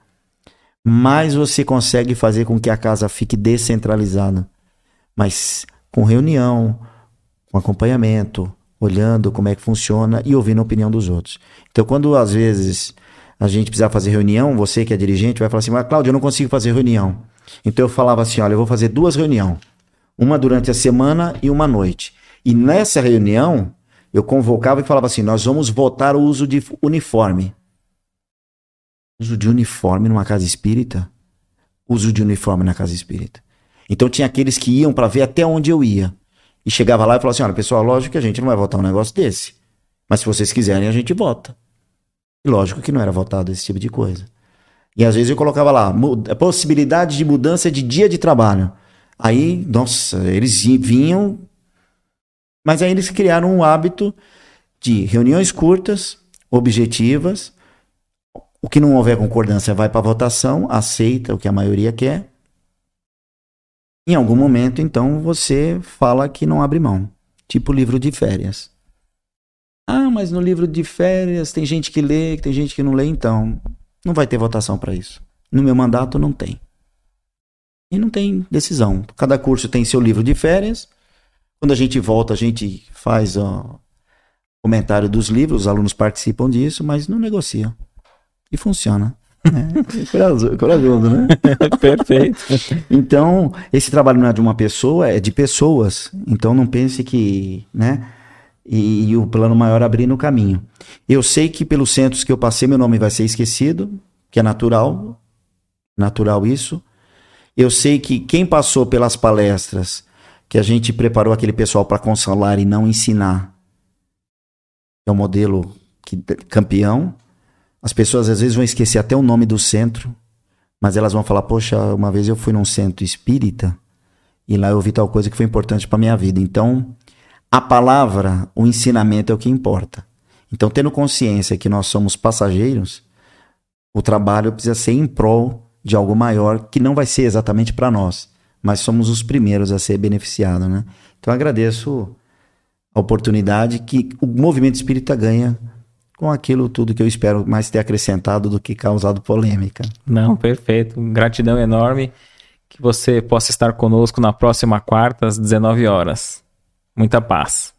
mais você consegue fazer com que a casa fique descentralizada. Mas com reunião, com acompanhamento, olhando como é que funciona e ouvindo a opinião dos outros. Então, quando às vezes a gente precisar fazer reunião, você que é dirigente vai falar assim, mas Cláudio, eu não consigo fazer reunião. Então eu falava assim, olha, eu vou fazer duas reuniões. Uma durante a semana e uma à noite. E nessa reunião, eu convocava e falava assim, nós vamos votar o uso de uniforme. Uso de uniforme numa casa espírita? Uso de uniforme na casa espírita. Então tinha aqueles que iam para ver até onde eu ia. E chegava lá e falava assim: olha, pessoal, lógico que a gente não vai votar um negócio desse. Mas se vocês quiserem, a gente vota. E lógico que não era votado esse tipo de coisa. E às vezes eu colocava lá, possibilidade de mudança de dia de trabalho. Aí, nossa, eles vinham. Mas aí eles criaram um hábito de reuniões curtas, objetivas. O que não houver concordância vai para votação, aceita o que a maioria quer. Em algum momento, então, você fala que não abre mão. Tipo livro de férias. Ah, mas no livro de férias tem gente que lê, tem gente que não lê, então não vai ter votação para isso. No meu mandato não tem. E não tem decisão. Cada curso tem seu livro de férias. Quando a gente volta, a gente faz o comentário dos livros, os alunos participam disso, mas não negociam. E funciona. <laughs> É, corajoso, né? <laughs> Perfeito. Então, esse trabalho não é de uma pessoa, é de pessoas. Então, não pense que, né? E, e o plano maior abrir no caminho. Eu sei que pelos centros que eu passei, meu nome vai ser esquecido, que é natural, natural isso. Eu sei que quem passou pelas palestras, que a gente preparou aquele pessoal para consolar e não ensinar, é o modelo que, campeão. As pessoas às vezes vão esquecer até o nome do centro, mas elas vão falar: Poxa, uma vez eu fui num centro espírita e lá eu ouvi tal coisa que foi importante para minha vida. Então, a palavra, o ensinamento é o que importa. Então, tendo consciência que nós somos passageiros, o trabalho precisa ser em prol de algo maior que não vai ser exatamente para nós, mas somos os primeiros a ser beneficiados, né? Então, agradeço a oportunidade que o movimento espírita ganha com aquilo tudo que eu espero mais ter acrescentado do que causado polêmica. Não, perfeito. Gratidão enorme que você possa estar conosco na próxima quarta às 19 horas. Muita paz.